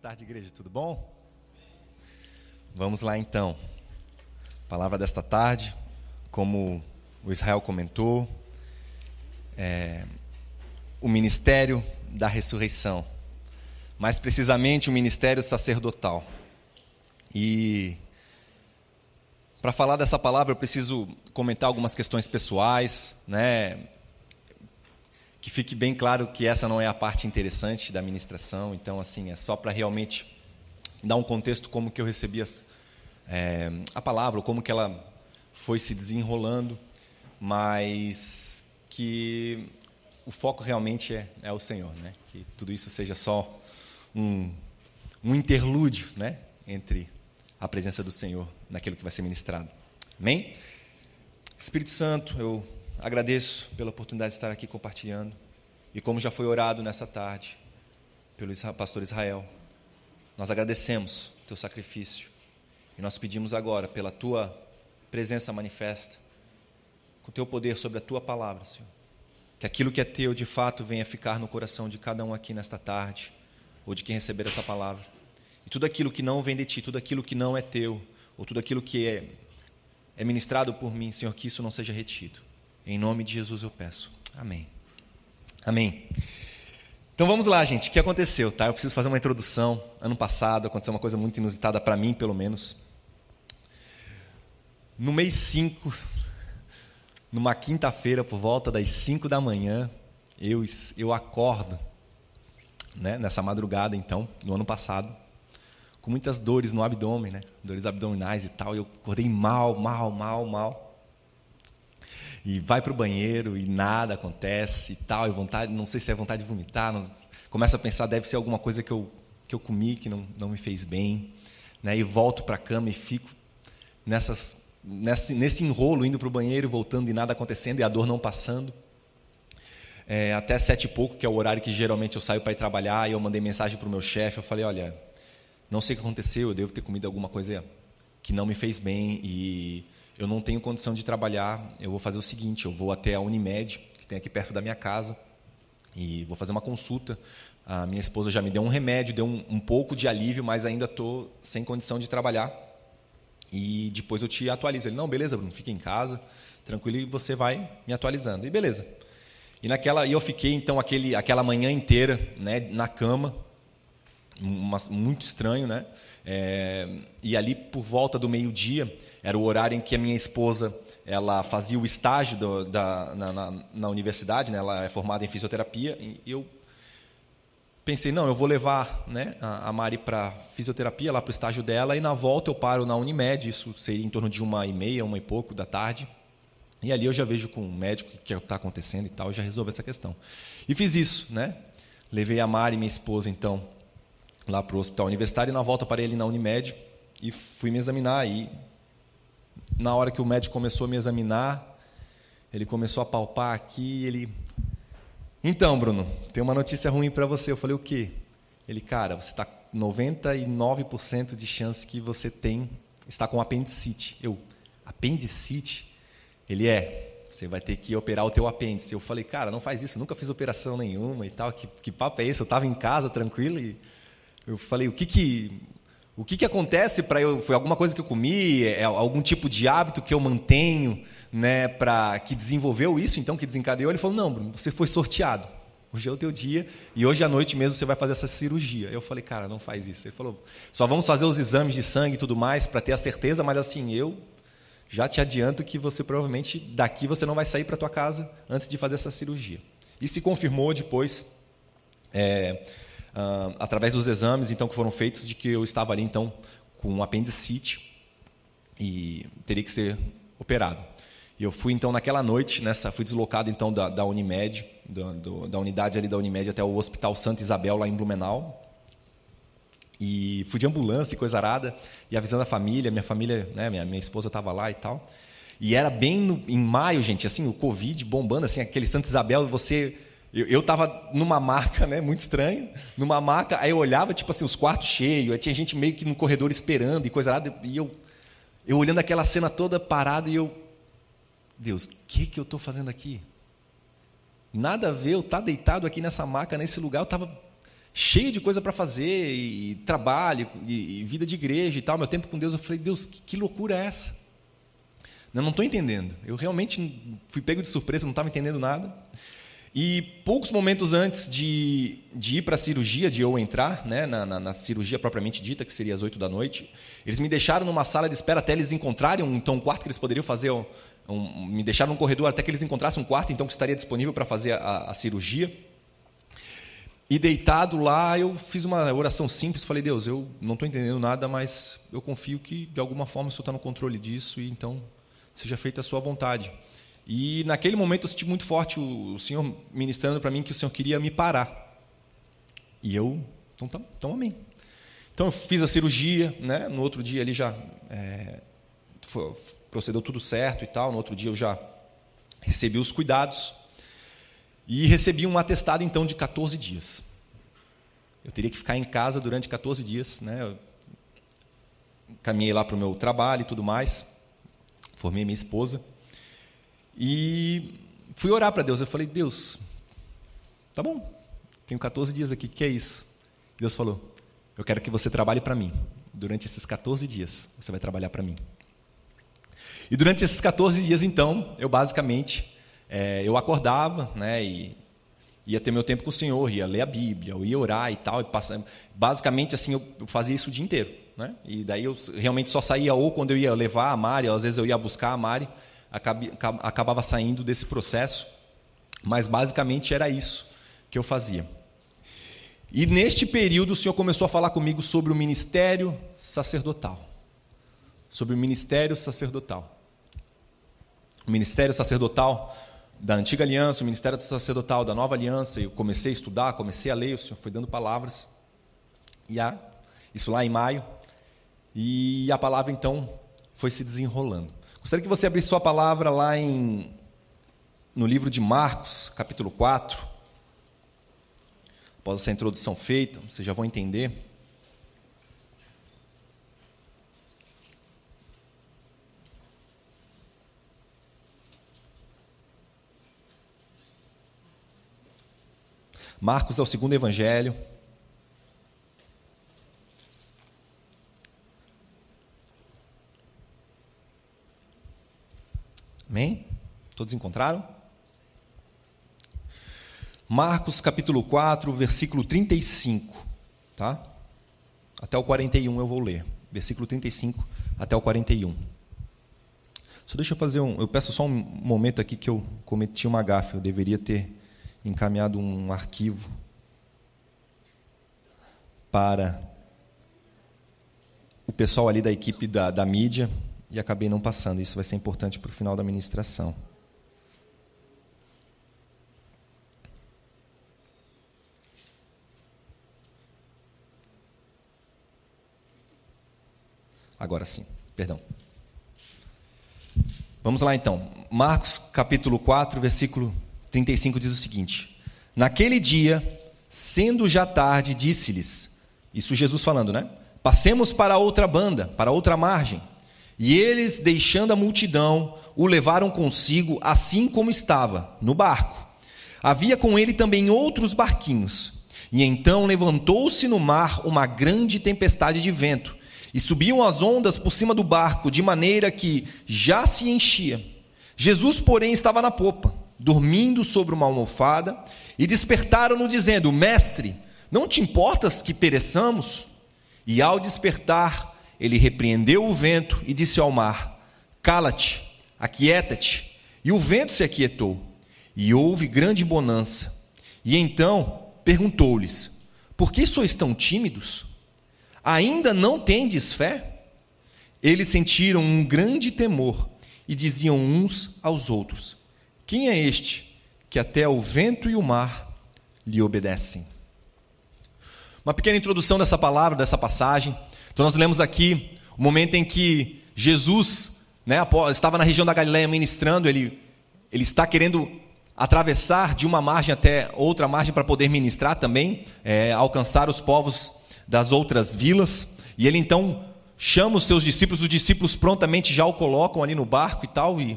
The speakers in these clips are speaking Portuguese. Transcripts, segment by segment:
Boa tarde, igreja, tudo bom? Vamos lá então. Palavra desta tarde, como o Israel comentou, é, o ministério da ressurreição, mais precisamente o ministério sacerdotal. E para falar dessa palavra eu preciso comentar algumas questões pessoais, né? Que fique bem claro que essa não é a parte interessante da ministração, então assim é só para realmente dar um contexto como que eu recebi as, é, a palavra, como que ela foi se desenrolando, mas que o foco realmente é, é o Senhor, né? Que tudo isso seja só um, um interlúdio, né? Entre a presença do Senhor naquilo que vai ser ministrado. Amém? Espírito Santo, eu agradeço pela oportunidade de estar aqui compartilhando. E como já foi orado nessa tarde pelo pastor Israel, nós agradecemos o teu sacrifício. E nós pedimos agora, pela tua presença manifesta, com o teu poder sobre a tua palavra, Senhor, que aquilo que é teu de fato venha ficar no coração de cada um aqui nesta tarde, ou de quem receber essa palavra. E tudo aquilo que não vem de ti, tudo aquilo que não é teu, ou tudo aquilo que é, é ministrado por mim, Senhor, que isso não seja retido. Em nome de Jesus eu peço. Amém. Amém. Então vamos lá, gente. O que aconteceu, tá? Eu preciso fazer uma introdução. Ano passado aconteceu uma coisa muito inusitada para mim, pelo menos. No mês 5, numa quinta-feira, por volta das 5 da manhã, eu, eu acordo, né, nessa madrugada, então, no ano passado, com muitas dores no abdômen, né, dores abdominais e tal. Eu acordei mal, mal, mal, mal e vai para o banheiro e nada acontece e tal, e vontade, não sei se é vontade de vomitar, não, começa a pensar, deve ser alguma coisa que eu, que eu comi que não, não me fez bem, né? e volto para a cama e fico nessas, nesse, nesse enrolo, indo para o banheiro voltando e nada acontecendo, e a dor não passando. É, até sete e pouco, que é o horário que geralmente eu saio para ir trabalhar, e eu mandei mensagem para o meu chefe, eu falei, olha, não sei o que aconteceu, eu devo ter comido alguma coisa que não me fez bem, e eu não tenho condição de trabalhar, eu vou fazer o seguinte, eu vou até a Unimed, que tem aqui perto da minha casa, e vou fazer uma consulta. A minha esposa já me deu um remédio, deu um, um pouco de alívio, mas ainda estou sem condição de trabalhar. E depois eu te atualizo. Ele, não, beleza, Bruno, fica em casa, tranquilo, e você vai me atualizando. E beleza. E naquela, eu fiquei então aquele, aquela manhã inteira, né, na cama, uma, muito estranho, né? É, e ali por volta do meio dia era o horário em que a minha esposa ela fazia o estágio do, da, na, na, na, universidade, né? ela é formada em fisioterapia, e eu pensei, não, eu vou levar né, a, a Mari para fisioterapia, lá para o estágio dela, e na volta eu paro na Unimed, isso seria em torno de uma e meia, uma e pouco da tarde, e ali eu já vejo com o médico o que está acontecendo e tal, já resolvo essa questão. E fiz isso, né? Levei a Mari, minha esposa, então, lá para o hospital universitário, e na volta parei ali na Unimed, e fui me examinar, e na hora que o médico começou a me examinar, ele começou a palpar aqui, ele Então, Bruno, tem uma notícia ruim para você. Eu falei: "O quê?" Ele: "Cara, você está 99% de chance que você tem está com apendicite." Eu: "Apendicite?" Ele é você vai ter que operar o teu apêndice. Eu falei, cara, não faz isso, nunca fiz operação nenhuma e tal. Que, que papo é esse? Eu estava em casa, tranquilo, e eu falei, o que que o que, que acontece para eu. Foi alguma coisa que eu comi? É algum tipo de hábito que eu mantenho, né? Para que desenvolveu isso, então, que desencadeou? Ele falou: não, Bruno, você foi sorteado. Hoje é o teu dia e hoje à noite mesmo você vai fazer essa cirurgia. Eu falei, cara, não faz isso. Ele falou, só vamos fazer os exames de sangue e tudo mais para ter a certeza, mas assim, eu já te adianto que você provavelmente daqui você não vai sair para tua casa antes de fazer essa cirurgia. E se confirmou depois. É, uh, através dos exames então que foram feitos de que eu estava ali então com um apendicite e teria que ser operado. E eu fui então naquela noite, nessa, fui deslocado então da, da Unimed, do, do, da unidade ali da Unimed até o Hospital Santa Isabel lá em Blumenau. E fui de ambulância e coisa arada, e avisando a família, minha família, né, minha, minha esposa estava lá e tal. E era bem no, em maio, gente, assim, o Covid bombando, assim, aquele Santa Isabel, você eu estava numa marca, né, muito estranho, numa marca, aí eu olhava, tipo assim, os quartos cheios, aí tinha gente meio que no corredor esperando e coisa lá, e eu, eu olhando aquela cena toda parada e eu, Deus, o que, que eu estou fazendo aqui? Nada a ver, eu estar tá deitado aqui nessa maca, nesse lugar, eu estava cheio de coisa para fazer, e, trabalho, e, e, vida de igreja e tal, meu tempo com Deus, eu falei, Deus, que, que loucura é essa? Eu não estou entendendo. Eu realmente fui pego de surpresa, não estava entendendo nada. E poucos momentos antes de, de ir para a cirurgia, de eu entrar né, na, na, na, cirurgia propriamente dita, que seria às 8 da noite, eles me deixaram numa sala de espera até eles encontrarem um, então, um quarto que eles poderiam fazer. Um, um, me deixaram num corredor até que eles encontrassem um quarto então que estaria disponível para fazer a, a cirurgia. E deitado lá, eu fiz uma oração simples, falei, Deus, eu não estou entendendo nada, mas eu confio que de alguma forma o Senhor está no controle disso, e então seja feita a sua vontade. E naquele momento eu senti muito forte o, Senhor ministrando para mim que o Senhor queria me parar. E eu, então, tá, então amém. Então eu fiz a cirurgia, né? no outro dia ele já é, foi, procedeu tudo certo e tal, no outro dia eu já recebi os cuidados. E recebi um atestado, então, de 14 dias. Eu teria que ficar em casa durante 14 dias. Né? Eu caminhei lá para o meu trabalho e tudo mais. Formei minha esposa. E fui orar para Deus. Eu falei, Deus, tá bom, tenho 14 dias aqui, que é isso? Deus falou, eu quero que você trabalhe para mim. Durante esses 14 dias, você vai trabalhar para mim. E durante esses 14 dias, então, eu basicamente é, eu acordava, né, e ia ter meu tempo com o Senhor, ia ler a Bíblia, eu ia orar e tal, e passava, basicamente assim eu fazia isso o dia inteiro, né? E daí eu realmente só saía ou quando eu ia levar a Mari, ou às vezes eu ia buscar a Mari, acabava saindo desse processo, mas basicamente era isso que eu fazia. E neste período o Senhor começou a falar comigo sobre o ministério sacerdotal. Sobre o ministério sacerdotal. O ministério sacerdotal da antiga aliança, o ministério sacerdotal da nova aliança, eu comecei a estudar, comecei a ler, o Senhor foi dando palavras. E a, isso lá em maio. E a palavra então foi se desenrolando. Gostaria que você abrisse sua palavra lá em no livro de Marcos, capítulo 4. Após essa introdução feita, vocês já vão entender. Marcos é o segundo evangelho. Amém? Todos encontraram? Marcos capítulo 4, versículo 35, tá? Até o 41 eu vou ler. Versículo 35 até o 41. Só deixa eu fazer um, eu peço só um momento aqui que eu cometi uma gafe, eu deveria ter encaminhado um arquivo para o pessoal ali da equipe da, da mídia e acabei não passando. Isso vai ser importante para o final da ministração. Agora sim, perdão. Vamos lá então. Marcos capítulo 4, versículo 35 diz o seguinte: Naquele dia, sendo já tarde, disse-lhes, isso Jesus falando, né? Passemos para outra banda, para outra margem. E eles, deixando a multidão, o levaram consigo, assim como estava, no barco. Havia com ele também outros barquinhos. E então levantou-se no mar uma grande tempestade de vento, e subiam as ondas por cima do barco, de maneira que já se enchia. Jesus, porém, estava na popa dormindo sobre uma almofada, e despertaram-no, dizendo: Mestre, não te importas que pereçamos? E ao despertar, ele repreendeu o vento e disse ao mar: Cala-te, aquieta-te. E o vento se aquietou, e houve grande bonança. E então perguntou-lhes: Por que sois tão tímidos? Ainda não tendes fé? Eles sentiram um grande temor e diziam uns aos outros: quem é este que até o vento e o mar lhe obedecem? Uma pequena introdução dessa palavra, dessa passagem. Então, nós lemos aqui o momento em que Jesus né, estava na região da Galiléia ministrando, ele, ele está querendo atravessar de uma margem até outra margem para poder ministrar também, é, alcançar os povos das outras vilas. E ele então chama os seus discípulos, os discípulos prontamente já o colocam ali no barco e tal, e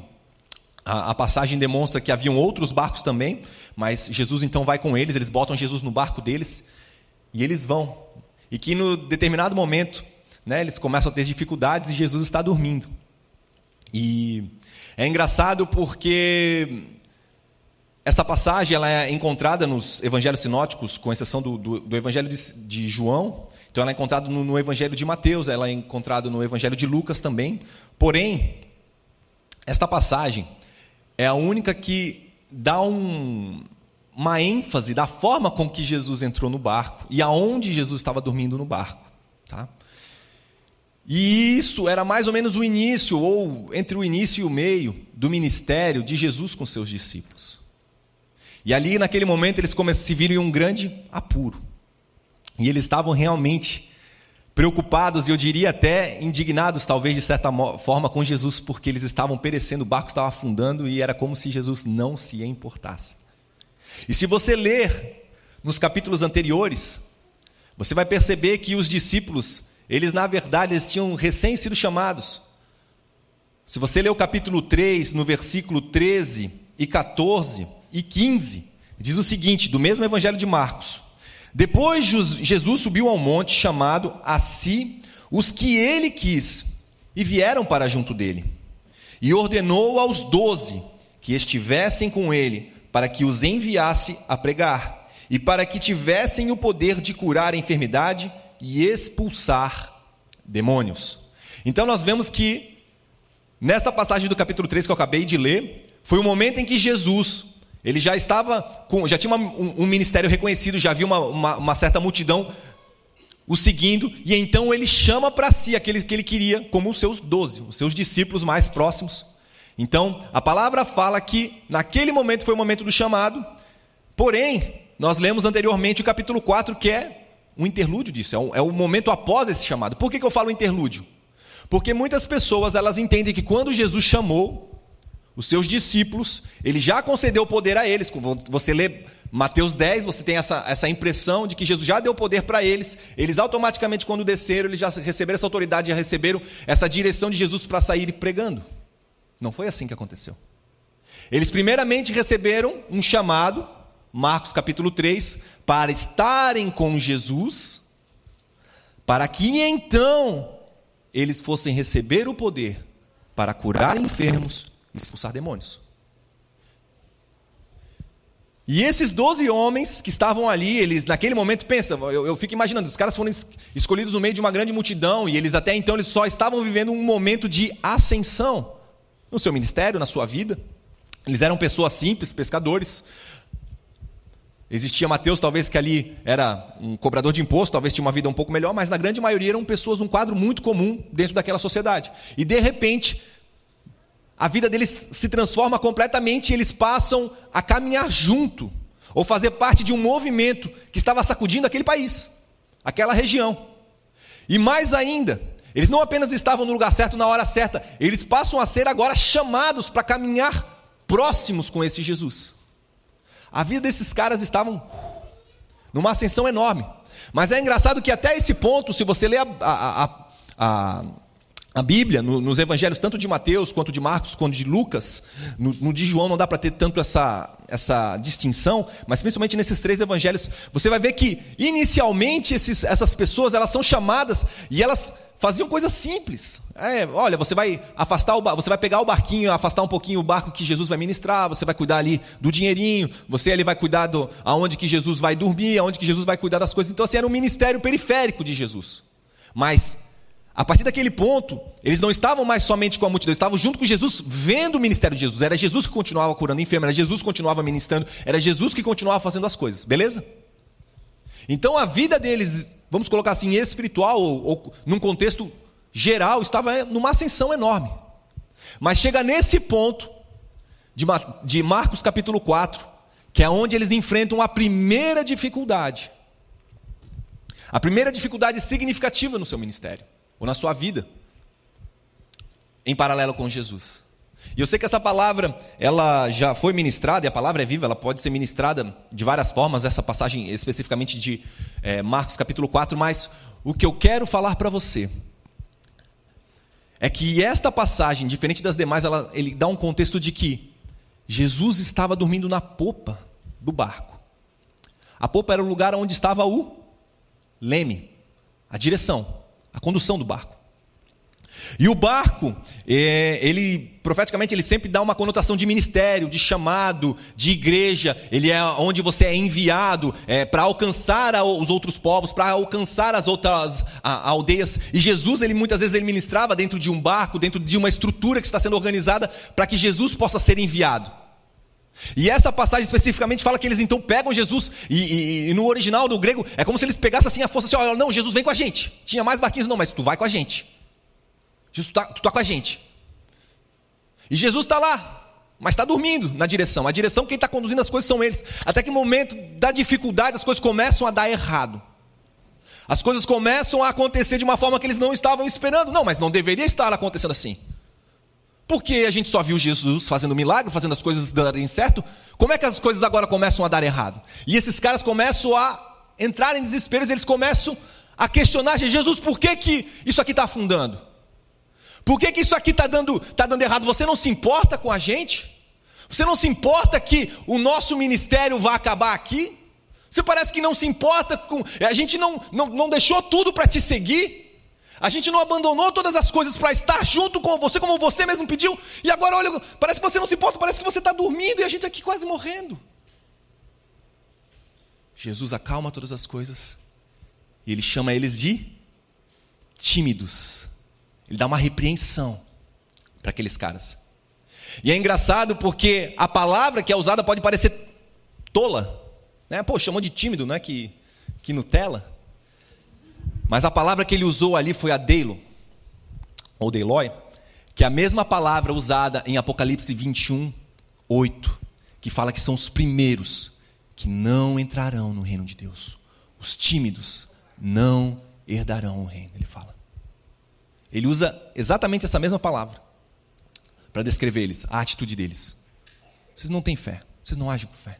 a, a, passagem demonstra que haviam outros barcos também, mas Jesus então vai com eles, eles botam Jesus no barco deles E eles vão. E que no determinado momento, né, eles começam a ter dificuldades e Jesus está dormindo. E é engraçado porque essa passagem ela é encontrada nos evangelhos sinóticos, com exceção do, do, do evangelho de, de, João. Então, ela é encontrada no, no, evangelho de Mateus, ela é encontrada no evangelho de Lucas também. Porém, esta passagem é a única que dá um, uma ênfase da forma com que Jesus entrou no barco e aonde Jesus estava dormindo no barco. Tá? E isso era mais ou menos o início, ou entre o início e o meio, do ministério de Jesus com seus discípulos. E ali, naquele momento, eles se viram em um grande apuro. E eles estavam realmente preocupados e eu diria até indignados, talvez de certa forma, com Jesus, porque eles estavam perecendo, o barco estava afundando e era como se Jesus não se importasse. E se você ler nos capítulos anteriores, você vai perceber que os discípulos, eles na verdade, eles tinham recém sido chamados. Se você ler o capítulo 3, no versículo 13 e 14 e 15, diz o seguinte, do mesmo evangelho de Marcos: Depois Jesus subiu ao monte chamado a si os que ele quis, e vieram para junto dele. E ordenou aos doze que estivessem com ele para que os enviasse a pregar e para que tivessem o poder de curar a enfermidade e expulsar demônios. Então nós vemos que nesta passagem do capítulo 3 que eu acabei de ler, foi o momento em que Jesus, ele já estava com, já tinha uma, um, um, ministério reconhecido, já havia uma, uma, uma certa multidão o seguindo, e então ele chama para si aqueles que ele queria como os seus doze, os seus discípulos mais próximos, então, a palavra fala que naquele momento foi o momento do chamado, porém, nós lemos anteriormente o capítulo 4, que é um interlúdio disso, é, um, é o momento após esse chamado. Por que, que eu falo interlúdio? Porque muitas pessoas elas entendem que quando Jesus chamou os seus discípulos, ele já concedeu poder a eles. Você lê Mateus 10, você tem essa, essa impressão de que Jesus já deu poder para eles. Eles automaticamente, quando desceram, eles já receberam essa autoridade, já receberam essa direção de Jesus para sair pregando. Não foi assim que aconteceu. Eles primeiramente receberam um chamado, Marcos capítulo 3, para estarem com Jesus, para que então eles fossem receber o poder para curar enfermos e expulsar demônios. E esses doze homens que estavam ali, eles naquele momento, pensa, eu, eu, fico imaginando, os caras foram escolhidos no meio de uma grande multidão e eles até então eles só estavam vivendo um momento de ascensão no seu ministério, na sua vida. Eles eram pessoas simples, pescadores. Existia Mateus, talvez que ali era um cobrador de imposto, talvez tinha uma vida um pouco melhor, mas na grande maioria eram pessoas, um quadro muito comum dentro daquela sociedade. E de repente, a vida deles se transforma completamente e eles passam a caminhar junto, ou fazer parte de um movimento que estava sacudindo aquele país, aquela região. E mais ainda, eles não apenas estavam no lugar certo na hora certa, eles passam a ser agora chamados para caminhar próximos com esse Jesus. A vida desses caras estavam numa ascensão enorme. Mas é engraçado que até esse ponto, se você ler a, a, a, a Bíblia, no, nos evangelhos, tanto de Mateus, quanto de Marcos, quanto de Lucas, no, no de João não dá para ter tanto essa, essa distinção, mas principalmente nesses três evangelhos, você vai ver que inicialmente esses, essas pessoas elas são chamadas e elas faziam coisas simples. É, olha, você vai afastar o você vai pegar o barquinho, afastar um pouquinho o barco que Jesus vai ministrar, você vai cuidar ali do dinheirinho, você ali vai cuidar do aonde que Jesus vai dormir, aonde que Jesus vai cuidar das coisas. Então assim era um ministério periférico de Jesus. Mas a partir daquele ponto, eles não estavam mais somente com a multidão, estavam junto com Jesus, vendo o ministério de Jesus. Era Jesus que continuava curando enfermos, era Jesus que continuava ministrando, era Jesus que continuava fazendo as coisas, beleza? Então a vida deles vamos colocar assim, espiritual, ou, ou num contexto geral, estava numa ascensão enorme. Mas chega nesse ponto de, de Marcos capítulo 4, que é onde eles enfrentam a primeira dificuldade. A primeira dificuldade significativa no seu ministério, ou na sua vida, em paralelo com Jesus. E eu sei que essa palavra, ela já foi ministrada, e a palavra é viva, ela pode ser ministrada de várias formas, essa passagem especificamente de é, Marcos capítulo 4, mas o que eu quero falar para você é que esta passagem, diferente das demais, ela, ele dá um contexto de que Jesus estava dormindo na popa do barco. A popa era o lugar onde estava o leme, a direção, a condução do barco. E o barco, é, ele profeticamente ele sempre dá uma conotação de ministério, de chamado, de igreja. Ele é onde você é enviado é, para alcançar os outros povos, para alcançar as outras aldeias. E Jesus, ele muitas vezes ele ministrava dentro de um barco, dentro de uma estrutura que está sendo organizada para que Jesus possa ser enviado. E essa passagem especificamente fala que eles então pegam Jesus, e, e, e no original do grego é como se eles pegassem assim a força assim: olha, não, Jesus vem com a gente. Tinha mais barquinhos, não, mas tu vai com a gente. Jesus, tá, tu está com a gente. E Jesus está lá, mas está dormindo na direção. A direção, quem está conduzindo as coisas são eles. Até que momento da dificuldade, as coisas começam a dar errado. As coisas começam a acontecer de uma forma que eles não estavam esperando. Não, mas não deveria estar acontecendo assim. Porque a gente só viu Jesus fazendo milagre, fazendo as coisas darem certo. Como é que as coisas agora começam a dar errado? E esses caras começam a entrar em desespero, eles começam a questionar: Jesus, por que, que isso aqui está afundando? Por que, que isso aqui está dando, tá dando errado? Você não se importa com a gente? Você não se importa que o nosso ministério vai acabar aqui? Você parece que não se importa com. A gente não, não, não deixou tudo para te seguir. A gente não abandonou todas as coisas para estar junto com você, como você mesmo pediu. E agora, olha, parece que você não se importa, parece que você está dormindo e a gente aqui quase morrendo. Jesus acalma todas as coisas e ele chama eles de tímidos. Ele dá uma repreensão para aqueles caras. E é engraçado porque a palavra que é usada pode parecer tola. Né? Pô, chamou de tímido, não é que, que Nutella? Mas a palavra que ele usou ali foi a Deilo, ou Deiloi, que é a mesma palavra usada em Apocalipse 21, 8, que fala que são os primeiros que não entrarão no reino de Deus. Os tímidos não herdarão o reino, ele fala. Ele usa exatamente essa mesma palavra para descrever eles, a atitude deles. Vocês não têm fé, vocês não agem com fé.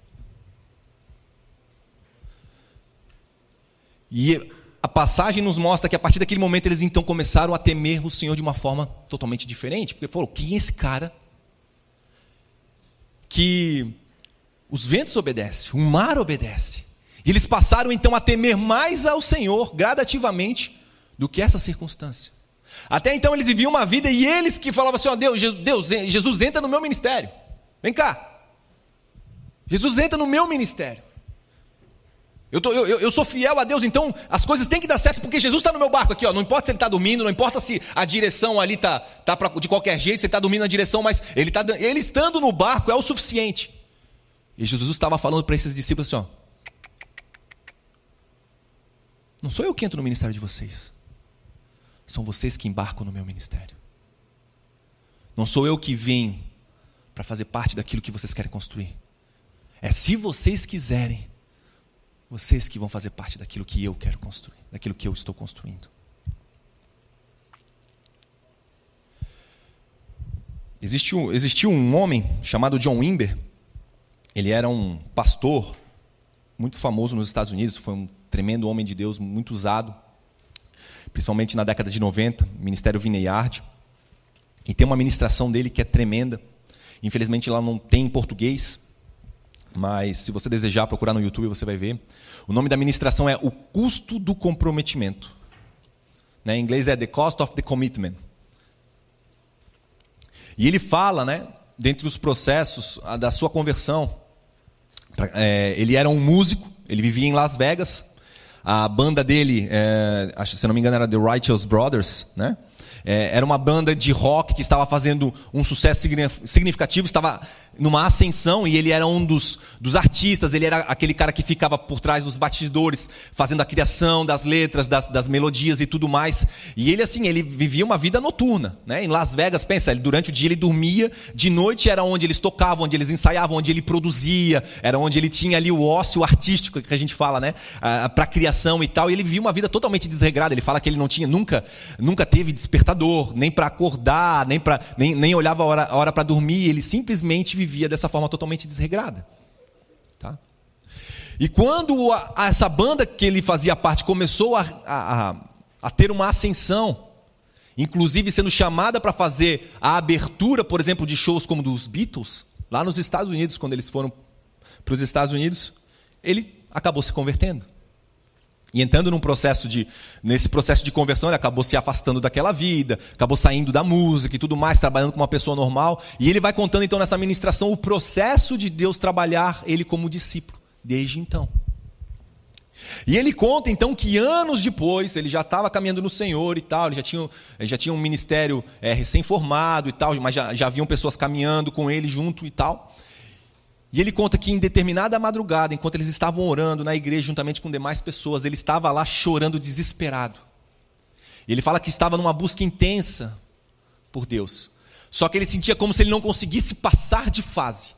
E a passagem nos mostra que a partir daquele momento eles então começaram a temer o Senhor de uma forma totalmente diferente, porque falou: quem é esse cara que os ventos obedecem, o mar obedece? E eles passaram então a temer mais ao Senhor gradativamente do que essa circunstância. Até então eles viviam uma vida e eles que falavam assim: ó, Deus, Deus, Jesus entra no meu ministério. Vem cá. Jesus entra no meu ministério. Eu, tô, eu, eu, sou fiel a Deus, então as coisas têm que dar certo, porque Jesus está no meu barco aqui, ó. Não importa se ele está dormindo, não importa se a direção ali está tá, tá de qualquer jeito, se ele está dormindo na direção, mas ele, tá, ele estando no barco é o suficiente. E Jesus estava falando para esses discípulos assim: ó, não sou eu que entro no ministério de vocês. São vocês que embarcam no meu ministério. Não sou eu que venho para fazer parte daquilo que vocês querem construir. É se vocês quiserem, vocês que vão fazer parte daquilo que eu quero construir, daquilo que eu estou construindo. Existiu, existiu um homem chamado John Wimber. Ele era um pastor muito famoso nos Estados Unidos, foi um tremendo homem de Deus, muito usado principalmente na década de 90, Ministério Vineyard. E tem uma ministração dele que é tremenda. Infelizmente lá não tem em português, mas se você desejar procurar no YouTube você vai ver. O nome da ministração é O Custo do Comprometimento. Né? Em inglês é The Cost of the Commitment. E ele fala, né, dentre os processos da sua conversão, é, ele era um músico, ele vivia em Las Vegas, a banda dele, é, se não me engano, era The Righteous Brothers, né? É, era uma banda de rock que estava fazendo um sucesso significativo, estava numa ascensão e ele era um dos, dos artistas, ele era aquele cara que ficava por trás dos batidores, fazendo a criação das letras, das, das melodias e tudo mais. E ele, assim, ele vivia uma vida noturna. Né? Em Las Vegas, pensa, ele, durante o dia ele dormia, de noite era onde eles tocavam, onde eles ensaiavam, onde ele produzia, era onde ele tinha ali o ócio artístico que a gente fala, né? Ah, para criação e tal. E ele vivia uma vida totalmente desregrada. Ele fala que ele não tinha, nunca, nunca teve despertador, nem para acordar, nem, pra, nem, nem olhava a hora para dormir. Ele simplesmente vivia dessa forma totalmente desregrada. Tá? E quando a, a, essa banda que ele fazia parte começou a, a, a ter uma ascensão, inclusive sendo chamada para fazer a abertura, por exemplo, de shows como dos Beatles, lá nos Estados Unidos, quando eles foram para os Estados Unidos, ele acabou se convertendo. E entrando num processo de, nesse processo de conversão, ele acabou se afastando daquela vida, acabou saindo da música e tudo mais, trabalhando como uma pessoa normal. E ele vai contando então nessa ministração o processo de Deus trabalhar ele como discípulo, desde então. E ele conta então que anos depois, ele já estava caminhando no Senhor e tal, ele já tinha, ele já tinha um ministério é, recém-formado e tal, mas já, já haviam pessoas caminhando com ele junto e tal. E ele conta que em determinada madrugada, enquanto eles estavam orando na igreja juntamente com demais pessoas, ele estava lá chorando desesperado. Ele fala que estava numa busca intensa por Deus. Só que ele sentia como se ele não conseguisse passar de fase.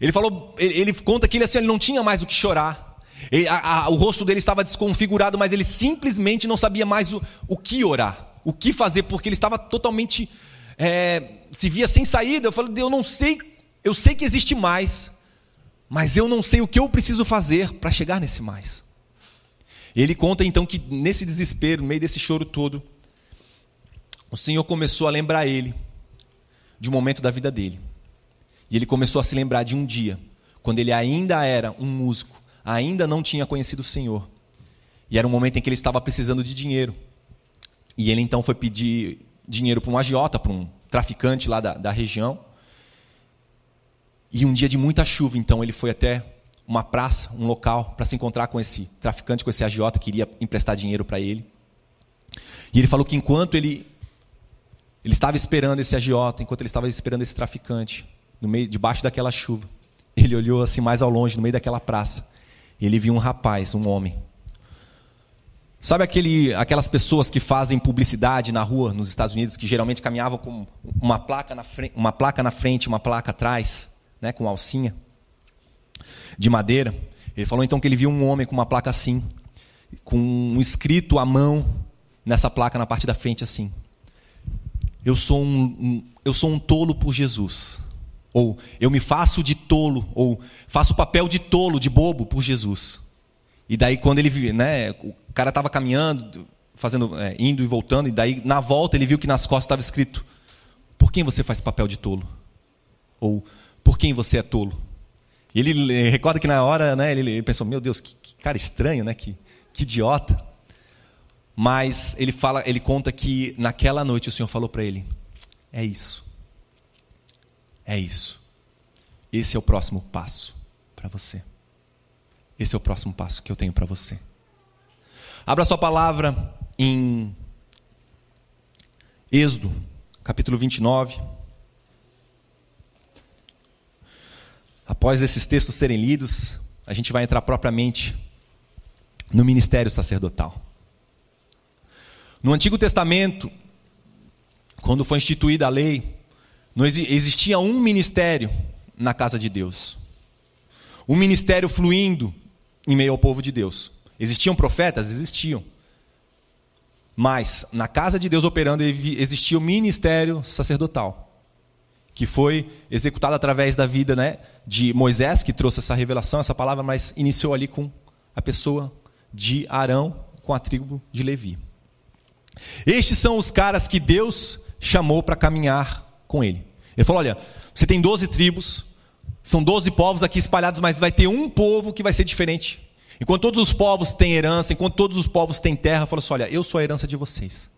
Ele falou, ele, ele conta que ele, assim, ele não tinha mais o que chorar. Ele, a, a, o rosto dele estava desconfigurado, mas ele simplesmente não sabia mais o, o que orar, o que fazer, porque ele estava totalmente é, se via sem saída. Eu falei, eu não sei eu sei que existe mais, mas eu não sei o que eu preciso fazer para chegar nesse mais. Ele conta então que nesse desespero, no meio desse choro todo, o Senhor começou a lembrar ele de um momento da vida dele. E ele começou a se lembrar de um dia, quando ele ainda era um músico, ainda não tinha conhecido o Senhor. E era um momento em que ele estava precisando de dinheiro. E ele então foi pedir dinheiro para um agiota, para um traficante lá da, da região. E um dia de muita chuva, então, ele foi até uma praça, um local, para se encontrar com esse traficante, com esse agiota que iria emprestar dinheiro para ele. E ele falou que enquanto ele, ele estava esperando esse agiota, enquanto ele estava esperando esse traficante, no meio, debaixo daquela chuva, ele olhou assim mais ao longe, no meio daquela praça, ele viu um rapaz, um homem. Sabe aquele, aquelas pessoas que fazem publicidade na rua nos Estados Unidos, que geralmente caminhavam com uma placa na frente, uma placa, na frente, uma placa atrás? Né, com alcinha de madeira. Ele falou então que ele viu um homem com uma placa assim, com um escrito à mão nessa placa na parte da frente assim. Eu sou um, um eu sou um tolo por Jesus. Ou eu me faço de tolo, ou faço o papel de tolo, de bobo por Jesus. E daí quando ele, né, o cara estava caminhando, fazendo, é, indo e voltando, e daí na volta ele viu que nas costas estava escrito: Por quem você faz papel de tolo? Ou por quem você é tolo. Ele recorda que na hora, né, ele, pensou, meu Deus, que, que cara estranho, né, que, que idiota. Mas ele fala, ele conta que naquela noite o Senhor falou para ele: é isso, é isso. Esse é o próximo passo para você. Esse é o próximo passo que eu tenho para você. Abra sua palavra em Êxodo, capítulo 29. Após esses textos serem lidos, a gente vai entrar propriamente no ministério sacerdotal. No Antigo Testamento, quando foi instituída a lei, existia um ministério na casa de Deus. Um ministério fluindo em meio ao povo de Deus. Existiam profetas? Existiam. Mas na casa de Deus operando existia o ministério sacerdotal que foi executado através da vida né, de Moisés, que trouxe essa revelação, essa palavra, mas iniciou ali com a pessoa de Arão, com a tribo de Levi. Estes são os caras que Deus chamou para caminhar com ele. Ele falou: olha, você tem 12 tribos, são 12 povos aqui espalhados, mas vai ter um povo que vai ser diferente. Enquanto todos os povos têm herança, enquanto todos os povos têm terra, falou assim: olha, eu sou a herança de vocês.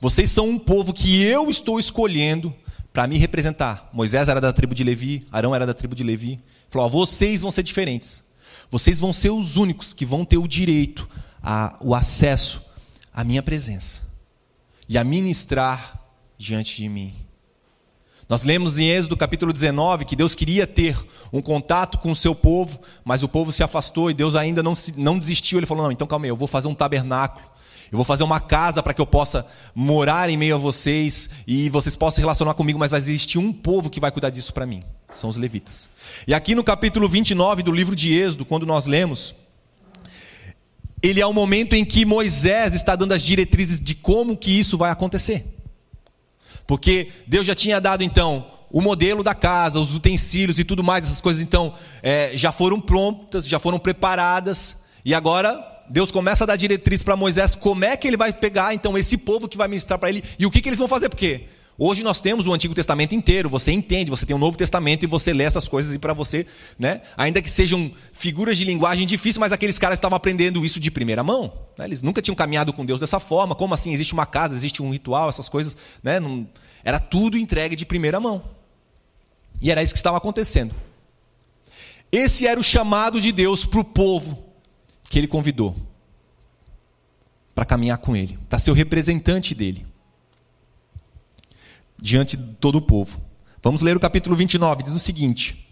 Vocês são um povo que eu estou escolhendo para me representar. Moisés era da tribo de Levi, Arão era da tribo de Levi. Falou: ó, vocês vão ser diferentes. Vocês vão ser os únicos que vão ter o direito, a, o acesso à minha presença e a ministrar diante de mim. Nós lemos em Êxodo capítulo 19 que Deus queria ter um contato com o seu povo, mas o povo se afastou e Deus ainda não, não desistiu. Ele falou: Não, então calma aí, eu vou fazer um tabernáculo eu vou fazer uma casa para que eu possa morar em meio a vocês e vocês possam se relacionar comigo, mas vai existir um povo que vai cuidar disso para mim. São os levitas. E aqui no capítulo 29 do livro de Êxodo, quando nós lemos, ele é o momento em que Moisés está dando as diretrizes de como que isso vai acontecer. Porque Deus já tinha dado então o modelo da casa, os utensílios e tudo mais, essas coisas então é, já foram prontas, já foram preparadas, e agora Deus começa a dar diretriz para Moisés como é que ele vai pegar então esse povo que vai ministrar para ele e o que, que eles vão fazer, porque Hoje nós temos o Antigo Testamento inteiro, você entende, você tem o Novo Testamento e você lê essas coisas e para você, né? Ainda que sejam figuras de linguagem difíceis, mas aqueles caras estavam aprendendo isso de primeira mão. Né? Eles nunca tinham caminhado com Deus dessa forma. Como assim? Existe uma casa, existe um ritual, essas coisas, né? Não... Era tudo entregue de primeira mão. E era isso que estava acontecendo. Esse era o chamado de Deus para o povo que ele convidou para caminhar com ele, para ser o representante dele diante de todo o povo. Vamos ler o capítulo 29, diz o seguinte: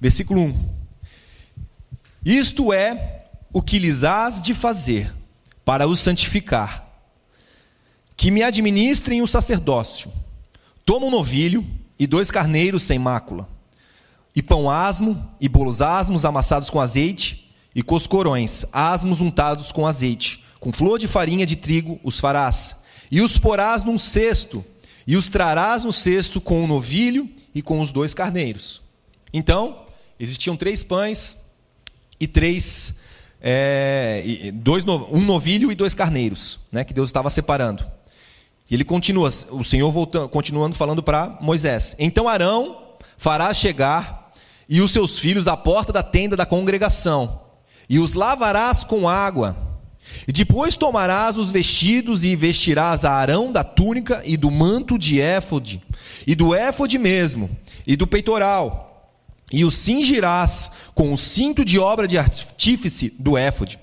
Versículo 1: Isto é o que lhes hás de fazer para os santificar, que me administrem o sacerdócio. Toma um novilho e dois carneiros sem mácula, e pão asmo, e bolos asmos amassados com azeite, e coscorões asmos untados com azeite, com flor de farinha de trigo os farás e os porás num cesto, e os trarás no cesto com o novilho e com os dois carneiros. Então, existiam três pães e três. É, dois, um novilho e dois carneiros, né, que Deus estava separando. E ele continua, o Senhor voltando, continuando falando para Moisés. Então Arão fará chegar e os seus filhos à porta da tenda da congregação, e os lavarás com água e depois tomarás os vestidos e vestirás a Arão da túnica e do manto de éfode, e do éfode mesmo, e do peitoral, e o cingirás com o cinto de obra de artífice do éfode.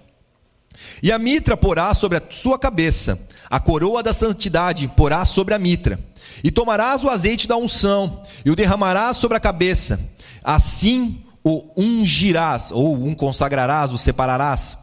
E a mitra porá sobre a sua cabeça, a coroa da santidade porá sobre a mitra. E tomarás o azeite da unção, e o derramarás sobre a cabeça. Assim o ungirás, ou um consagrarás, o separarás.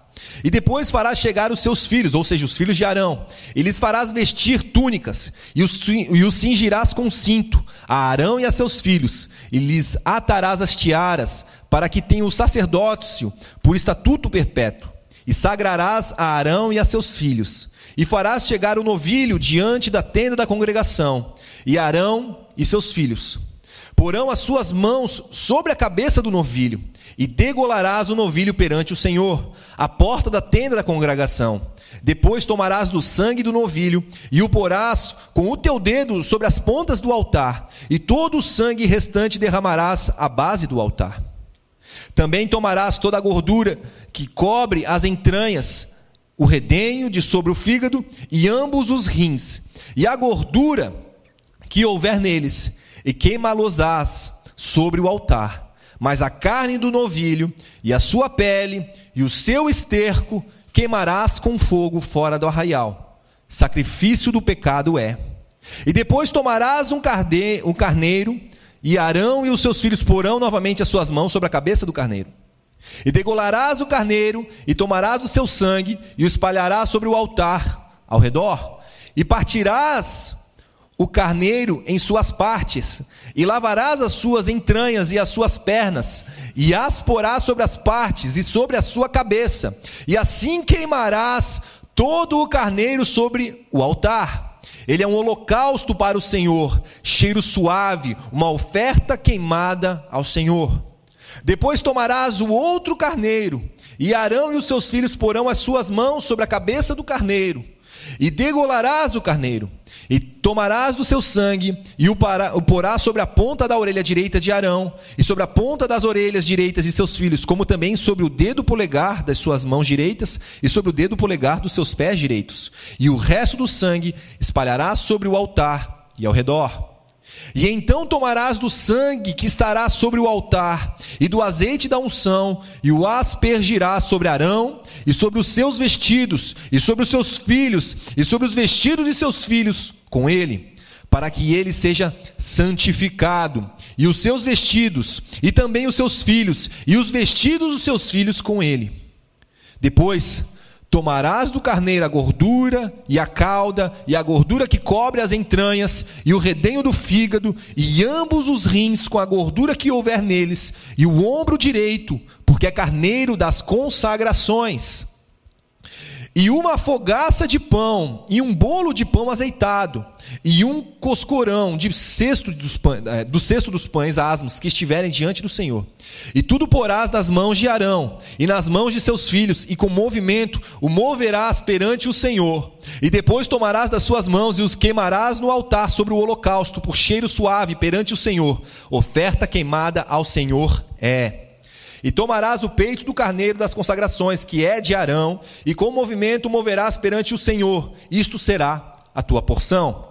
E depois farás chegar os seus filhos, ou seja, os filhos de Arão, e lhes farás vestir túnicas, e os, e os cingirás com cinto, a Arão e a seus filhos, e lhes atarás as tiaras, para que tenham o sacerdócio por estatuto perpétuo, e sagrarás a Arão e a seus filhos, e farás chegar o novilho diante da tenda da congregação, e Arão e seus filhos porão as suas mãos sobre a cabeça do novilho, e degolarás o novilho perante o Senhor, à porta da tenda da congregação. Depois tomarás do sangue do novilho e o porás com o teu dedo sobre as pontas do altar, e todo o sangue restante derramarás à base do altar. Também tomarás toda a gordura que cobre as entranhas, o redenho de sobre o fígado e ambos os rins, e a gordura que houver neles, e queimá-los-ás sobre o altar mas a carne do novilho e a sua pele e o seu esterco queimarás com fogo fora do arraial. Sacrifício do pecado é. E depois tomarás um, um carneiro, e Arão e os seus filhos porão novamente as suas mãos sobre a cabeça do carneiro. E degolarás o carneiro, e tomarás o seu sangue, e o espalharás sobre o altar ao redor, e partirás o carneiro em suas partes, e lavarás as suas entranhas e as suas pernas, e as porás sobre as partes e sobre a sua cabeça, e assim queimarás todo o carneiro sobre o altar. Ele é um holocausto para o Senhor, cheiro suave, uma oferta queimada ao Senhor. Depois tomarás o outro carneiro, e Arão e os seus filhos porão as suas mãos sobre a cabeça do carneiro, e degolarás o carneiro e tomarás do seu sangue e o, para, o porás sobre a ponta da orelha direita de Arão, e sobre a ponta das orelhas direitas de seus filhos, como também sobre o dedo polegar das suas mãos direitas, e sobre o dedo polegar dos seus pés direitos. E o resto do sangue espalharás sobre o altar e ao redor. E então tomarás do sangue que estará sobre o altar, e do azeite da unção, e o aspergirás sobre Arão, e sobre os seus vestidos, e sobre os seus filhos, e sobre os vestidos de seus filhos com ele, para que ele seja santificado, e os seus vestidos, e também os seus filhos, e os vestidos dos seus filhos com ele. Depois Tomarás do carneiro a gordura e a cauda, e a gordura que cobre as entranhas, e o redenho do fígado, e ambos os rins com a gordura que houver neles, e o ombro direito, porque é carneiro das consagrações. E uma fogaça de pão, e um bolo de pão azeitado, e um coscorão de cesto dos pães, é, do cesto dos pães asmos que estiverem diante do Senhor. E tudo porás nas mãos de Arão, e nas mãos de seus filhos, e com movimento o moverás perante o Senhor. E depois tomarás das suas mãos e os queimarás no altar sobre o holocausto, por cheiro suave perante o Senhor. Oferta queimada ao Senhor é. E tomarás o peito do carneiro das consagrações, que é de Arão, e com movimento moverás perante o Senhor. Isto será a tua porção.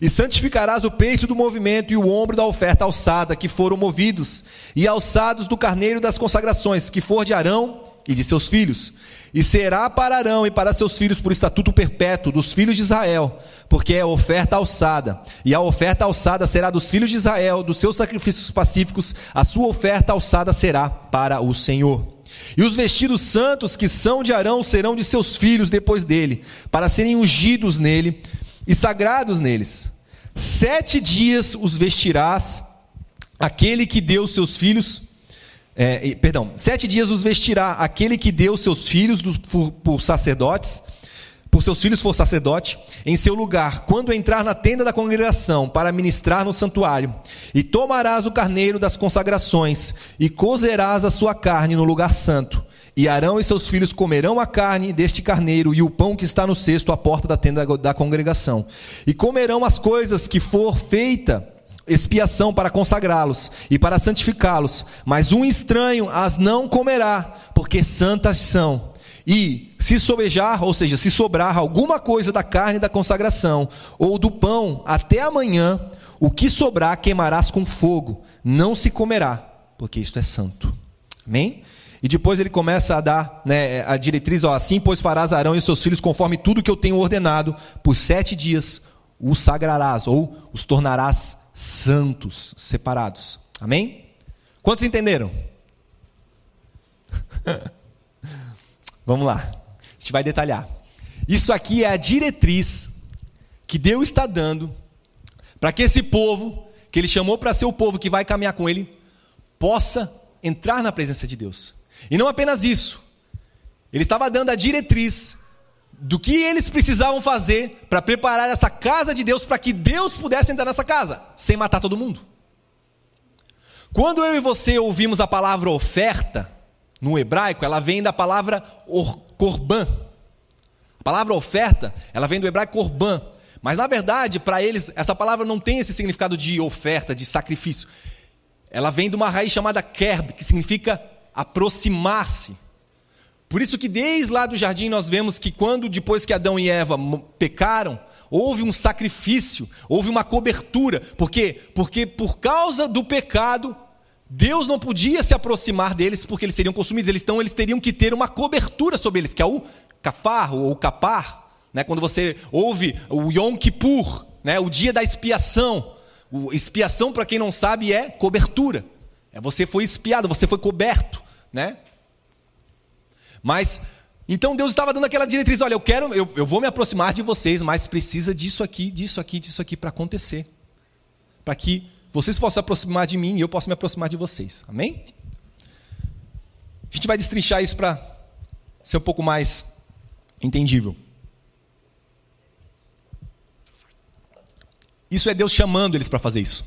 E santificarás o peito do movimento e o ombro da oferta alçada, que foram movidos, e alçados do carneiro das consagrações, que for de Arão e de seus filhos. E será para Arão e para seus filhos por estatuto perpétuo dos filhos de Israel, porque é oferta alçada. E a oferta alçada será dos filhos de Israel, dos seus sacrifícios pacíficos, a sua oferta alçada será para o Senhor. E os vestidos santos que são de Arão serão de seus filhos depois dele, para serem ungidos nele e sagrados neles. Sete dias os vestirás, aquele que deu seus filhos é, perdão, sete dias os vestirá aquele que deu seus filhos dos, por, por sacerdotes, por seus filhos for sacerdote, em seu lugar, quando entrar na tenda da congregação para ministrar no santuário, e tomarás o carneiro das consagrações, e cozerás a sua carne no lugar santo. E Arão e seus filhos comerão a carne deste carneiro e o pão que está no cesto à porta da tenda da congregação. E comerão as coisas que for feita expiação para consagrá-los e para santificá-los, mas um estranho as não comerá, porque santas são. E se sobejar, ou seja, se sobrar alguma coisa da carne da consagração ou do pão até amanhã, o que sobrar queimarás com fogo, não se comerá, porque isto é santo. Amém? E depois ele começa a dar né, a diretriz: ó, assim, pois farás Arão e seus filhos conforme tudo que eu tenho ordenado, por sete dias os sagrarás, ou os tornarás santos, separados. Amém? Quantos entenderam? Vamos lá. A gente vai detalhar. Isso aqui é a diretriz que Deus está dando para que esse povo, que ele chamou para ser o povo que vai caminhar com ele, possa entrar na presença de Deus. E não apenas isso. Ele estava dando a diretriz do que eles precisavam fazer para preparar essa casa de Deus para que Deus pudesse entrar nessa casa, sem matar todo mundo. Quando eu e você ouvimos a palavra oferta, no hebraico, ela vem da palavra korban. A palavra oferta, ela vem do hebraico korban. Mas na verdade, para eles, essa palavra não tem esse significado de oferta, de sacrifício. Ela vem de uma raiz chamada kerb, que significa aproximar-se. Por isso que desde lá do jardim nós vemos que quando depois que Adão e Eva pecaram, houve um sacrifício, houve uma cobertura. Por quê? Porque por causa do pecado, Deus não podia se aproximar deles porque eles seriam consumidos. Eles, então eles teriam que ter uma cobertura sobre eles, que é o kafar ou o kapar. Né? Quando você ouve o Yom Kippur, né? o dia da expiação. O, expiação, para quem não sabe, é cobertura. É você foi expiado, você foi coberto. Né? Mas então Deus estava dando aquela diretriz: olha, eu quero, eu, eu vou me aproximar de vocês, mas precisa disso aqui, disso aqui, disso aqui para acontecer. Para que vocês possam se aproximar de mim e eu possa me aproximar de vocês. Amém? A gente vai destrinchar isso para ser um pouco mais entendível. Isso é Deus chamando eles para fazer isso.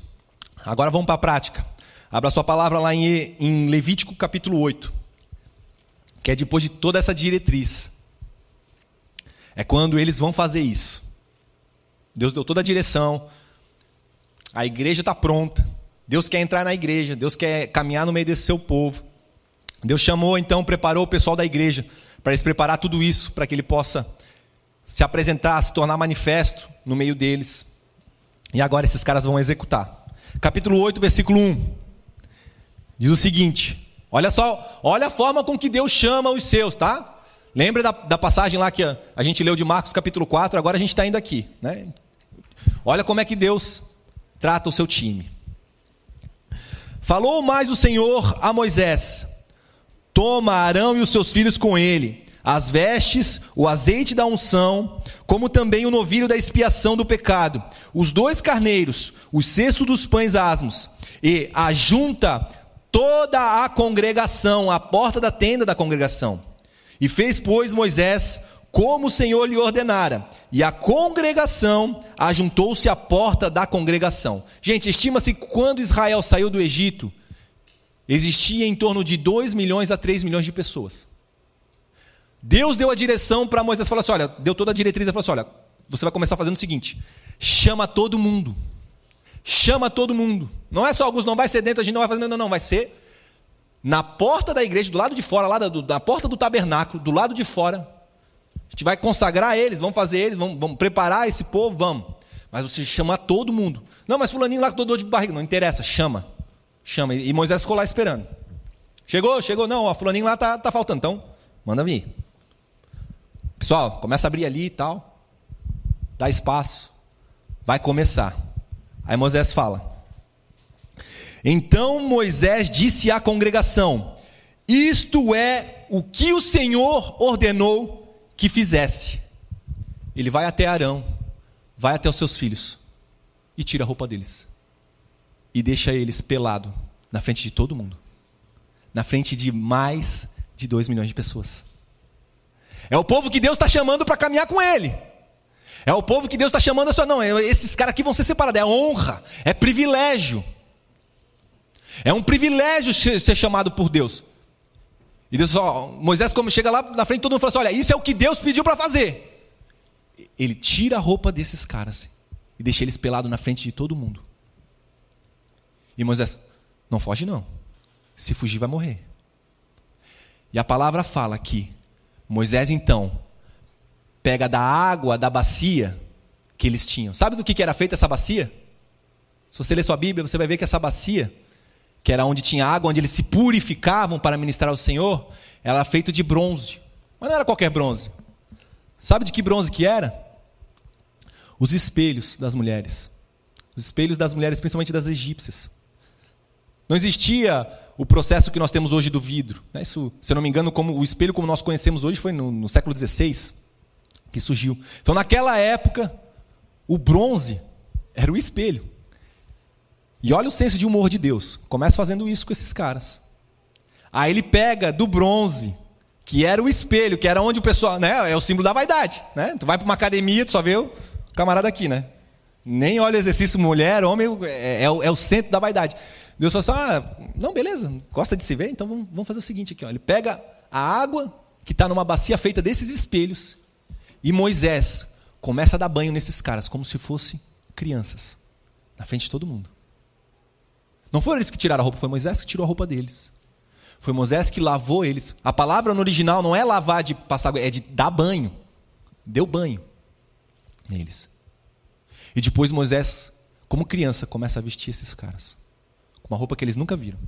Agora vamos para a prática. Abra sua palavra lá em, em Levítico capítulo 8 que é depois de toda essa diretriz. É quando eles vão fazer isso. Deus deu toda a direção, a igreja está pronta, Deus quer entrar na igreja, Deus quer caminhar no meio desse seu povo. Deus chamou, então, preparou o pessoal da igreja para eles preparar tudo isso, para que ele possa se apresentar, se tornar manifesto no meio deles. E agora esses caras vão executar. Capítulo 8, versículo 1. Diz o seguinte: Olha só, olha a forma com que Deus chama os seus, tá? Lembra da, da passagem lá que a, a, gente leu de Marcos capítulo 4, agora a gente está indo aqui. Né? Olha como é que Deus trata o seu time. Falou mais o Senhor a Moisés: Toma Arão e os seus filhos com ele, as vestes, o azeite da unção, como também o novilho da expiação do pecado, os dois carneiros, o cesto dos pães asmos, e ajunta toda a congregação, a porta da tenda da congregação. E fez, pois, Moisés como o Senhor lhe ordenara. E a congregação ajuntou-se à porta da congregação. Gente, estima-se que quando Israel saiu do Egito, existia em torno de 2 milhões a 3 milhões de pessoas. Deus deu a direção para Moisés, falou assim: olha, deu toda a diretriz, e falou assim: olha, você vai começar fazendo o seguinte: chama todo mundo. Chama todo mundo. Não é só alguns, não vai ser dentro, a gente não vai fazer, não, não, não, vai ser na porta da igreja, do lado de fora, lá da, da porta do tabernáculo, do lado de fora. A gente vai consagrar eles, vamos fazer eles, vamos, vamos preparar esse povo, vamos. Mas você chama todo mundo. Não, mas fulaninho lá com dor de barriga, não interessa, chama. Chama. E Moisés ficou lá esperando. Chegou, chegou, não, a fulaninho lá tá, tá faltando, então manda vir. Pessoal, começa a abrir ali e tal. Dá espaço. Vai começar. Aí Moisés fala: Então Moisés disse à congregação: Isto é o que o Senhor ordenou que fizesse. Ele vai até Arão, vai até os seus filhos e tira a roupa deles. E deixa eles pelado na frente de todo mundo. Na frente de mais de dois milhões de pessoas. É o povo que Deus está chamando para caminhar com Ele. É o povo que Deus está chamando assim, não, esses caras aqui vão ser separados. É honra, é privilégio. É um privilégio ser chamado por Deus. E Deus, ó, Moisés, como chega lá na frente, todo mundo fala assim: olha, isso é o que Deus pediu para fazer. Ele tira a roupa desses caras e deixa eles pelados na frente de todo mundo. E Moisés, não foge não. Se fugir, vai morrer. E a palavra fala que Moisés então pega da água da bacia que eles tinham. Sabe do que, era feita essa bacia? Se você ler sua Bíblia, você vai ver que essa bacia, que era onde tinha água, onde eles se purificavam para ministrar ao Senhor, ela era feita de bronze. Mas não era qualquer bronze. Sabe de que bronze que era? Os espelhos das mulheres. Os espelhos das mulheres, principalmente das egípcias. Não existia o processo que nós temos hoje do vidro. Né? Isso, se eu não me engano, como o espelho como nós conhecemos hoje foi no, no século XVI que surgiu. Então, naquela época, o bronze era o espelho. E olha o senso de humor de Deus. Começa fazendo isso com esses caras. Aí ele pega do bronze, que era o espelho, que era onde o pessoal, né, é o símbolo da vaidade, né? Tu vai para uma academia, tu só vê o camarada aqui, né? Nem olha o exercício mulher, homem, é, é, o, é o centro da vaidade. Deus falou assim: ah, não, beleza, gosta de se ver? Então vamos, vamos fazer o seguinte aqui. Ó. Ele pega a água que está numa bacia feita desses espelhos e Moisés começa a dar banho nesses caras, como se fossem crianças, na frente de todo mundo. Não foram eles que tiraram a roupa, foi Moisés que tirou a roupa deles. Foi Moisés que lavou eles. A palavra no original não é lavar de passar é de dar banho. Deu banho neles. E depois Moisés, como criança, começa a vestir esses caras com uma roupa que eles nunca viram.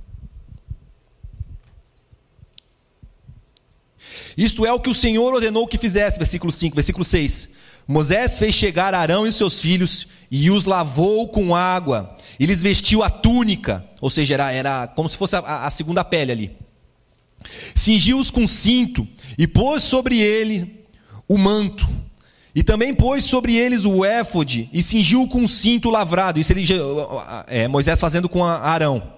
Isto é o que o Senhor ordenou que fizesse, versículo 5, versículo 6. Moisés fez chegar Arão e seus filhos e os lavou com água, e lhes vestiu a túnica, ou seja, era, era como se fosse a, a segunda pele ali. Cingiu-os com cinto e pôs sobre ele o manto. E também pôs sobre eles o éfode e cingiu com cinto lavrado. Isso ele, é, Moisés fazendo com Arão.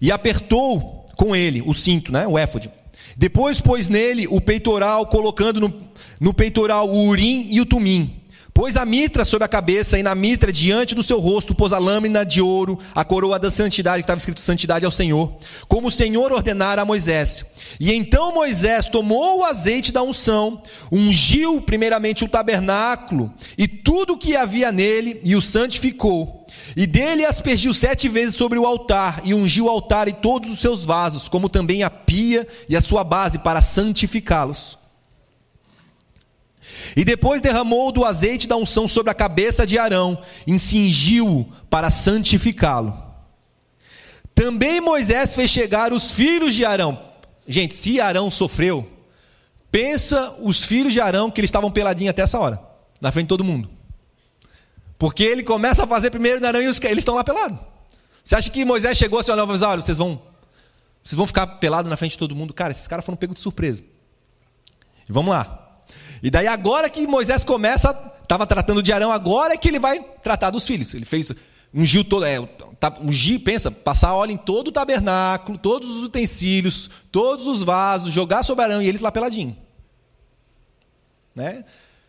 E apertou com ele o cinto, né, o éfode. Depois pôs nele o peitoral, colocando no, no peitoral o urim e o tumim. Pôs a mitra sobre a cabeça e na mitra diante do seu rosto pôs a lâmina de ouro, a coroa da santidade, que estava escrito santidade ao Senhor, como o Senhor ordenara a Moisés. E então Moisés tomou o azeite da unção, ungiu primeiramente o tabernáculo e tudo o que havia nele e o santificou. E dele aspergiu sete vezes sobre o altar, e ungiu o altar e todos os seus vasos, como também a pia e a sua base, para santificá-los. E depois derramou do azeite da unção sobre a cabeça de Arão, e cingiu-o para santificá-lo. Também Moisés fez chegar os filhos de Arão. Gente, se Arão sofreu, pensa os filhos de Arão que eles estavam peladinhos até essa hora, na frente de todo mundo. Porque ele começa a fazer primeiro no Arão e eles estão lá pelados. Você acha que Moisés chegou assim, olha, olha vocês vão, vocês vão ficar pelados na frente de todo mundo? Cara, esses caras foram pegos de surpresa. E vamos lá. E daí agora que Moisés começa, estava tratando de Arão, agora é que ele vai tratar dos filhos. Ele fez ungiu todo, é, tá, ungir, pensa, passar óleo em todo o tabernáculo, todos os utensílios, todos os vasos, jogar sobre Arão e eles lá peladinho. né?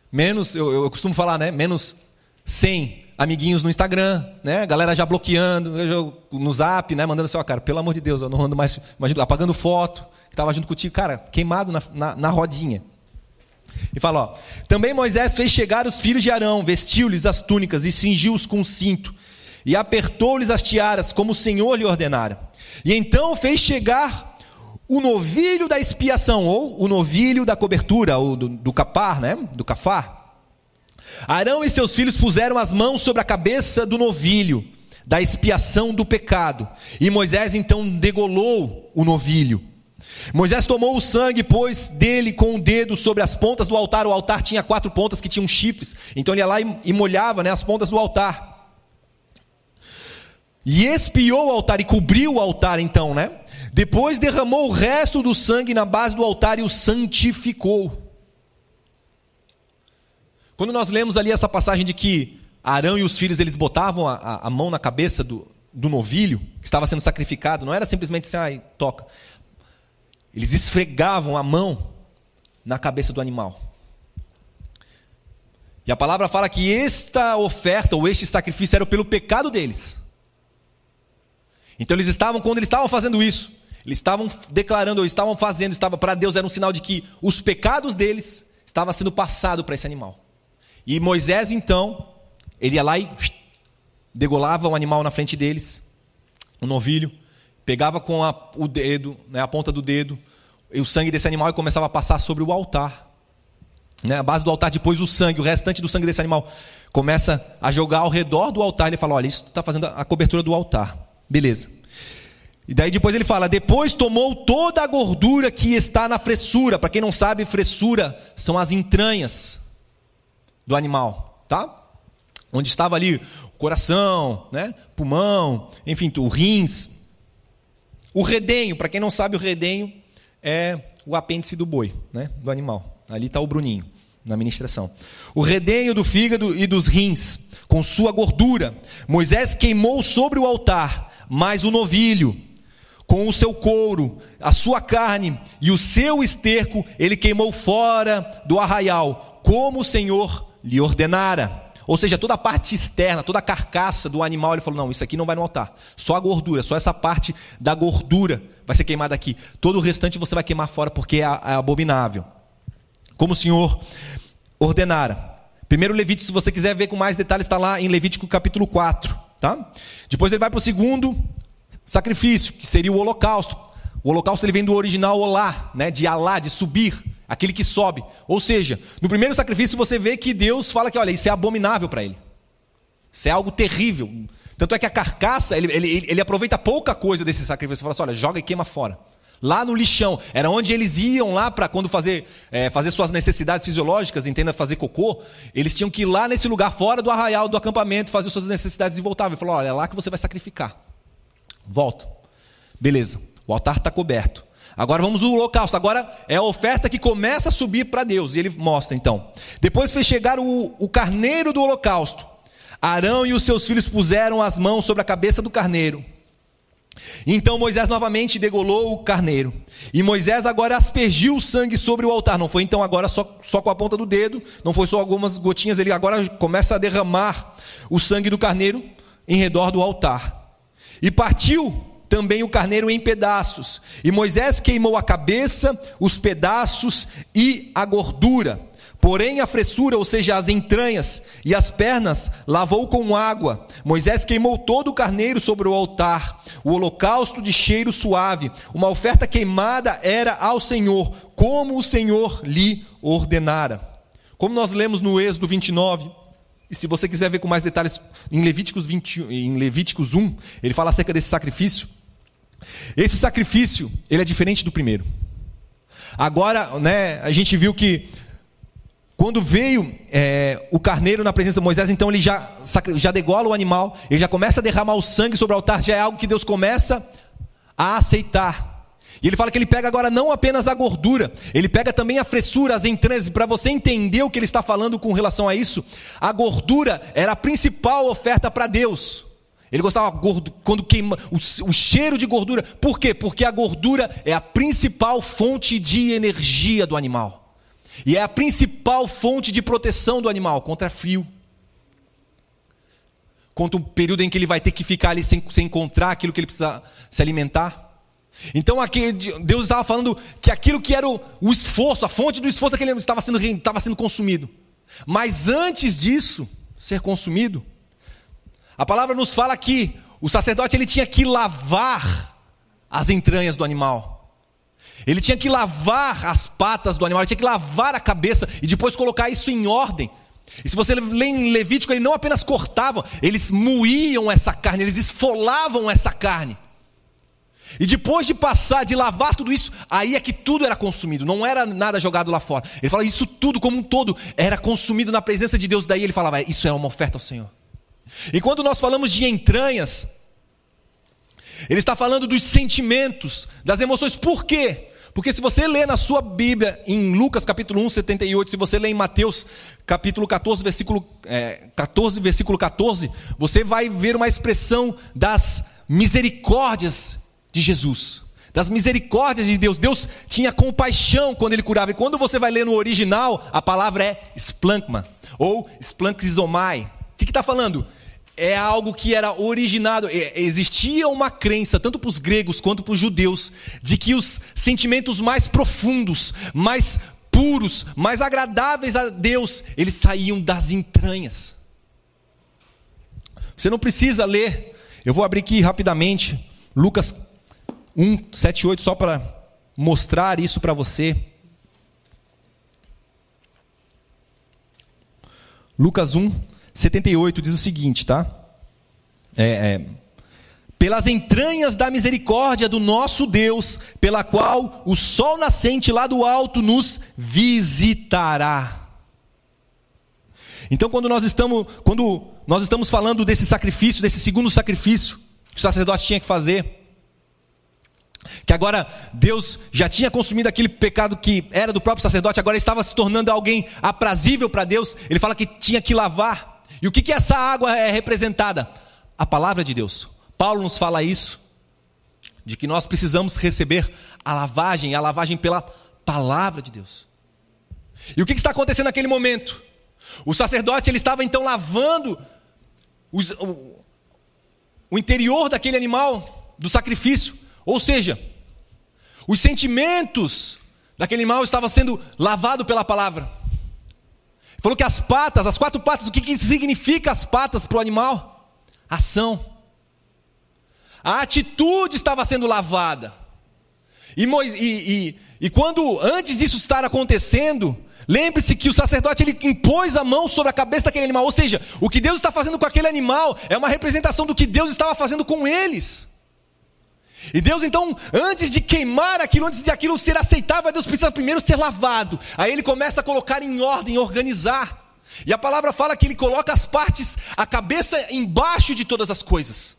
Menos, eu, eu costumo falar, né? Menos 100 amiguinhos no Instagram, né? Galera já bloqueando, no Zap, né? Mandando assim, ó, cara, pelo amor de Deus, eu não ando mais, imagina, apagando foto, que estava junto contigo, cara, queimado na, na, na rodinha. E fala, ó, também Moisés fez chegar os filhos de Arão, vestiu-lhes as túnicas e cingiu-os com cinto, e apertou-lhes as tiaras, como o Senhor lhe ordenara. E então fez chegar o novilho da expiação, ou o novilho da cobertura, ou do, do capar, né? Do cafar. Arão e seus filhos puseram as mãos sobre a cabeça do novilho, da expiação do pecado. E Moisés então degolou o novilho. Moisés tomou o sangue, pôs dele com o dedo sobre as pontas do altar. O altar tinha quatro pontas que tinham chifres. Então ele ia lá e, molhava né, as pontas do altar. E espiou o altar e cobriu o altar, então, né? Depois derramou o resto do sangue na base do altar e o santificou. Quando nós lemos ali essa passagem de que Arão e os filhos eles botavam a, a, a mão na cabeça do, do novilho que estava sendo sacrificado, não era simplesmente assim, toca. Eles esfregavam a mão na cabeça do animal. E a palavra fala que esta oferta ou este sacrifício era pelo pecado deles. Então eles estavam, quando eles estavam fazendo isso, eles estavam declarando, ou estavam fazendo, estava para Deus era um sinal de que os pecados deles estavam sendo passados para esse animal. E Moisés então, ele ia lá e degolava o animal na frente deles, o novilho, pegava com a, o dedo, né, a ponta do dedo, e o sangue desse animal e começava a passar sobre o altar. Né, a base do altar, depois o sangue, o restante do sangue desse animal, começa a jogar ao redor do altar. Ele fala: Olha, isso está fazendo a cobertura do altar. Beleza. E daí depois ele fala: Depois tomou toda a gordura que está na fressura. Para quem não sabe, fressura são as entranhas do animal, tá? Onde estava ali o coração, né? pulmão, enfim, o rins. O redenho, para quem não sabe, o redenho é o apêndice do boi, né? do animal. Ali está o Bruninho, na ministração. O redenho do fígado e dos rins, com sua gordura. Moisés queimou sobre o altar, mas o novilho, com o seu couro, a sua carne e o seu esterco, ele queimou fora do arraial, como o Senhor lhe ordenara. Ou seja, toda a parte externa, toda a carcaça do animal, ele falou: não, isso aqui não vai no altar. Só a gordura, só essa parte da gordura vai ser queimada aqui. Todo o restante você vai queimar fora porque é, é abominável. Como o Senhor ordenara. Primeiro Levítico, se você quiser ver com mais detalhes, está lá em Levítico capítulo 4. Tá? Depois ele vai para o segundo sacrifício, que seria o holocausto. O holocausto ele vem do original olá, né, de alá, de subir aquele que sobe. Ou seja, no primeiro sacrifício você vê que Deus fala que, olha, isso é abominável para ele. Isso é algo terrível. Tanto é que a carcaça, ele, ele, ele aproveita pouca coisa desse sacrifício. Ele fala assim, olha, joga e queima fora. Lá no lixão, era onde eles iam lá para quando fazer, é, fazer suas necessidades fisiológicas, entenda fazer cocô, eles tinham que ir lá nesse lugar fora do arraial, do acampamento, fazer suas necessidades e voltavam. Ele falou: olha, é lá que você vai sacrificar. Volta. Beleza, o altar está coberto. Agora vamos ao holocausto. Agora é a oferta que começa a subir para Deus. E ele mostra então. Depois fez chegar o, o carneiro do holocausto. Arão e os seus filhos puseram as mãos sobre a cabeça do carneiro. Então Moisés novamente degolou o carneiro. E Moisés agora aspergiu o sangue sobre o altar. Não foi então agora só, só com a ponta do dedo, não foi só algumas gotinhas, ele agora começa a derramar o sangue do carneiro em redor do altar. E partiu também o carneiro em pedaços. E Moisés queimou a cabeça, os pedaços e a gordura. Porém, a fressura, ou seja, as entranhas e as pernas, lavou com água. Moisés queimou todo o carneiro sobre o altar, o holocausto de cheiro suave. Uma oferta queimada era ao Senhor, como o Senhor lhe ordenara. Como nós lemos no Êxodo 29, e se você quiser ver com mais detalhes, em Levíticos, 20, em Levíticos 1, ele fala acerca desse sacrifício. Esse sacrifício, ele é diferente do primeiro. Agora, né, a gente viu que quando veio é, o carneiro na presença de Moisés, então ele já, já degola o animal, ele já começa a derramar o sangue sobre o altar, já é algo que Deus começa a aceitar. E ele fala que ele pega agora não apenas a gordura, ele pega também a fressura, as entranhas. Para você entender o que ele está falando com relação a isso, a gordura era a principal oferta para Deus. Ele gostava quando queima o, o, cheiro de gordura. Por quê? Porque a gordura é a principal fonte de energia do animal. E é a principal fonte de proteção do animal contra frio. Contra um período em que ele vai ter que ficar ali sem, sem encontrar aquilo que ele precisa se alimentar. Então aqui, Deus estava falando que aquilo que era o, o esforço, a fonte do esforço daquele estava sendo, estava sendo consumido. Mas antes disso ser consumido, a palavra nos fala que o sacerdote ele tinha que lavar as entranhas do animal. Ele tinha que lavar as patas do animal, ele tinha que lavar a cabeça e depois colocar isso em ordem. E se você lê em Levítico, ele não apenas cortavam, eles moíam essa carne, eles esfolavam essa carne. E depois de passar, de lavar tudo isso, aí é que tudo era consumido, não era nada jogado lá fora. Ele fala, isso tudo como um todo era consumido na presença de Deus. Daí ele falava, isso é uma oferta ao Senhor. E quando nós falamos de entranhas, ele está falando dos sentimentos, das emoções. Por quê? Porque se você lê na sua Bíblia, em Lucas capítulo 1, 78, se você lê em Mateus capítulo 14, versículo, é, 14, versículo 14, você vai ver uma expressão das misericórdias de Jesus, das misericórdias de Deus. Deus tinha compaixão quando ele curava. E quando você vai ler no original, a palavra é splankma, ou splankzomai. O que está falando? É algo que era originado. É, existia uma crença, tanto para os gregos quanto para os judeus, de que os sentimentos mais profundos, mais puros, mais agradáveis a Deus, eles saíam das entranhas. Você não precisa ler, eu vou abrir aqui rapidamente, Lucas 1, 7, 8, só para mostrar isso para você. Lucas 1, 78 diz o seguinte, tá? É, é, pelas entranhas da misericórdia do nosso Deus, pela qual o sol nascente lá do alto nos visitará. Então, quando nós estamos, quando nós estamos falando desse sacrifício, desse segundo sacrifício que o sacerdote tinha que fazer, que agora Deus já tinha consumido aquele pecado que era do próprio sacerdote, agora estava se tornando alguém aprazível para Deus. Ele fala que tinha que lavar. E o que, que essa água é representada? A palavra de Deus. Paulo nos fala isso, de que nós precisamos receber a lavagem, a lavagem pela palavra de Deus. E o que, que está acontecendo naquele momento? O sacerdote ele estava então lavando os, o, o interior daquele animal do sacrifício, ou seja, os sentimentos daquele animal estavam sendo lavados pela palavra. Falou que as patas, as quatro patas, o que, que significa as patas para o animal? Ação. A atitude estava sendo lavada. E, e, e, e quando, antes disso estar acontecendo, Lembre-se que o sacerdote ele impôs a mão sobre a cabeça daquele animal, ou seja, o que Deus está fazendo com aquele animal é uma representação do que Deus estava fazendo com eles. E Deus então, antes de queimar aquilo, antes de aquilo ser aceitável, Deus precisa primeiro ser lavado. Aí ele começa a colocar em ordem, organizar. E a palavra fala que ele coloca as partes, a cabeça embaixo de todas as coisas.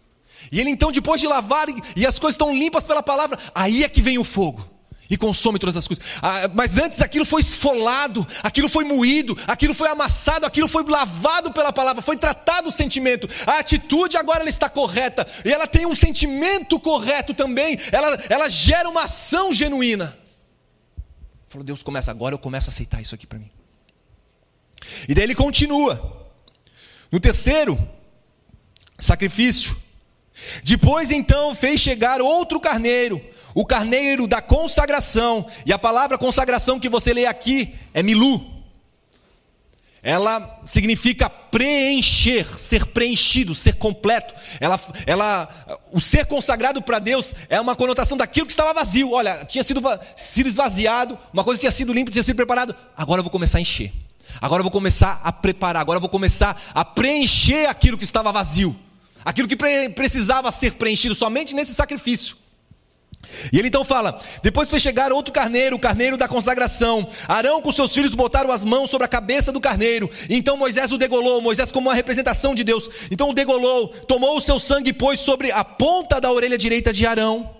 E ele então, depois de lavar e as coisas estão limpas pela palavra, aí é que vem o fogo e consome todas as coisas. Ah, mas antes aquilo foi esfolado, aquilo foi moído, aquilo foi amassado, aquilo foi lavado pela palavra, foi tratado o sentimento. A atitude agora ela está correta e ela tem um sentimento correto também. Ela, ela gera uma ação genuína. Falou, Deus começa agora, eu começo a aceitar isso aqui para mim. E daí ele continua. No terceiro sacrifício, depois então fez chegar outro carneiro o carneiro da consagração. E a palavra consagração que você lê aqui é milu. Ela significa preencher, ser preenchido, ser completo. Ela, ela, o ser consagrado para Deus é uma conotação daquilo que estava vazio. Olha, tinha sido, sido esvaziado, uma coisa tinha sido limpa, tinha sido preparado. Agora eu vou começar a encher. Agora eu vou começar a preparar. Agora eu vou começar a preencher aquilo que estava vazio. Aquilo que precisava ser preenchido somente nesse sacrifício. E ele então fala: depois foi chegar outro carneiro, o carneiro da consagração. Arão com seus filhos botaram as mãos sobre a cabeça do carneiro. Então Moisés o degolou, Moisés como uma representação de Deus. Então o degolou, tomou o seu sangue e pôs sobre a ponta da orelha direita de Arão,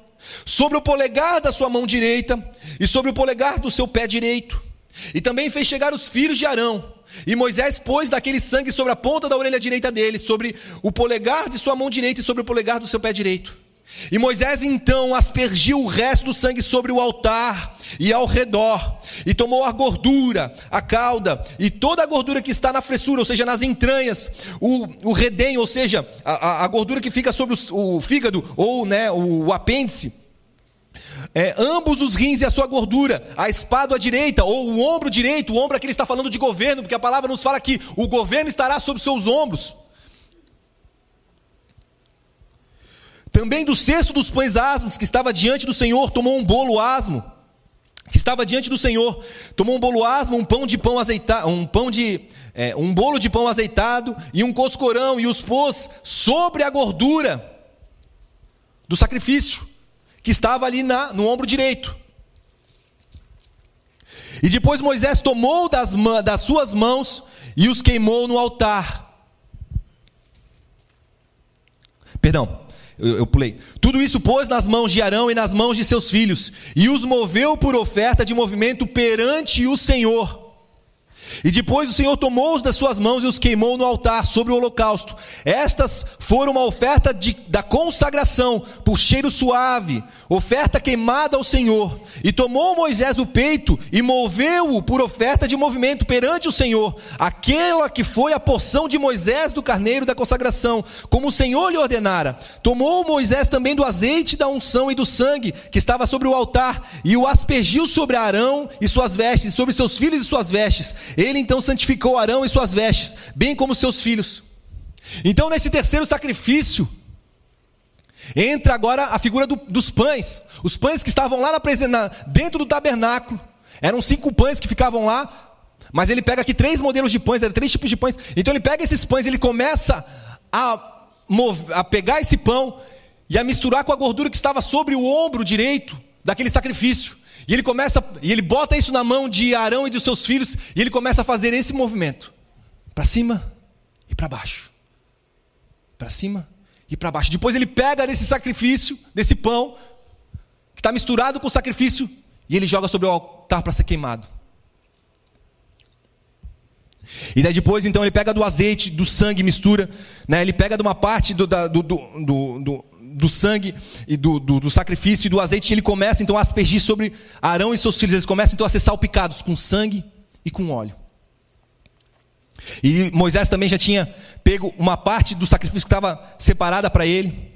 sobre o polegar da sua mão direita e sobre o polegar do seu pé direito. E também fez chegar os filhos de Arão. E Moisés pôs daquele sangue sobre a ponta da orelha direita dele, sobre o polegar de sua mão direita e sobre o polegar do seu pé direito. E Moisés então aspergiu o resto do sangue sobre o altar e ao redor, e tomou a gordura, a cauda e toda a gordura que está na fressura, ou seja, nas entranhas, o, o redém, ou seja, a, a gordura que fica sobre o, o fígado ou né, o, o apêndice. É, ambos os rins e a sua gordura, a espada à direita, ou o ombro direito, o ombro aqui ele está falando de governo, porque a palavra nos fala que o governo estará sobre seus ombros. Também do cesto dos pães asmos que estava diante do Senhor, tomou um bolo asmo, que estava diante do Senhor, tomou um bolo asmo, um pão de pão azeitado, um pão de é, um bolo de pão azeitado e um coscorão e os pôs sobre a gordura do sacrifício que estava ali na, no ombro direito. E depois Moisés tomou das, das suas mãos e os queimou no altar. Perdão eu, eu, pulei. Tudo isso pôs nas mãos de Arão e nas mãos de seus filhos, e os moveu por oferta de movimento perante o Senhor. E depois o Senhor tomou-os das suas mãos e os queimou no altar sobre o holocausto. Estas foram uma oferta de, da consagração por cheiro suave, oferta queimada ao Senhor. E tomou Moisés o peito e moveu-o por oferta de movimento perante o Senhor, aquela que foi a porção de Moisés do carneiro da consagração, como o Senhor lhe ordenara. Tomou Moisés também do azeite da unção e do sangue que estava sobre o altar e o aspergiu sobre Arão e suas vestes, sobre seus filhos e suas vestes ele então santificou Arão e suas vestes, bem como seus filhos. Então, nesse terceiro sacrifício, entra agora a figura do, dos pães. Os pães que estavam lá na, na, dentro do tabernáculo. Eram cinco pães que ficavam lá. Mas ele pega aqui três modelos de pães, eram três tipos de pães. Então ele pega esses pães, ele começa a, a pegar esse pão e a misturar com a gordura que estava sobre o ombro direito daquele sacrifício. E ele começa, e ele bota isso na mão de Arão e dos seus filhos, e ele começa a fazer esse movimento. Para cima e para baixo. Para cima e para baixo. Depois ele pega desse sacrifício, desse pão, que está misturado com o sacrifício, e ele joga sobre o altar para ser queimado. E daí depois, então, ele pega do azeite, do sangue, mistura, né? ele pega de uma parte do, da, do, do, do, do sangue e do, do, do, sacrifício e do azeite, ele começa então a aspergir sobre Arão e seus filhos. Eles começam então a ser salpicados com sangue e com óleo. E Moisés também já tinha pego uma parte do sacrifício que estava separada para ele.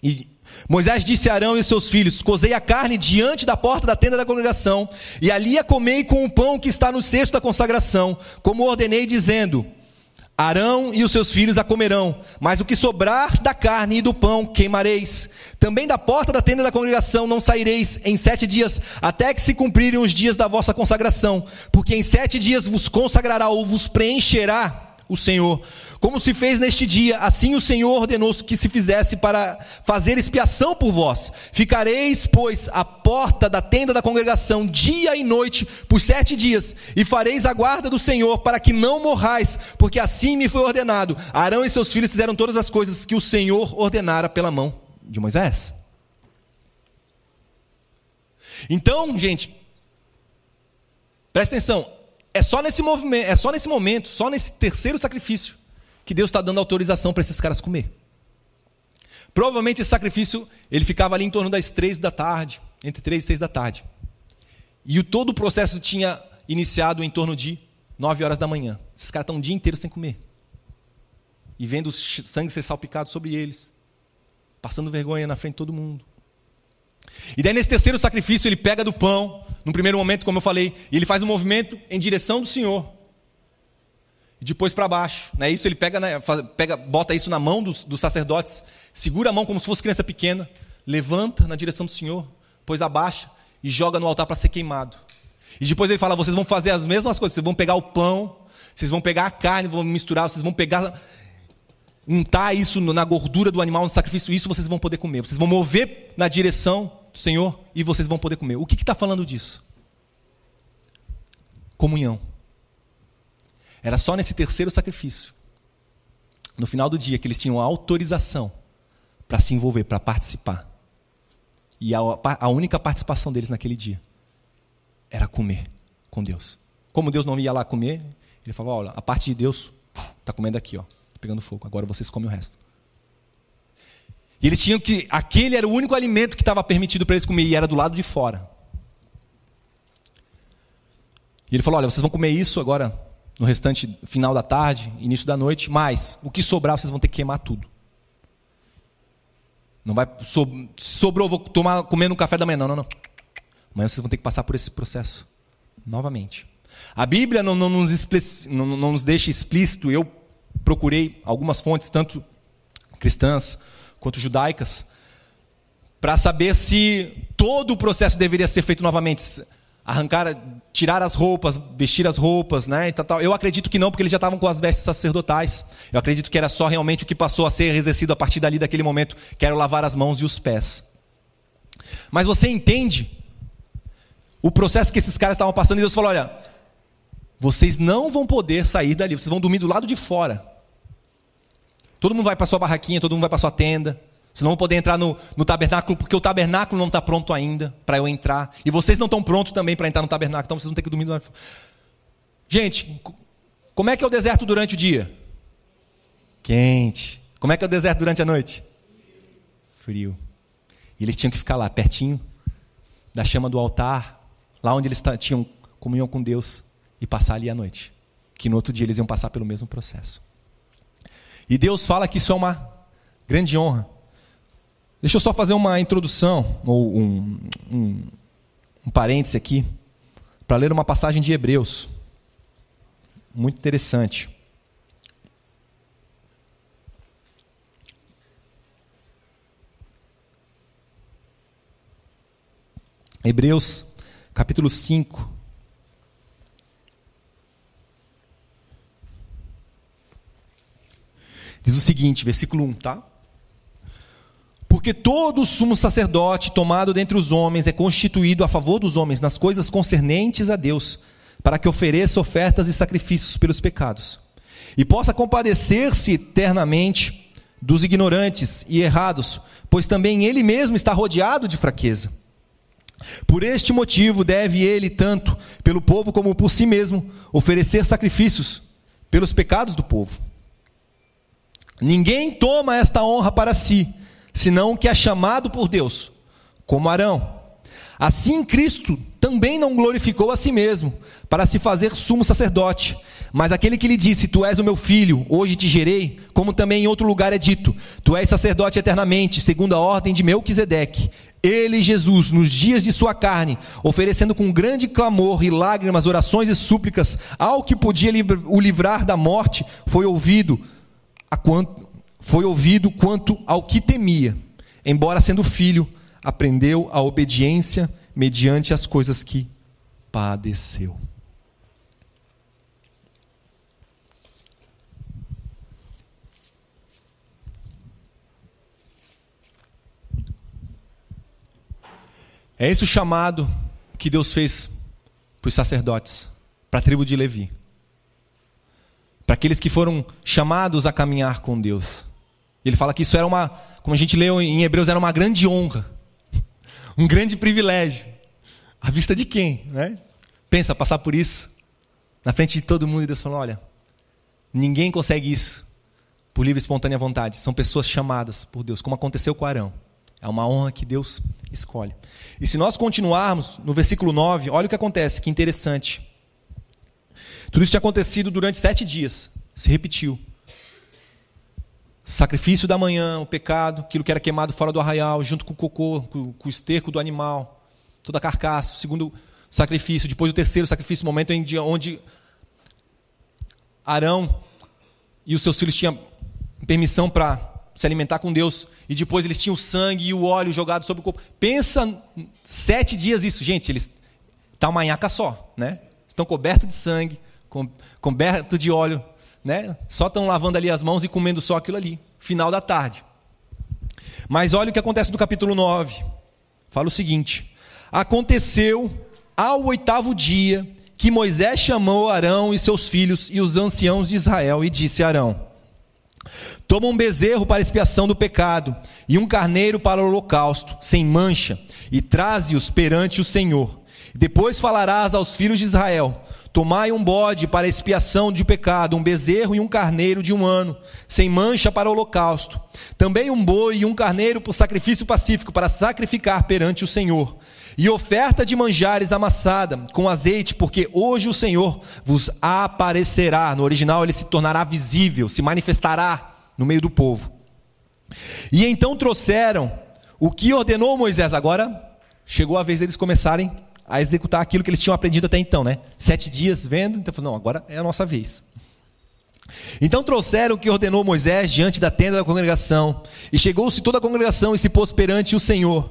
E Moisés disse a Arão e seus filhos: Cozei a carne diante da porta da tenda da congregação, e ali a comei com o pão que está no cesto da consagração, como ordenei, dizendo: Arão e os seus filhos a comerão, mas o que sobrar da carne e do pão queimareis. Também da porta da tenda da congregação não saireis em sete dias, até que se cumprirem os dias da vossa consagração, porque em sete dias vos consagrará ou vos preencherá o Senhor. Como se fez neste dia, assim o Senhor ordenou que se fizesse para fazer expiação por vós. Ficareis, pois, à porta da tenda da congregação dia e noite por sete dias, e fareis a guarda do Senhor para que não morrais, porque assim me foi ordenado. Arão e seus filhos fizeram todas as coisas que o Senhor ordenara pela mão de Moisés. Então, gente, presta atenção, é só nesse movimento, é só nesse momento, só nesse terceiro sacrifício que Deus está dando autorização para esses caras comer. Provavelmente esse sacrifício ele ficava ali em torno das três da tarde, entre três e seis da tarde. E o, todo o processo tinha iniciado em torno de nove horas da manhã. Esses caras estão um dia inteiro sem comer. E vendo o sangue ser salpicado sobre eles. Passando vergonha na frente de todo mundo. E daí nesse terceiro sacrifício ele pega do pão, no primeiro momento, como eu falei, e ele faz um movimento em direção do Senhor e depois para baixo. Né? Isso ele pega, né, pega, bota isso na mão dos, dos, sacerdotes, segura a mão como se fosse criança pequena, levanta na direção do Senhor, depois abaixa e joga no altar para ser queimado. E depois ele fala: vocês vão fazer as mesmas coisas, vocês vão pegar o pão, vocês vão pegar a carne, vão misturar, vocês vão pegar, untar isso na gordura do animal no sacrifício, isso vocês vão poder comer. Vocês vão mover na direção do Senhor e vocês vão poder comer. O que está falando disso? Comunhão. Era só nesse terceiro sacrifício, no final do dia, que eles tinham a autorização para se envolver, para participar. E a, a única participação deles naquele dia era comer com Deus. Como Deus não ia lá comer, ele falava: olha, a parte de Deus está comendo aqui, ó, tá pegando fogo. Agora vocês comem o resto. E eles tinham que. Aquele era o único alimento que estava permitido para eles comer, e era do lado de fora. E ele falou: Olha, vocês vão comer isso agora, no restante final da tarde, início da noite, mas o que sobrar vocês vão ter que queimar tudo. Não vai. So, sobrou, vou tomar, comer no café da manhã. Não, não, não. Amanhã vocês vão ter que passar por esse processo novamente. A Bíblia não, não, nos, não, não nos deixa explícito, eu procurei algumas fontes, tanto cristãs quanto judaicas, para saber se todo o processo deveria ser feito novamente. Arrancar, tirar as roupas, vestir as roupas, né? E tal, tal. Eu acredito que não, porque eles já estavam com as vestes sacerdotais. Eu acredito que era só realmente o que passou a ser exercido a partir dali, daquele momento, que era lavar as mãos e os pés. Mas você entende o processo que esses caras estavam passando, e Deus falou: olha, vocês não vão poder sair dali, vocês vão dormir do lado de fora. Todo mundo vai para sua barraquinha, todo mundo vai para sua tenda. Vocês não vão poder entrar no, no tabernáculo, porque o tabernáculo não está pronto ainda para eu entrar. E vocês não estão prontos também para entrar no tabernáculo, então vocês vão ter que dormir fora. Gente, como é que é o deserto durante o dia? Quente. Como é que é o deserto durante a noite? Frio. E eles tinham que ficar lá, pertinho da chama do altar, lá onde eles tinham comunhão com Deus e passar ali a noite. Que no outro dia eles iam passar pelo mesmo processo. E Deus fala que isso é uma grande honra. Deixa eu só fazer uma introdução, ou um, um, um parêntese aqui, para ler uma passagem de Hebreus. Muito interessante. Hebreus capítulo 5. Diz o seguinte, versículo 1, tá? Porque todo sumo sacerdote tomado dentre os homens é constituído a favor dos homens nas coisas concernentes a Deus, para que ofereça ofertas e sacrifícios pelos pecados, e possa compadecer-se eternamente dos ignorantes e errados, pois também ele mesmo está rodeado de fraqueza. Por este motivo deve ele, tanto pelo povo como por si mesmo, oferecer sacrifícios pelos pecados do povo. Ninguém toma esta honra para si, senão o que é chamado por Deus, como Arão. Assim Cristo também não glorificou a si mesmo, para se fazer sumo sacerdote, mas aquele que lhe disse: Tu és o meu filho, hoje te gerei, como também em outro lugar é dito: Tu és sacerdote eternamente, segundo a ordem de Melquisedeque. Ele, Jesus, nos dias de sua carne, oferecendo com grande clamor e lágrimas, orações e súplicas ao que podia o livrar da morte, foi ouvido, quanto, foi ouvido quanto ao que temia. Embora sendo filho, aprendeu a obediência mediante as coisas que padeceu. É esse o chamado que Deus fez para os sacerdotes, para a tribo de Levi. Para aqueles que foram chamados a caminhar com Deus. Ele fala que isso era uma, como a gente leu em Hebreus, era uma grande honra, um grande privilégio. À vista de quem, né? Pensa passar por isso na frente de todo mundo e Deus falou: olha, ninguém consegue isso por livre e espontânea vontade. São pessoas chamadas por Deus, como aconteceu com Arão. É uma honra que Deus escolhe. E se nós continuarmos no versículo 9, olha o que acontece, que interessante. Tudo isso tinha acontecido durante sete dias, se repetiu. Sacrifício da manhã, o pecado, aquilo que era queimado fora do arraial, junto com o cocô, com, o esterco do animal, toda a carcaça. O segundo sacrifício, depois o terceiro sacrifício, momento onde Arão e os seus filhos tinham permissão para se alimentar com Deus, e depois eles tinham o sangue e o óleo jogado sobre o corpo. Pensa sete dias isso, gente, eles tá uma nhaca só, né? Estão cobertos de sangue, cobertos de óleo, né? Só estão lavando ali as mãos e comendo só aquilo ali. Final da tarde. Mas olha o que acontece no capítulo 9. Fala o seguinte: Aconteceu ao oitavo dia que Moisés chamou Arão e seus filhos e os anciãos de Israel e disse a Arão: Toma um bezerro para expiação do pecado e um carneiro para o holocausto, sem mancha, e traze-os perante o Senhor. Depois falarás aos filhos de Israel: Tomai um bode para expiação de pecado, um bezerro e um carneiro de um ano, sem mancha para holocausto. Também um boi e um carneiro por sacrifício pacífico, para sacrificar perante o Senhor. E oferta de manjares amassada com azeite, porque hoje o Senhor vos aparecerá. No original ele se tornará visível, se manifestará no meio do povo. E então trouxeram o que ordenou Moisés. Agora chegou a vez deles começarem a executar aquilo que eles tinham aprendido até então, né? Sete dias vendo, então não, agora é a nossa vez. Então trouxeram o que ordenou Moisés diante da tenda da congregação, e chegou-se toda a congregação e se pôs perante o Senhor.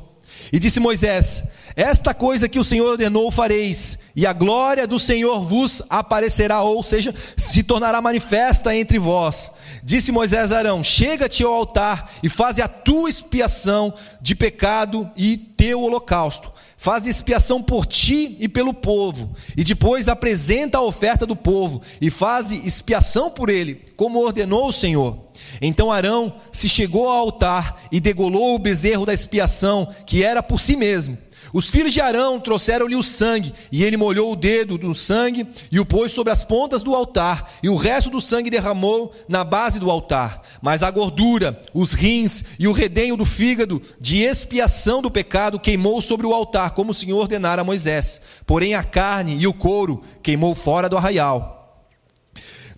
E disse Moisés: Esta coisa que o Senhor ordenou fareis, e a glória do Senhor vos aparecerá, ou seja, se tornará manifesta entre vós. Disse Moisés a Arão: Chega-te ao altar e faze a tua expiação de pecado e teu holocausto faz expiação por ti e pelo povo, e depois apresenta a oferta do povo, e faz expiação por ele, como ordenou o Senhor. Então Arão se chegou ao altar e degolou o bezerro da expiação, que era por si mesmo os filhos de Arão trouxeram-lhe o sangue, e ele molhou o dedo do sangue e o pôs sobre as pontas do altar, e o resto do sangue derramou na base do altar. Mas a gordura, os rins e o redenho do fígado de expiação do pecado queimou sobre o altar, como o Senhor ordenara a Moisés. Porém a carne e o couro queimou fora do arraial.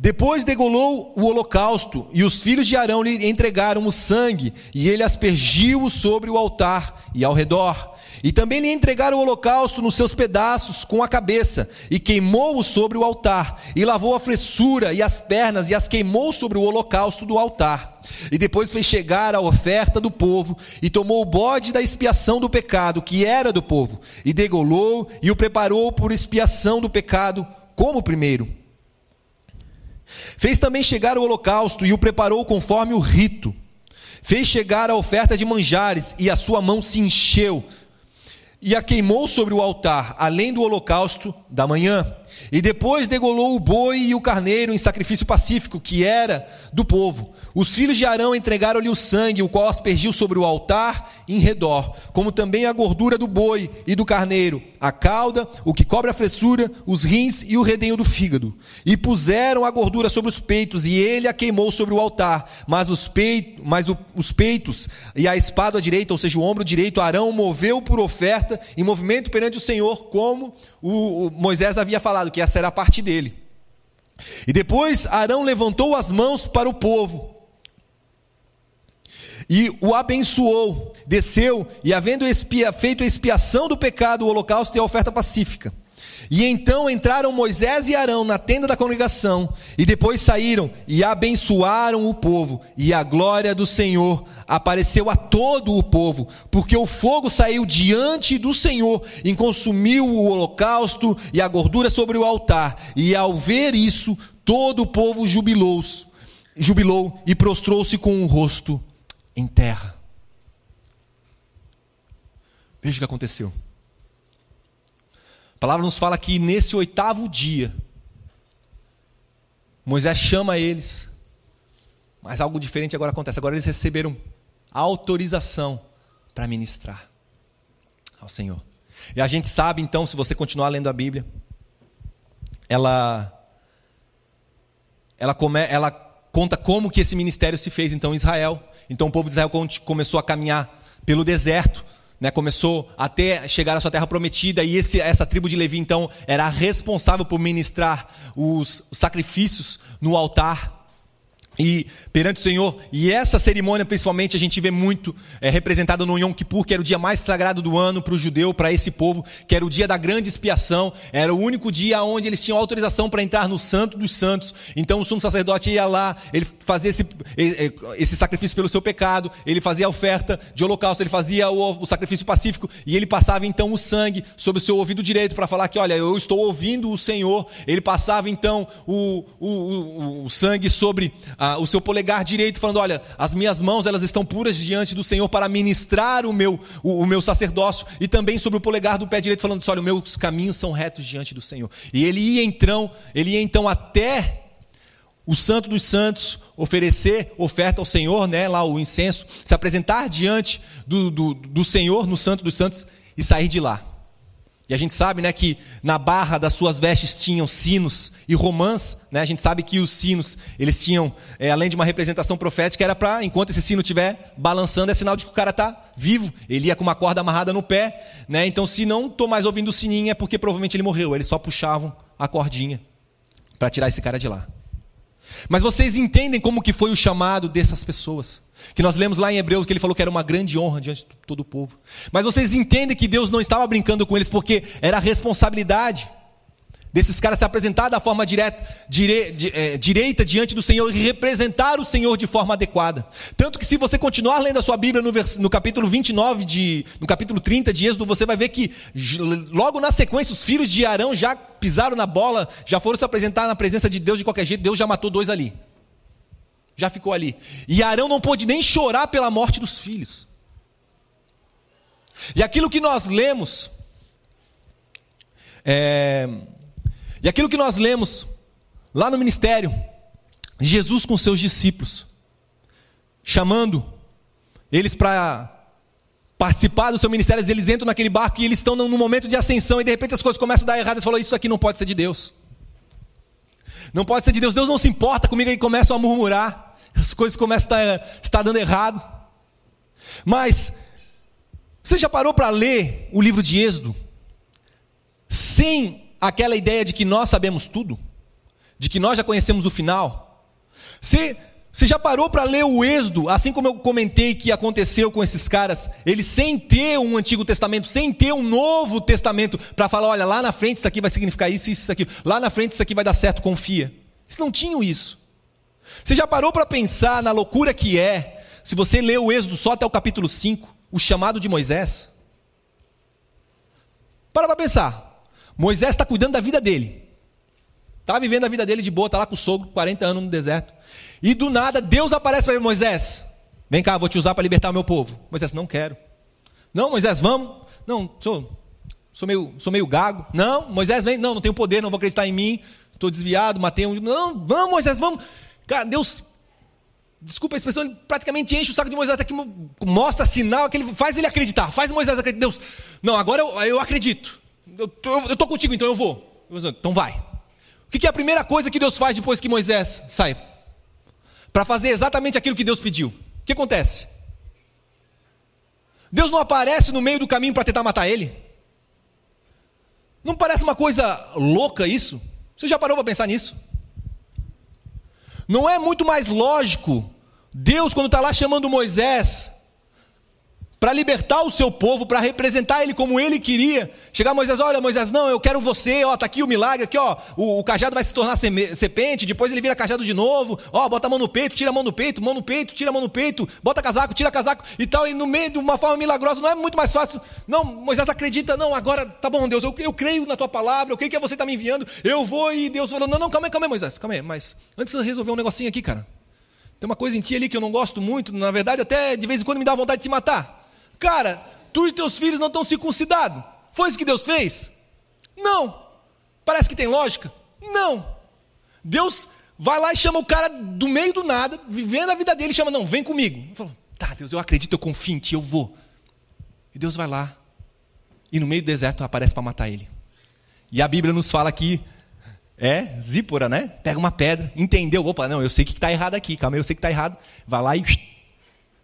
Depois degolou o holocausto, e os filhos de Arão lhe entregaram o sangue, e ele aspergiu-o sobre o altar e ao redor. E também lhe entregaram o holocausto nos seus pedaços com a cabeça, e queimou-o sobre o altar, e lavou a fressura e as pernas, e as queimou sobre o holocausto do altar. E depois fez chegar a oferta do povo, e tomou o bode da expiação do pecado, que era do povo, e degolou e o preparou por expiação do pecado, como o primeiro. Fez também chegar o holocausto e o preparou conforme o rito. Fez chegar a oferta de manjares, e a sua mão se encheu e a queimou sobre o altar, além do holocausto da manhã. E depois degolou o boi e o carneiro em sacrifício pacífico, que era do povo. Os filhos de Arão entregaram-lhe o sangue, o qual aspergiu sobre o altar em redor, como também a gordura do boi e do carneiro, a cauda, o que cobre a fressura, os rins e o redenho do fígado. E puseram a gordura sobre os peitos, e ele a queimou sobre o altar. Mas os, peitos, mas o, os peitos e a espada à direita, ou seja, o ombro direito, Arão moveu por oferta em movimento perante o Senhor, como o, o Moisés havia falado, que essa era a parte dele. E depois Arão levantou as mãos para o povo e o abençoou, desceu, e havendo expia, feito a expiação do pecado, o holocausto e a oferta pacífica. E então entraram Moisés e Arão na tenda da congregação, e depois saíram e abençoaram o povo, e a glória do Senhor apareceu a todo o povo, porque o fogo saiu diante do Senhor e consumiu o holocausto e a gordura sobre o altar, e ao ver isso, todo o povo jubilou, jubilou e prostrou-se com o rosto em terra. Veja o que aconteceu. A palavra nos fala que nesse oitavo dia, Moisés chama eles, mas algo diferente agora acontece. Agora eles receberam autorização para ministrar ao Senhor. E a gente sabe então, se você continuar lendo a Bíblia, ela ela, come, ela conta como que esse ministério se fez então em Israel. Então o povo de Israel começou a caminhar pelo deserto, né, começou até chegar à sua terra prometida, e esse, essa tribo de Levi, então, era responsável por ministrar os, os sacrifícios no altar e perante o Senhor. E essa cerimônia, principalmente, a gente vê muito é, representada no Yom Kippur, que era o dia mais sagrado do ano para o judeu, para esse povo, que era o dia da grande expiação, era o único dia onde eles tinham autorização para entrar no Santo dos Santos. Então o sumo sacerdote ia lá, ele fazia esse, esse sacrifício pelo seu pecado, ele fazia a oferta de holocausto, ele fazia o, o sacrifício pacífico, e ele passava então o sangue sobre o seu ouvido direito para falar que, olha, eu estou ouvindo o Senhor. Ele passava então o, o, o, o sangue sobre a o seu polegar direito, falando: Olha, as minhas mãos elas estão puras diante do Senhor para ministrar o meu, o, o meu sacerdócio, e também sobre o polegar do pé direito, falando: Olha, os meus caminhos são retos diante do Senhor. E ele ia então, ele ia então até o Santo dos Santos oferecer oferta ao Senhor, né, lá o incenso, se apresentar diante do, do, do Senhor no Santo dos Santos e sair de lá. E a gente sabe né, que na barra das suas vestes tinham sinos e romãs. Né? A gente sabe que os sinos, eles tinham, é, além de uma representação profética, era para, enquanto esse sino estiver balançando, é sinal de que o cara está vivo. Ele ia com uma corda amarrada no pé. Né? Então, se não estou mais ouvindo o sininho, é porque provavelmente ele morreu. Eles só puxavam a cordinha para tirar esse cara de lá. Mas vocês entendem como que foi o chamado dessas pessoas? Que nós lemos lá em Hebreus que ele falou que era uma grande honra diante de todo o povo. Mas vocês entendem que Deus não estava brincando com eles porque era a responsabilidade desses caras se apresentar da forma direta, dire, de, é, direita diante do Senhor e representar o Senhor de forma adequada. Tanto que se você continuar lendo a sua Bíblia no, vers, no capítulo 29, de, no capítulo 30 de Êxodo, você vai ver que logo na sequência os filhos de Arão já pisaram na bola, já foram se apresentar na presença de Deus de qualquer jeito, Deus já matou dois ali. Já ficou ali. E Arão não pôde nem chorar pela morte dos filhos. E aquilo que nós lemos, é, e aquilo que nós lemos lá no ministério, Jesus com seus discípulos, chamando eles para participar do seu ministério, eles entram naquele barco e eles estão no momento de ascensão e de repente as coisas começam a dar errado. Eles falam: Isso aqui não pode ser de Deus. Não pode ser de Deus. Deus não se importa comigo e começam a murmurar. As coisas começam a estar dando errado. Mas você já parou para ler o livro de Êxodo sem aquela ideia de que nós sabemos tudo, de que nós já conhecemos o final. Você, você já parou para ler o Êxodo, assim como eu comentei que aconteceu com esses caras, eles sem ter um Antigo Testamento, sem ter um Novo Testamento, para falar: olha, lá na frente isso aqui vai significar isso, isso, aqui, lá na frente isso aqui vai dar certo, confia. Eles não tinham isso. Você já parou para pensar na loucura que é, se você ler o Êxodo só até o capítulo 5, o chamado de Moisés? Para para pensar. Moisés está cuidando da vida dele. Está vivendo a vida dele de boa, está lá com o sogro, 40 anos no deserto. E do nada, Deus aparece para ele, Moisés, vem cá, vou te usar para libertar o meu povo. Moisés, não quero. Não, Moisés, vamos. Não, sou, sou, meio, sou meio gago. Não, Moisés, vem. Não, não tenho poder, não vou acreditar em mim. Estou desviado, matei um. Não, vamos, Moisés, vamos. Cara, Deus, desculpa a expressão, ele praticamente enche o saco de Moisés até que mostra sinal, que ele faz ele acreditar, faz Moisés acreditar. Deus, não, agora eu, eu acredito eu estou contigo, então eu vou. Então vai. O que é a primeira coisa que Deus faz depois que Moisés sai? Para fazer exatamente aquilo que Deus pediu. O que acontece? Deus não aparece no meio do caminho para tentar matar ele? Não parece uma coisa louca isso? Você já parou para pensar nisso? Não é muito mais lógico Deus, quando está lá chamando Moisés, para libertar o seu povo, para representar ele como ele queria. Chegar Moisés, olha Moisés, não, eu quero você, ó, tá aqui o milagre, aqui ó, o, o cajado vai se tornar serpente, depois ele vira cajado de novo, ó, bota a mão no peito, tira a mão no peito, mão no peito, tira a mão no peito, bota casaco, tira casaco e tal, e no meio de uma forma milagrosa, não é muito mais fácil. Não, Moisés acredita, não, agora tá bom, Deus, eu, eu creio na tua palavra, eu creio que você está me enviando, eu vou e Deus falou, não, não, calma aí, calma aí, Moisés, calma aí, mas antes de resolver um negocinho aqui, cara. Tem uma coisa em ti ali que eu não gosto muito, na verdade, até de vez em quando me dá vontade de te matar. Cara, tu e teus filhos não estão circuncidados. Foi isso que Deus fez? Não. Parece que tem lógica? Não. Deus vai lá e chama o cara do meio do nada, vivendo a vida dele, chama, não, vem comigo. Falo, tá, Deus, eu acredito, eu confio em ti, eu vou. E Deus vai lá, e no meio do deserto aparece para matar ele. E a Bíblia nos fala que é Zípora, né? Pega uma pedra, entendeu? Opa, não, eu sei que está errado aqui, calma aí, eu sei que está errado. Vai lá e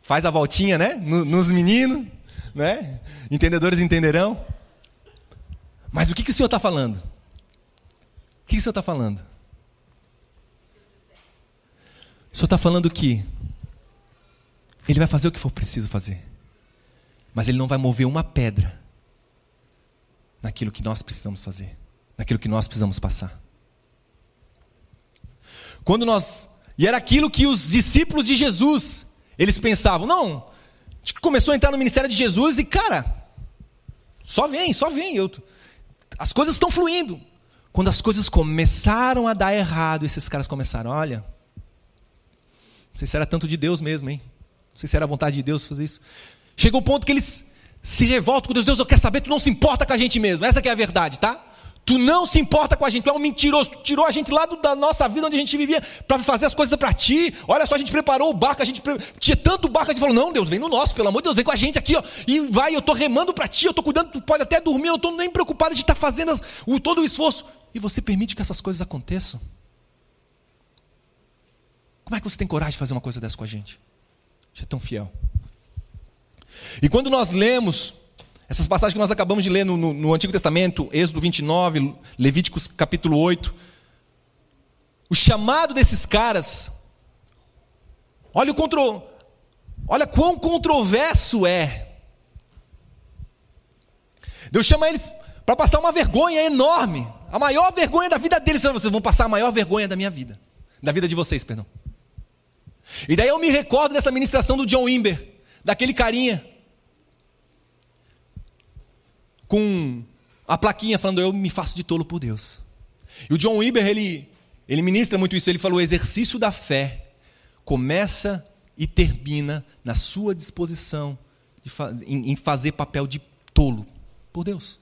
faz a voltinha, né? Nos meninos, né? Entendedores entenderão. Mas o que, que o Senhor está falando? O que, que o Senhor está falando? O Senhor está falando que Ele vai fazer o que for preciso fazer, mas Ele não vai mover uma pedra naquilo que nós precisamos fazer, naquilo que nós precisamos passar. Quando nós. E era aquilo que os discípulos de Jesus eles pensavam, não, a gente começou a entrar no ministério de Jesus e, cara, só vem, só vem. Eu, as coisas estão fluindo. Quando as coisas começaram a dar errado, esses caras começaram, olha, não sei se era tanto de Deus mesmo, hein? Não sei se era a vontade de Deus fazer isso. Chegou o ponto que eles se revoltam com Deus. Deus, eu quero saber, tu não se importa com a gente mesmo. Essa é a verdade, tá? Tu não se importa com a gente, tu é um mentiroso, tu tirou a gente lá do, da nossa vida onde a gente vivia para fazer as coisas para ti. Olha só, a gente preparou o barco, a gente pre... tinha tanto barco, a gente falou: "Não, Deus, vem no nosso, pelo amor de Deus, vem com a gente aqui, ó". E vai, eu tô remando para ti, eu tô cuidando, tu pode até dormir, eu tô nem preocupado de estar tá fazendo as, o todo o esforço. E você permite que essas coisas aconteçam? Como é que você tem coragem de fazer uma coisa dessa com a gente? Você é tão fiel. E quando nós lemos essas passagens que nós acabamos de ler no, no, no, Antigo Testamento, Êxodo 29, Levíticos capítulo 8, o chamado desses caras, olha o contro, olha quão controverso é. Deus chama eles para passar uma vergonha enorme, a maior vergonha da vida deles. Vocês vão passar a maior vergonha da minha vida, da vida de vocês, perdão. E daí eu me recordo dessa ministração do John Wimber, daquele carinha com a plaquinha falando eu me faço de tolo por Deus. E o John Weber, ele, ele ministra muito isso, ele falou: o exercício da fé começa e termina na sua disposição fa em, em fazer papel de tolo por Deus.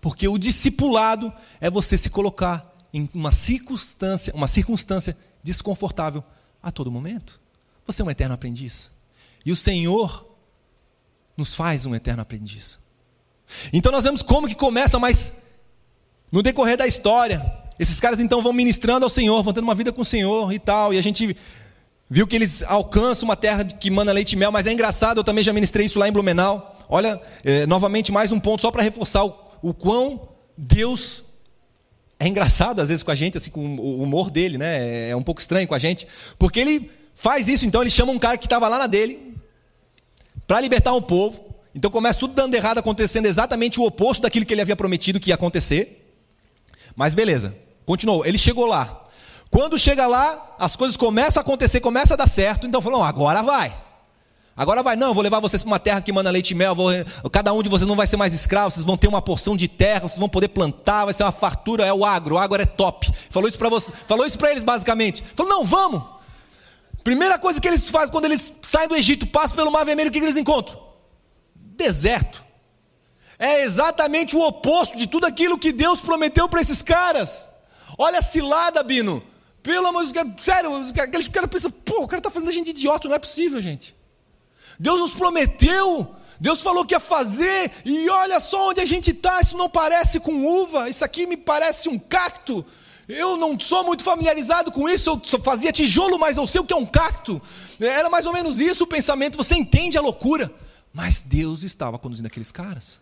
Porque o discipulado é você se colocar em uma circunstância, uma circunstância desconfortável a todo momento. Você é um eterno aprendiz. E o Senhor nos faz um eterno aprendiz. Então nós vemos como que começa, mas no decorrer da história, esses caras então vão ministrando ao Senhor, vão tendo uma vida com o Senhor e tal, e a gente viu que eles alcançam uma terra que manda leite e mel, mas é engraçado, eu também já ministrei isso lá em Blumenau. Olha, é, novamente mais um ponto só para reforçar o, o quão Deus é engraçado às vezes com a gente, assim, com o humor dele, né? É um pouco estranho com a gente, porque ele faz isso, então ele chama um cara que estava lá na dele para libertar o povo. Então começa tudo dando errado, acontecendo exatamente o oposto daquilo que ele havia prometido que ia acontecer. Mas beleza, continuou. Ele chegou lá. Quando chega lá, as coisas começam a acontecer, começa a dar certo. Então falou: agora vai. Agora vai, não, eu vou levar vocês para uma terra que manda leite e mel. Vou, cada um de vocês não vai ser mais escravo, vocês vão ter uma porção de terra, vocês vão poder plantar, vai ser uma fartura, é o agro, o agro é top. Falou isso para você, falou isso para eles basicamente. Falou: não, vamos. Primeira coisa que eles fazem quando eles saem do Egito, passam pelo Mar Vermelho, o que, que eles encontram? Deserto. É exatamente o oposto de tudo aquilo que Deus prometeu para esses caras. Olha a cilada, Bino. Pelo amor de Deus, sério, aqueles caras pensam, pô, o cara está fazendo a gente idiota, não é possível, gente. Deus nos prometeu, Deus falou que ia fazer, e olha só onde a gente está, isso não parece com uva, isso aqui me parece um cacto. Eu não sou muito familiarizado com isso, eu fazia tijolo, mas eu sei o que é um cacto. Era mais ou menos isso o pensamento, você entende a loucura. Mas Deus estava conduzindo aqueles caras.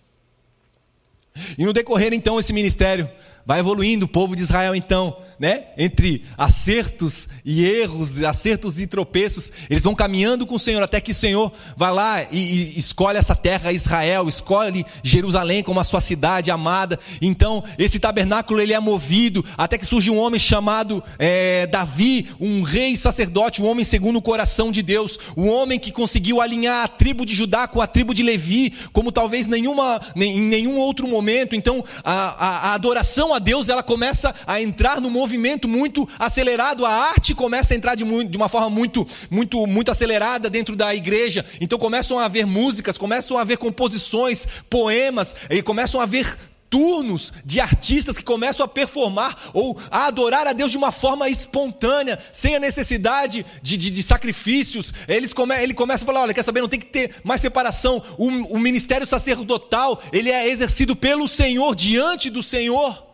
E no decorrer então esse ministério vai evoluindo, o povo de Israel então né? entre acertos e erros, acertos e tropeços, eles vão caminhando com o Senhor até que o Senhor vai lá e, e, escolhe essa terra Israel, escolhe Jerusalém como a sua cidade amada. Então esse tabernáculo ele é movido até que surge um homem chamado é, Davi, um rei sacerdote, um homem segundo o coração de Deus, um homem que conseguiu alinhar a tribo de Judá com a tribo de Levi, como talvez nenhuma, em nenhum outro momento. Então a, a, a adoração a Deus ela começa a entrar no movimento movimento muito acelerado, a arte começa a entrar de, muito, de uma forma muito, muito, muito acelerada dentro da igreja. Então começam a haver músicas, começam a haver composições, poemas, e começam a haver turnos de artistas que começam a performar ou a adorar a Deus de uma forma espontânea, sem a necessidade de, de, de sacrifícios. Eles come, ele começa a falar: olha, quer saber, não tem que ter mais separação. O, o ministério sacerdotal ele é exercido pelo Senhor, diante do Senhor.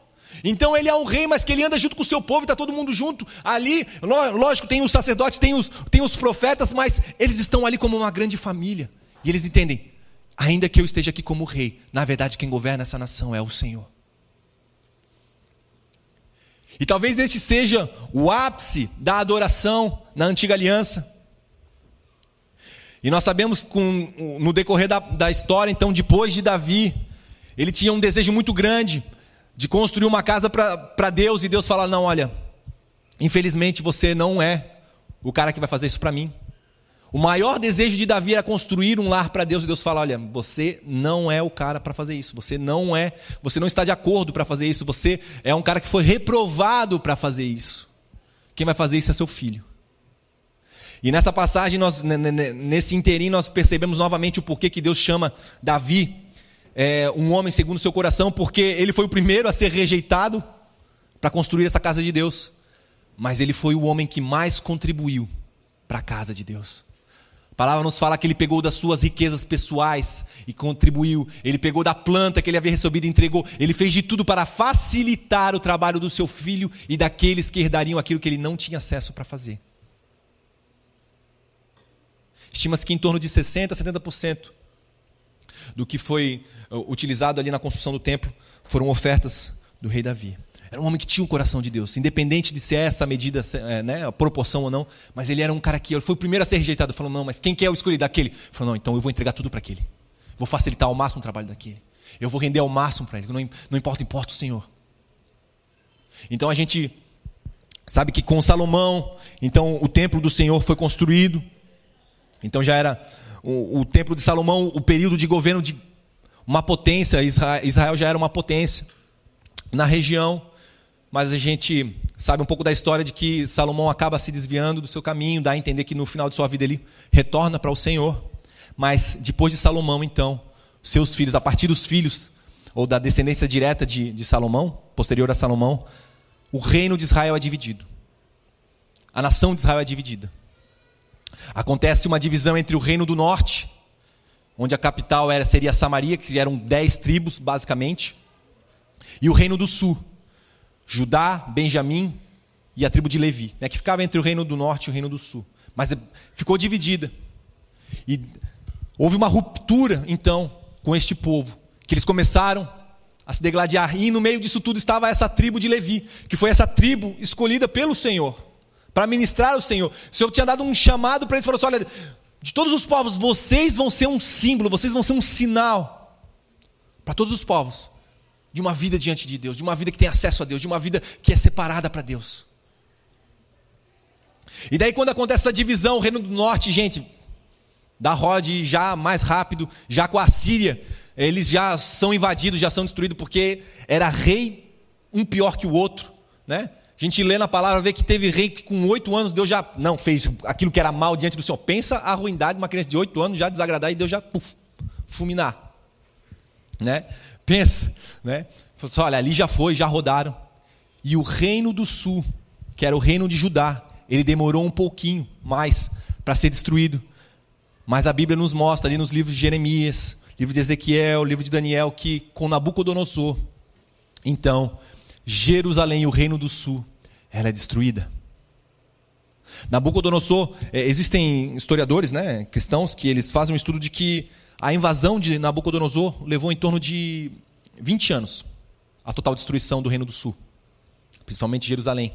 Então ele é um rei, mas que ele anda junto com o seu povo, está todo mundo junto. Ali, lógico, tem os sacerdotes, tem os, tem os profetas, mas eles estão ali como uma grande família. E eles entendem, ainda que eu esteja aqui como rei, na verdade quem governa essa nação é o Senhor. E talvez este seja o ápice da adoração na antiga aliança. E nós sabemos com, no decorrer da, da história, então, depois de Davi, ele tinha um desejo muito grande de construir uma casa para Deus e Deus fala: Não, olha, infelizmente você não é o cara que vai fazer isso para mim. O maior desejo de Davi era construir um lar para Deus e Deus fala: Olha, você não é o cara para fazer isso. Você não é, você não está de acordo para fazer isso. Você é um cara que foi reprovado para fazer isso. Quem vai fazer isso é seu filho. E nessa passagem, nós, nesse inteirinho, nós percebemos novamente o porquê que Deus chama Davi é, um homem segundo o seu coração, porque ele foi o primeiro a ser rejeitado para construir essa casa de Deus. Mas ele foi o homem que mais contribuiu para a casa de Deus. A palavra nos fala que ele pegou das suas riquezas pessoais e contribuiu. Ele pegou da planta que ele havia recebido e entregou. Ele fez de tudo para facilitar o trabalho do seu filho e daqueles que herdariam aquilo que ele não tinha acesso para fazer. Estima-se que em torno de 60% a 70% do que foi uh, utilizado ali na construção do templo foram ofertas do rei Davi. Era um homem que tinha o coração de Deus, independente de se é essa medida, é, né, a proporção ou não, mas ele era um cara que foi o primeiro a ser rejeitado. Falou, não, mas quem quer é o escolhido? Aquele. Falou, não, então eu vou entregar tudo para aquele. Vou facilitar ao máximo o trabalho daquele. Eu vou render ao máximo para ele. Não, não importa, importa o Senhor. Então a gente sabe que com Salomão, então o templo do Senhor foi construído. Então já era o, o templo de Salomão, o período de governo de uma potência. Israel, já era uma potência na região mas a gente sabe um pouco da história de que Salomão acaba se desviando do seu caminho, dá a entender que no final de sua vida ele retorna para o Senhor. Mas depois de Salomão, então, seus filhos, a partir dos filhos, ou da descendência direta de, de Salomão, posterior a Salomão, o reino de Israel é dividido. A nação de Israel é dividida. Acontece uma divisão entre o reino do norte, onde a capital era, seria Samaria, que eram dez tribos, basicamente, e o reino do sul, Judá, Benjamim e a tribo de Levi, né, que ficava entre o reino do norte e o reino do sul. Mas ficou dividida. E houve uma ruptura, então, com este povo, que eles começaram a se degladiar. E no meio disso tudo estava essa tribo de Levi, que foi essa tribo escolhida pelo Senhor, para ministrar o Senhor. O Senhor tinha dado um chamado para eles, falou assim: olha, de todos os povos, vocês vão ser um símbolo, vocês vão ser um sinal para todos os povos de uma vida diante de Deus, de uma vida que tem acesso a Deus, de uma vida que é separada para Deus. E daí, quando acontece essa divisão, o Reino do Norte, gente, da Rod já mais rápido, já com a Síria, eles já são invadidos, já são destruídos, porque era rei um pior que o outro, né? A gente lê na palavra, vê que teve rei que com oito anos Deus já não fez aquilo que era mal diante do Senhor. Pensa a ruindade de uma criança de oito anos já desagradar e Deus já puf, fulminar, né? Pensa, né? Assim, olha, ali já foi, já rodaram. E o reino do sul, que era o reino de Judá, ele demorou um pouquinho mais para ser destruído. Mas a Bíblia nos mostra ali nos livros de Jeremias, livro de Ezequiel, livro de Daniel, que com Nabucodonosor, então, Jerusalém, o reino do sul, ela é destruída. Nabucodonosor, é, existem historiadores, né, cristãos, que eles fazem um estudo de que a invasão de Nabucodonosor levou em torno de 20 anos a total destruição do Reino do Sul, principalmente Jerusalém.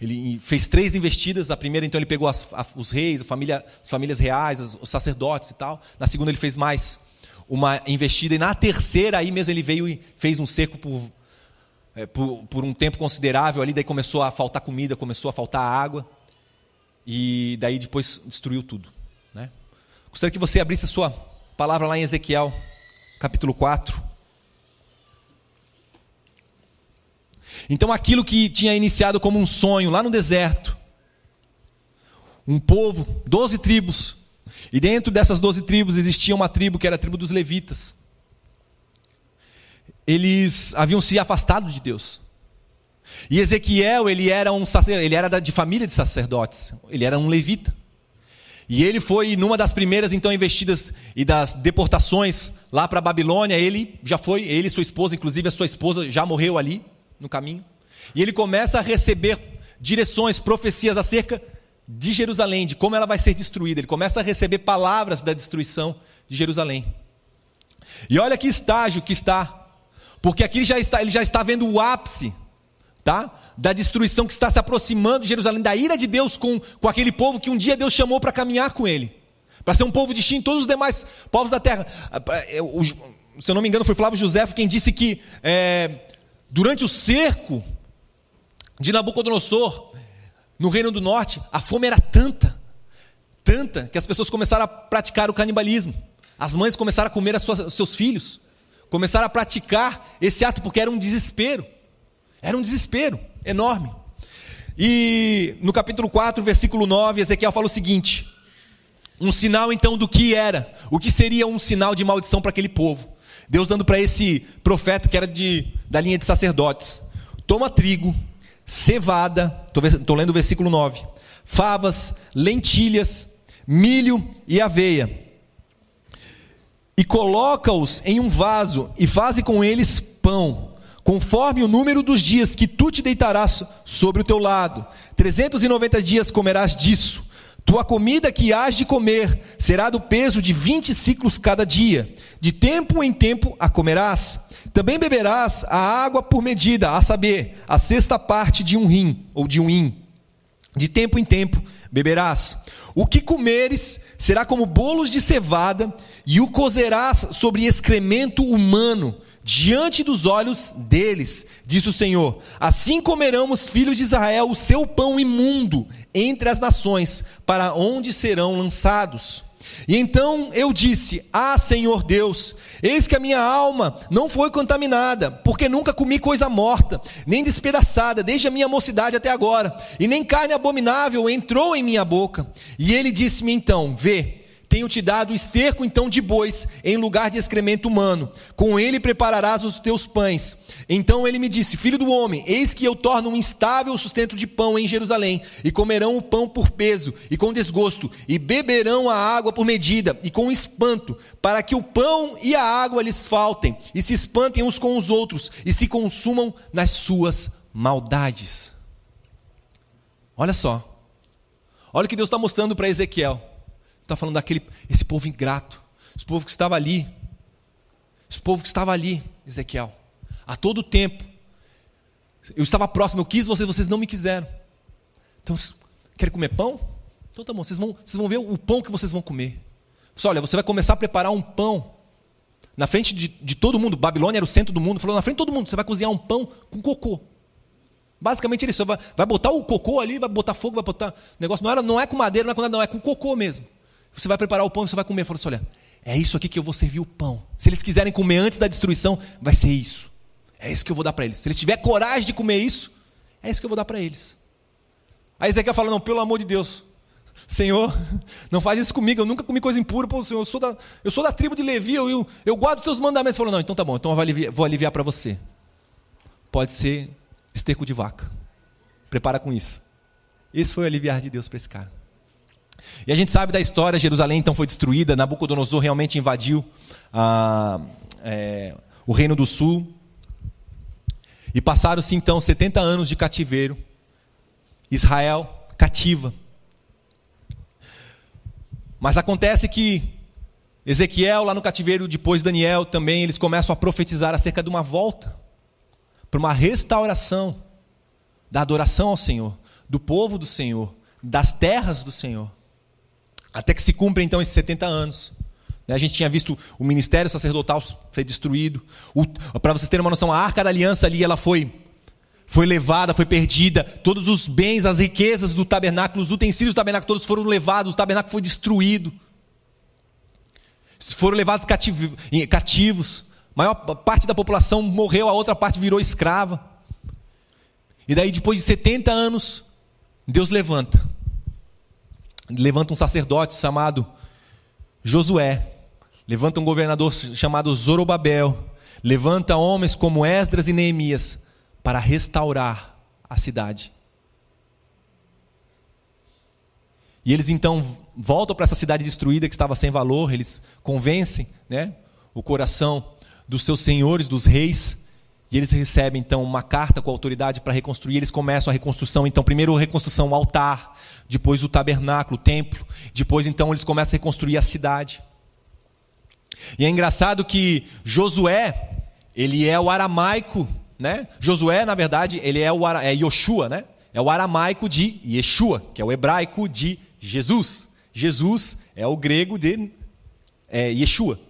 Ele fez três investidas. A primeira, então, ele pegou as, a, os reis, a família, as famílias reais, as, os sacerdotes e tal. Na segunda, ele fez mais uma investida. E na terceira, aí mesmo, ele veio e fez um cerco por, é, por, por um tempo considerável ali. Daí começou a faltar comida, começou a faltar água. E daí depois destruiu tudo. Né? Gostaria que você abrisse a sua palavra lá em Ezequiel, capítulo 4. Então, aquilo que tinha iniciado como um sonho lá no deserto, um povo, doze tribos, e dentro dessas doze tribos existia uma tribo que era a tribo dos levitas. Eles haviam se afastado de Deus. E Ezequiel, ele era um ele era de família de sacerdotes, ele era um levita. E ele foi numa das primeiras então investidas e das deportações lá para a Babilônia, ele já foi, ele e sua esposa, inclusive a sua esposa já morreu ali no caminho. E ele começa a receber direções, profecias acerca de Jerusalém, de como ela vai ser destruída. Ele começa a receber palavras da destruição de Jerusalém. E olha que estágio que está, porque aqui já está, ele já está vendo o ápice, tá? da destruição que está se aproximando de Jerusalém, da ira de Deus com, com aquele povo que um dia Deus chamou para caminhar com ele, para ser um povo distinto de todos os demais povos da terra. Se eu não me engano, foi Flávio José quem disse que é, durante o cerco de Nabucodonosor, no Reino do Norte, a fome era tanta, tanta, que as pessoas começaram a praticar o canibalismo. As mães começaram a comer os seus filhos, começaram a praticar esse ato porque era um desespero. Era um desespero enorme. E no capítulo 4, versículo 9, Ezequiel fala o seguinte: um sinal então do que era, o que seria um sinal de maldição para aquele povo. Deus dando para esse profeta que era de, da linha de sacerdotes: toma trigo, cevada, estou lendo o versículo 9, favas, lentilhas, milho e aveia, e coloca-os em um vaso e faze com eles pão, conforme o número dos dias que tu te deitarás sobre o teu lado. 390 dias comerás disso. Tua comida que hás de comer será do peso de vinte ciclos cada dia. De tempo em tempo a comerás. Também beberás a água por medida, a saber, a sexta parte de um rim ou de um hin. De tempo em tempo beberás. O que comeres será como bolos de cevada, e o cozerás sobre excremento humano, diante dos olhos deles, disse o Senhor. Assim comerão os filhos de Israel o seu pão imundo entre as nações, para onde serão lançados. E então eu disse: Ah, Senhor Deus, eis que a minha alma não foi contaminada, porque nunca comi coisa morta, nem despedaçada, desde a minha mocidade até agora, e nem carne abominável entrou em minha boca. E ele disse-me então: Vê, tenho te dado esterco então de bois em lugar de excremento humano. Com ele prepararás os teus pães. Então ele me disse: Filho do homem, eis que eu torno um instável sustento de pão em Jerusalém, e comerão o pão por peso e com desgosto, e beberão a água por medida e com espanto, para que o pão e a água lhes faltem, e se espantem uns com os outros, e se consumam nas suas maldades. Olha só. Olha o que Deus está mostrando para Ezequiel. Está falando daquele, esse povo ingrato, esse povo que estava ali, esse povo que estava ali, Ezequiel, a todo tempo. Eu estava próximo, eu quis vocês, vocês não me quiseram. Então, querem comer pão? Então tá bom, vocês vão, vocês vão ver o pão que vocês vão comer. Você, olha, você vai começar a preparar um pão na frente de, de todo mundo. Babilônia era o centro do mundo. Falou, na frente de todo mundo, você vai cozinhar um pão com cocô. Basicamente ele só vai, vai botar o cocô ali, vai botar fogo, vai botar negócio. Não, era, não é com madeira, não é com nada, não, é com cocô mesmo. Você vai preparar o pão, você vai comer. Falou assim: olha, é isso aqui que eu vou servir o pão. Se eles quiserem comer antes da destruição, vai ser isso. É isso que eu vou dar para eles. Se eles tiverem coragem de comer isso, é isso que eu vou dar para eles. Aí Ezequiel fala: não, pelo amor de Deus, Senhor, não faz isso comigo, eu nunca comi coisa impura, pô, Senhor, eu sou da, eu sou da tribo de Levi, eu, eu, eu guardo os teus mandamentos. Ele falou: não, então tá bom, então eu vou aliviar, vou aliviar para você. Pode ser esterco de vaca. Prepara com isso. Esse foi o aliviar de Deus para esse cara. E a gente sabe da história, Jerusalém então foi destruída, Nabucodonosor realmente invadiu ah, é, o reino do sul. E passaram-se então 70 anos de cativeiro. Israel cativa. Mas acontece que Ezequiel, lá no cativeiro, depois Daniel também, eles começam a profetizar acerca de uma volta, para uma restauração da adoração ao Senhor, do povo do Senhor, das terras do Senhor. Até que se cumprem então esses 70 anos. Né, a gente tinha visto o ministério sacerdotal ser destruído. Para vocês terem uma noção, a arca da aliança ali ela foi, foi levada, foi perdida. Todos os bens, as riquezas do tabernáculo, os utensílios do tabernáculo, todos foram levados. O tabernáculo foi destruído. Foram levados cativos. A maior parte da população morreu, a outra parte virou escrava. E daí, depois de 70 anos, Deus levanta levanta um sacerdote chamado Josué, levanta um governador chamado Zorobabel, levanta homens como Esdras e Neemias para restaurar a cidade. E eles então voltam para essa cidade destruída que estava sem valor, eles convencem né, o coração dos seus senhores, dos reis, e eles recebem então uma carta com autoridade para reconstruir. Eles começam a reconstrução. Então, primeiro a reconstrução o altar, depois o tabernáculo, o templo. Depois então eles começam a reconstruir a cidade. E é engraçado que Josué, ele é o aramaico, né? Josué, na verdade, ele é o é Yoshua, né? É o aramaico de Yeshua, que é o hebraico de Jesus. Jesus é o grego de é, Yeshua,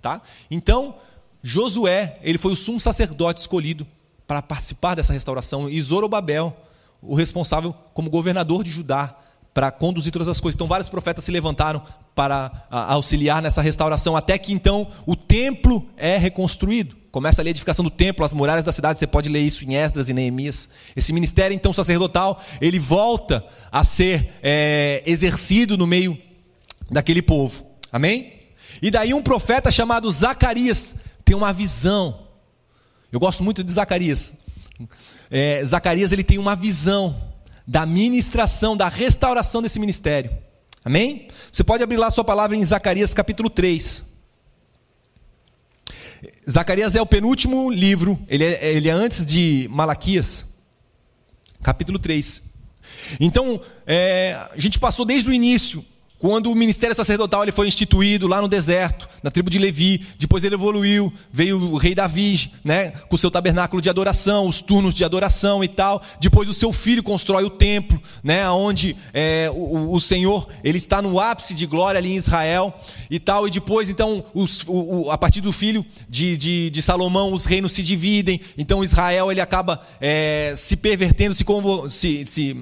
tá? Então, Josué, ele foi o sumo sacerdote escolhido para participar dessa restauração, e Zorobabel, o responsável como governador de Judá, para conduzir todas as coisas. Então, vários profetas se levantaram para auxiliar nessa restauração, até que então o templo é reconstruído. Começa ali a edificação do templo, as muralhas da cidade, você pode ler isso em Esdras e Neemias. Esse ministério, então, sacerdotal, ele volta a ser é, exercido no meio daquele povo. Amém? E daí um profeta chamado Zacarias tem uma visão. Eu gosto muito de Zacarias. É, Zacarias ele tem uma visão da ministração, da restauração desse ministério. Amém? Você pode abrir lá sua palavra em Zacarias capítulo 3. Zacarias é o penúltimo livro, ele é, ele é antes de Malaquias, capítulo 3. Então, é, a gente passou desde o início quando o ministério sacerdotal ele foi instituído lá no deserto, na tribo de Levi, depois ele evoluiu, veio o rei Davi, né, com o seu tabernáculo de adoração, os turnos de adoração e tal. Depois o seu filho constrói o templo, né, onde é, o, o, Senhor ele está no ápice de glória ali em Israel e tal. E depois, então, os, o, a partir do filho de, de, de, Salomão, os reinos se dividem. Então Israel ele acaba é, se pervertendo, se, se, se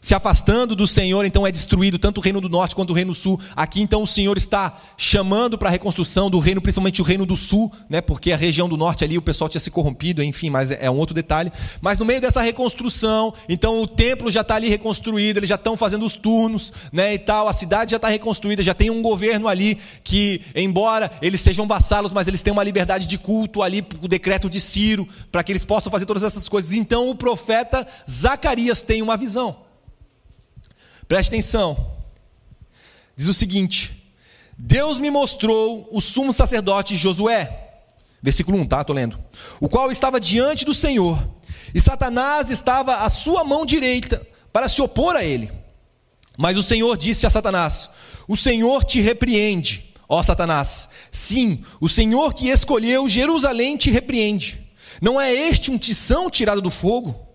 se afastando do Senhor, então é destruído tanto o reino do norte quanto o reino do sul. Aqui então o Senhor está chamando para a reconstrução do reino, principalmente o reino do sul, né? Porque a região do norte ali o pessoal tinha se corrompido, enfim, mas é um outro detalhe. Mas no meio dessa reconstrução, então o templo já está ali reconstruído, eles já estão fazendo os turnos, né? E tal, a cidade já está reconstruída, já tem um governo ali que, embora eles sejam vassalos, mas eles têm uma liberdade de culto ali, o decreto de Ciro, para que eles possam fazer todas essas coisas. Então o profeta Zacarias tem uma visão. Preste atenção. Diz o seguinte: Deus me mostrou o sumo sacerdote Josué. Versículo 1, tá? Estou lendo. O qual estava diante do Senhor, e Satanás estava à sua mão direita para se opor a ele. Mas o Senhor disse a Satanás: O Senhor te repreende, ó Satanás. Sim, o Senhor que escolheu Jerusalém te repreende. Não é este um tição tirado do fogo?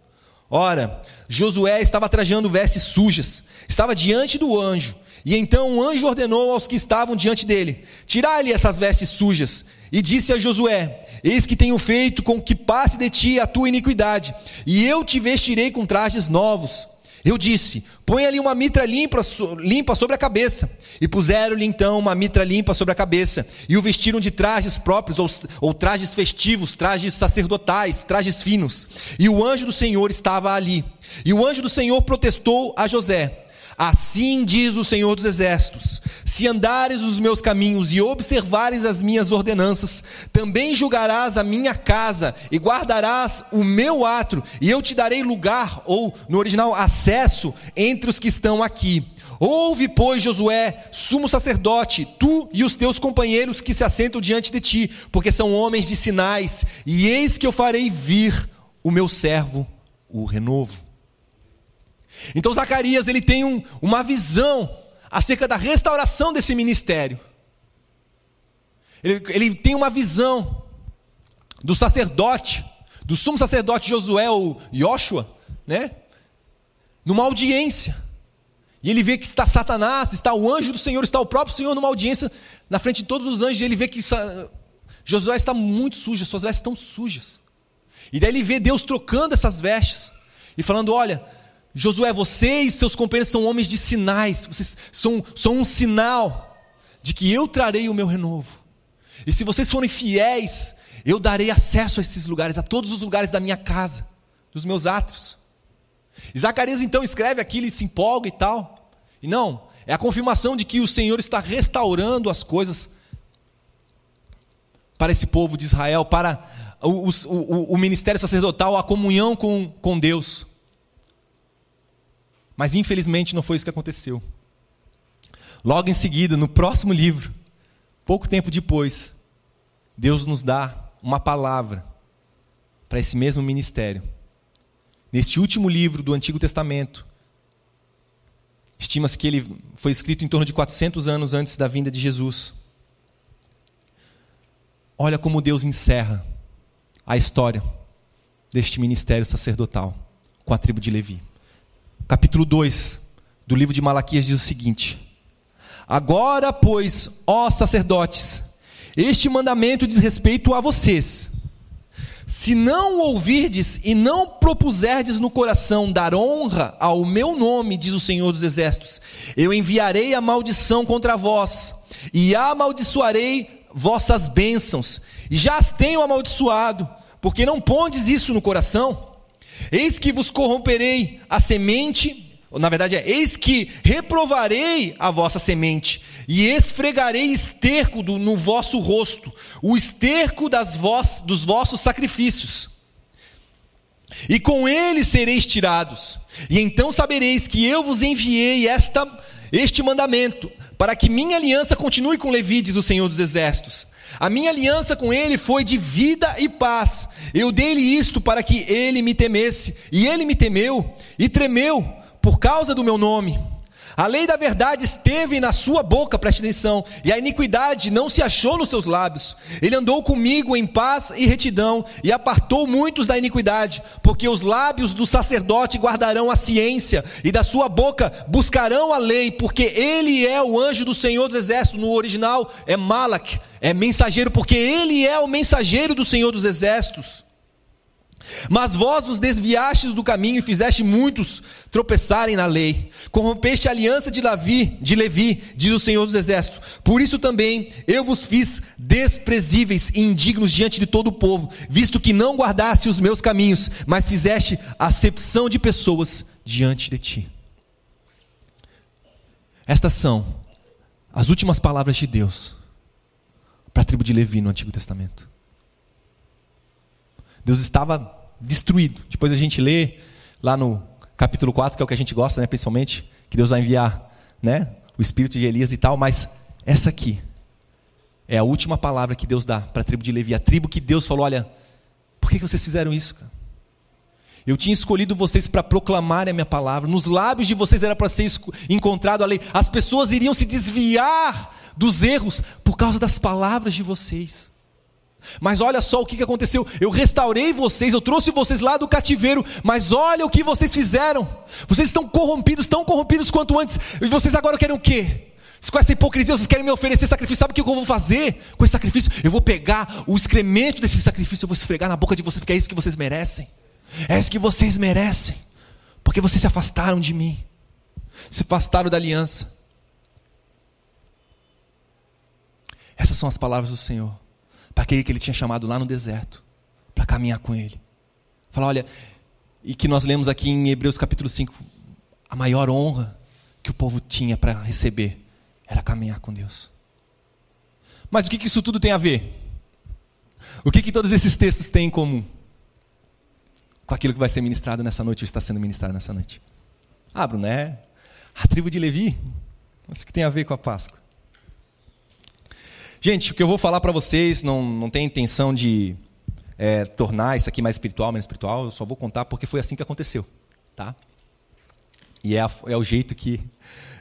Ora, Josué estava trajando vestes sujas, estava diante do anjo, e então o anjo ordenou aos que estavam diante dele: Tirai-lhe essas vestes sujas. E disse a Josué: Eis que tenho feito com que passe de ti a tua iniquidade, e eu te vestirei com trajes novos. Eu disse: Põe ali uma mitra limpa, limpa sobre a cabeça. E puseram-lhe então uma mitra limpa sobre a cabeça, e o vestiram de trajes próprios, ou, ou, trajes festivos, trajes sacerdotais, trajes finos. E o anjo do Senhor estava ali. E o anjo do Senhor protestou a José: Assim diz o Senhor dos Exércitos: Se andares os meus caminhos e observares as minhas ordenanças, também julgarás a minha casa e guardarás o meu atro, e eu te darei lugar, ou no original, acesso entre os que estão aqui. Ouve, pois, Josué, sumo sacerdote, tu e os teus companheiros que se assentam diante de ti, porque são homens de sinais, e eis que eu farei vir o meu servo, o renovo. Então Zacarias ele tem um, uma visão acerca da restauração desse ministério. Ele, ele tem uma visão do sacerdote, do sumo sacerdote Josué ou Joshua, né? Numa audiência. E ele vê que está Satanás, está o anjo do Senhor, está o próprio Senhor numa audiência na frente de todos os anjos. E ele vê que Josué está muito sujo, suas vestes estão sujas. E daí ele vê Deus trocando essas vestes e falando: Olha, Josué, você e seus companheiros são homens de sinais, vocês são, são um sinal de que eu trarei o meu renovo. E se vocês forem fiéis, eu darei acesso a esses lugares, a todos os lugares da minha casa, dos meus atos. E Zacarias então escreve aquilo e se empolga e tal. E não, é a confirmação de que o Senhor está restaurando as coisas para esse povo de Israel, para o, o, o ministério sacerdotal, a comunhão com, com Deus. Mas infelizmente não foi isso que aconteceu. Logo em seguida, no próximo livro, pouco tempo depois, Deus nos dá uma palavra para esse mesmo ministério. Neste último livro do Antigo Testamento, estima-se que ele foi escrito em torno de 400 anos antes da vinda de Jesus. Olha como Deus encerra a história deste ministério sacerdotal com a tribo de Levi capítulo 2 do livro de Malaquias diz o seguinte: Agora, pois, ó sacerdotes, este mandamento diz respeito a vocês. Se não ouvirdes e não propuserdes no coração dar honra ao meu nome, diz o Senhor dos Exércitos, eu enviarei a maldição contra vós, e amaldiçoarei vossas bênçãos, e já as tenho amaldiçoado, porque não pondes isso no coração. Eis que vos corromperei a semente, na verdade é: eis que reprovarei a vossa semente, e esfregarei esterco do, no vosso rosto, o esterco das vos, dos vossos sacrifícios. E com ele sereis tirados, e então sabereis que eu vos enviei esta, este mandamento, para que minha aliança continue com Levi, diz o Senhor dos Exércitos. A minha aliança com ele foi de vida e paz. Eu dei-lhe isto para que ele me temesse, e ele me temeu e tremeu por causa do meu nome. A lei da verdade esteve na sua boca, preste atenção, e a iniquidade não se achou nos seus lábios. Ele andou comigo em paz e retidão, e apartou muitos da iniquidade, porque os lábios do sacerdote guardarão a ciência, e da sua boca buscarão a lei, porque ele é o anjo do Senhor dos Exércitos. No original é Malak, é mensageiro, porque ele é o mensageiro do Senhor dos Exércitos. Mas vós vos desviastes do caminho e fizeste muitos tropeçarem na lei. Corrompeste a aliança de Davi, de Levi, diz o Senhor dos Exércitos. Por isso também eu vos fiz desprezíveis e indignos diante de todo o povo, visto que não guardaste os meus caminhos, mas fizeste acepção de pessoas diante de ti. Estas são as últimas palavras de Deus para a tribo de Levi no Antigo Testamento. Deus estava destruído. Depois a gente lê lá no capítulo 4, que é o que a gente gosta, né, principalmente, que Deus vai enviar, né, o espírito de Elias e tal, mas essa aqui é a última palavra que Deus dá para a tribo de Levi, a tribo que Deus falou, olha, por que vocês fizeram isso, cara? Eu tinha escolhido vocês para proclamar a minha palavra. Nos lábios de vocês era para ser encontrado a lei. As pessoas iriam se desviar dos erros por causa das palavras de vocês. Mas olha só o que aconteceu. Eu restaurei vocês, eu trouxe vocês lá do cativeiro, mas olha o que vocês fizeram. Vocês estão corrompidos, tão corrompidos quanto antes. E vocês agora querem o quê? Com essa hipocrisia, vocês querem me oferecer sacrifício. Sabe o que eu vou fazer com esse sacrifício? Eu vou pegar o excremento desse sacrifício, eu vou esfregar na boca de vocês, porque é isso que vocês merecem. É isso que vocês merecem. Porque vocês se afastaram de mim, se afastaram da aliança. Essas são as palavras do Senhor para aquele que ele tinha chamado lá no deserto, para caminhar com ele. Fala, olha, e que nós lemos aqui em Hebreus capítulo 5, a maior honra que o povo tinha para receber era caminhar com Deus. Mas o que, que isso tudo tem a ver? O que, que todos esses textos têm em comum? Com aquilo que vai ser ministrado nessa noite, ou está sendo ministrado nessa noite. Ah, Bruno, é a tribo de Levi? Mas o que tem a ver com a Páscoa? Gente, o que eu vou falar para vocês não, não tem intenção de é, tornar isso aqui mais espiritual, menos espiritual. Eu só vou contar porque foi assim que aconteceu, tá? E é, a, é o jeito que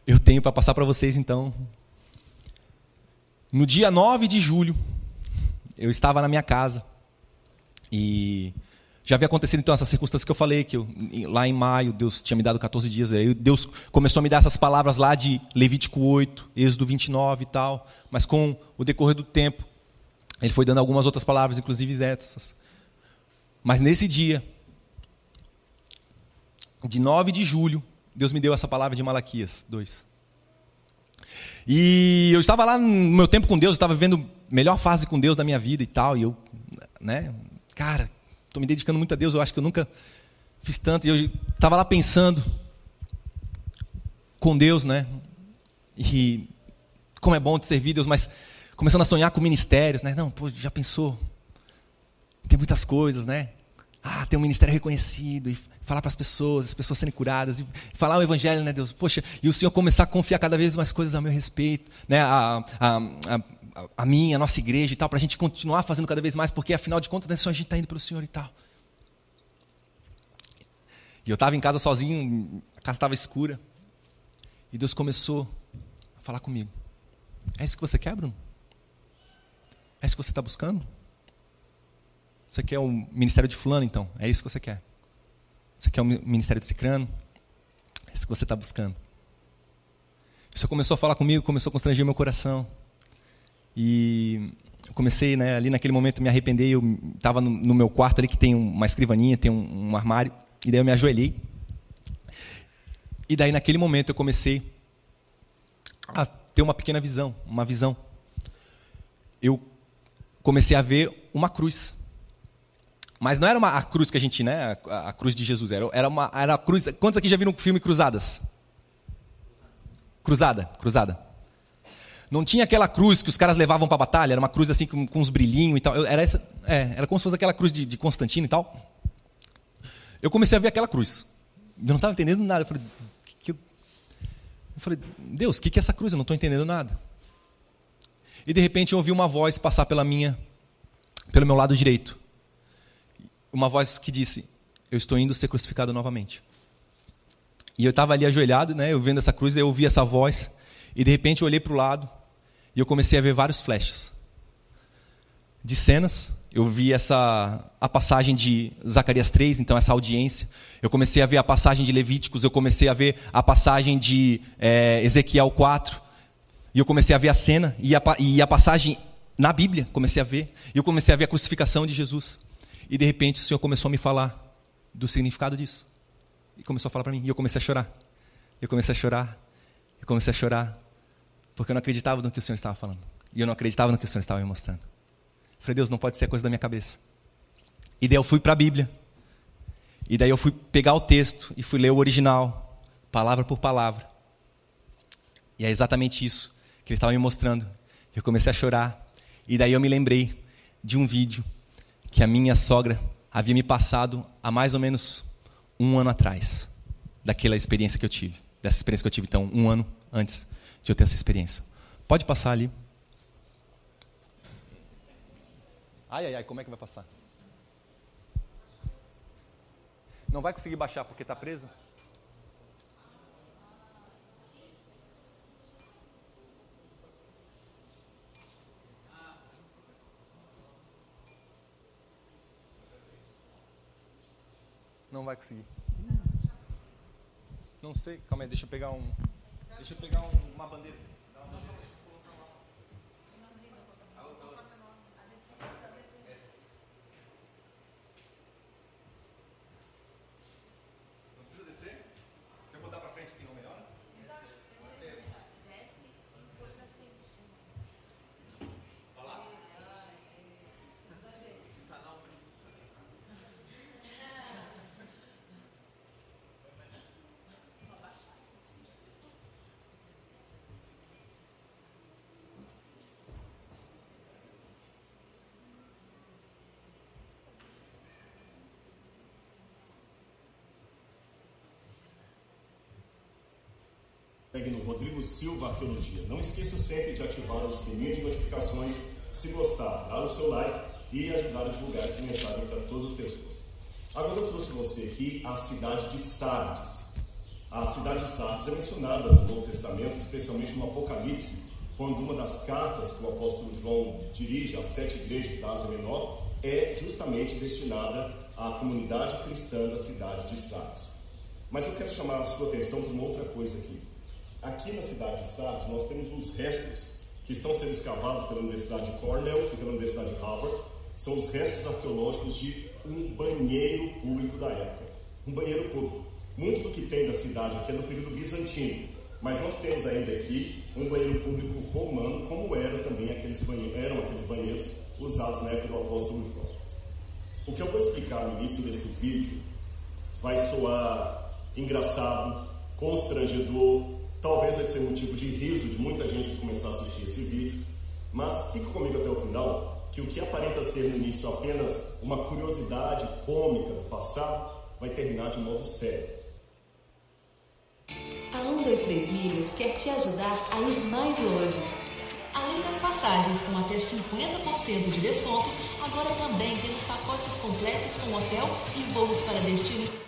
eu tenho para passar para vocês, então. No dia 9 de julho, eu estava na minha casa e já havia acontecido então essas circunstâncias que eu falei, que eu, lá em maio Deus tinha me dado 14 dias, aí Deus começou a me dar essas palavras lá de Levítico 8, Êxodo 29 e tal, mas com o decorrer do tempo, ele foi dando algumas outras palavras, inclusive essas. Mas nesse dia, de 9 de julho, Deus me deu essa palavra de Malaquias 2. E eu estava lá no meu tempo com Deus, eu estava vivendo a melhor fase com Deus da minha vida e tal, e eu, né, cara, Estou me dedicando muito a Deus, eu acho que eu nunca fiz tanto. E eu estava lá pensando com Deus, né? E como é bom de servir Deus, mas começando a sonhar com ministérios, né? Não, pô, já pensou? Tem muitas coisas, né? Ah, tem um ministério reconhecido e falar para as pessoas, as pessoas serem curadas e falar o evangelho, né, Deus? Poxa, e o Senhor começar a confiar cada vez mais coisas a meu respeito, né? A, a, a, a minha, a nossa igreja e tal, para a gente continuar fazendo cada vez mais, porque afinal de contas, né, a gente está indo para o Senhor e tal. E eu estava em casa sozinho, a casa estava escura, e Deus começou a falar comigo. É isso que você quer, Bruno? É isso que você está buscando? Você quer o ministério de fulano, então? É isso que você quer? Você quer o ministério de cicrano? É isso que você está buscando? O Senhor começou a falar comigo, começou a constranger meu coração. E comecei, né, ali naquele momento, me arrepender. Eu estava no, no, meu quarto ali, que tem uma escrivaninha, tem um, um armário. E daí eu me ajoelhei. E daí, naquele momento, eu comecei a ter uma pequena visão, uma visão. Eu comecei a ver uma cruz. Mas não era uma, a cruz que a gente, né? A, a cruz de Jesus. Era, era, uma, era a cruz. Quantos aqui já viram o filme Cruzadas? Cruzada, cruzada. Não tinha aquela cruz que os caras levavam para a batalha, era uma cruz assim com, com uns brilhinhos e tal. Eu, era, essa, é, era como se fosse aquela cruz de, de Constantino e tal. Eu comecei a ver aquela cruz. Eu não estava entendendo nada. Eu falei, que, que eu... falei Deus, o que, que é essa cruz? Eu não estou entendendo nada. E de repente eu ouvi uma voz passar pela minha, pelo meu lado direito. Uma voz que disse: Eu estou indo ser crucificado novamente. E eu estava ali ajoelhado, né, eu vendo essa cruz, eu ouvi essa voz, e de repente eu olhei para o lado e eu comecei a ver vários flashes de cenas. Eu vi essa a passagem de Zacarias 3, então essa audiência. Eu comecei a ver a passagem de Levíticos, eu comecei a ver a passagem de é, Ezequiel 4. E eu comecei a ver a cena e a, e a passagem na Bíblia, comecei a ver. E eu comecei a ver a crucificação de Jesus. E de repente o Senhor começou a me falar do significado disso. E começou a falar para mim. E eu comecei a chorar. Eu comecei a chorar. Eu comecei a chorar. Porque eu não acreditava no que o Senhor estava falando. E eu não acreditava no que o Senhor estava me mostrando. Eu falei, Deus, não pode ser coisa da minha cabeça. E daí eu fui para a Bíblia. E daí eu fui pegar o texto e fui ler o original, palavra por palavra. E é exatamente isso que ele estava me mostrando. Eu comecei a chorar. E daí eu me lembrei de um vídeo que a minha sogra havia me passado há mais ou menos um ano atrás, daquela experiência que eu tive, dessa experiência que eu tive, então, um ano antes de eu ter essa experiência. Pode passar ali. Ai, ai, ai, como é que vai passar? Não vai conseguir baixar porque está preso? Não vai conseguir. Não sei. Calma aí, deixa eu pegar um. Deixa eu pegar um, uma bandeira. Segue no Rodrigo Silva Arqueologia. Não esqueça sempre de ativar o sininho de notificações, se gostar, dar o seu like e ajudar a divulgar essa mensagem para todas as pessoas. Agora eu trouxe você aqui a cidade de Sardes. A cidade de Sardes é mencionada no Novo Testamento, especialmente no Apocalipse, quando uma das cartas que o apóstolo João dirige às sete igrejas da Ásia Menor é justamente destinada à comunidade cristã da cidade de Sardes. Mas eu quero chamar a sua atenção para uma outra coisa aqui. Aqui na cidade de Sardes, nós temos os restos que estão sendo escavados pela Universidade de Cornell e pela Universidade de Harvard. São os restos arqueológicos de um banheiro público da época. Um banheiro público. Muito do que tem da cidade aqui é do período bizantino, mas nós temos ainda aqui um banheiro público romano, como era também aqueles banheiros, eram aqueles banheiros usados na época do apóstolo João. O que eu vou explicar no início desse vídeo vai soar engraçado, constrangedor, Talvez vai ser motivo de riso de muita gente que começar a assistir esse vídeo, mas fique comigo até o final, que o que aparenta ser no início apenas uma curiosidade cômica do passado vai terminar de modo sério. A 123 Milhas quer te ajudar a ir mais longe. Além das passagens com até 50% de desconto, agora também temos pacotes completos com hotel e voos para destinos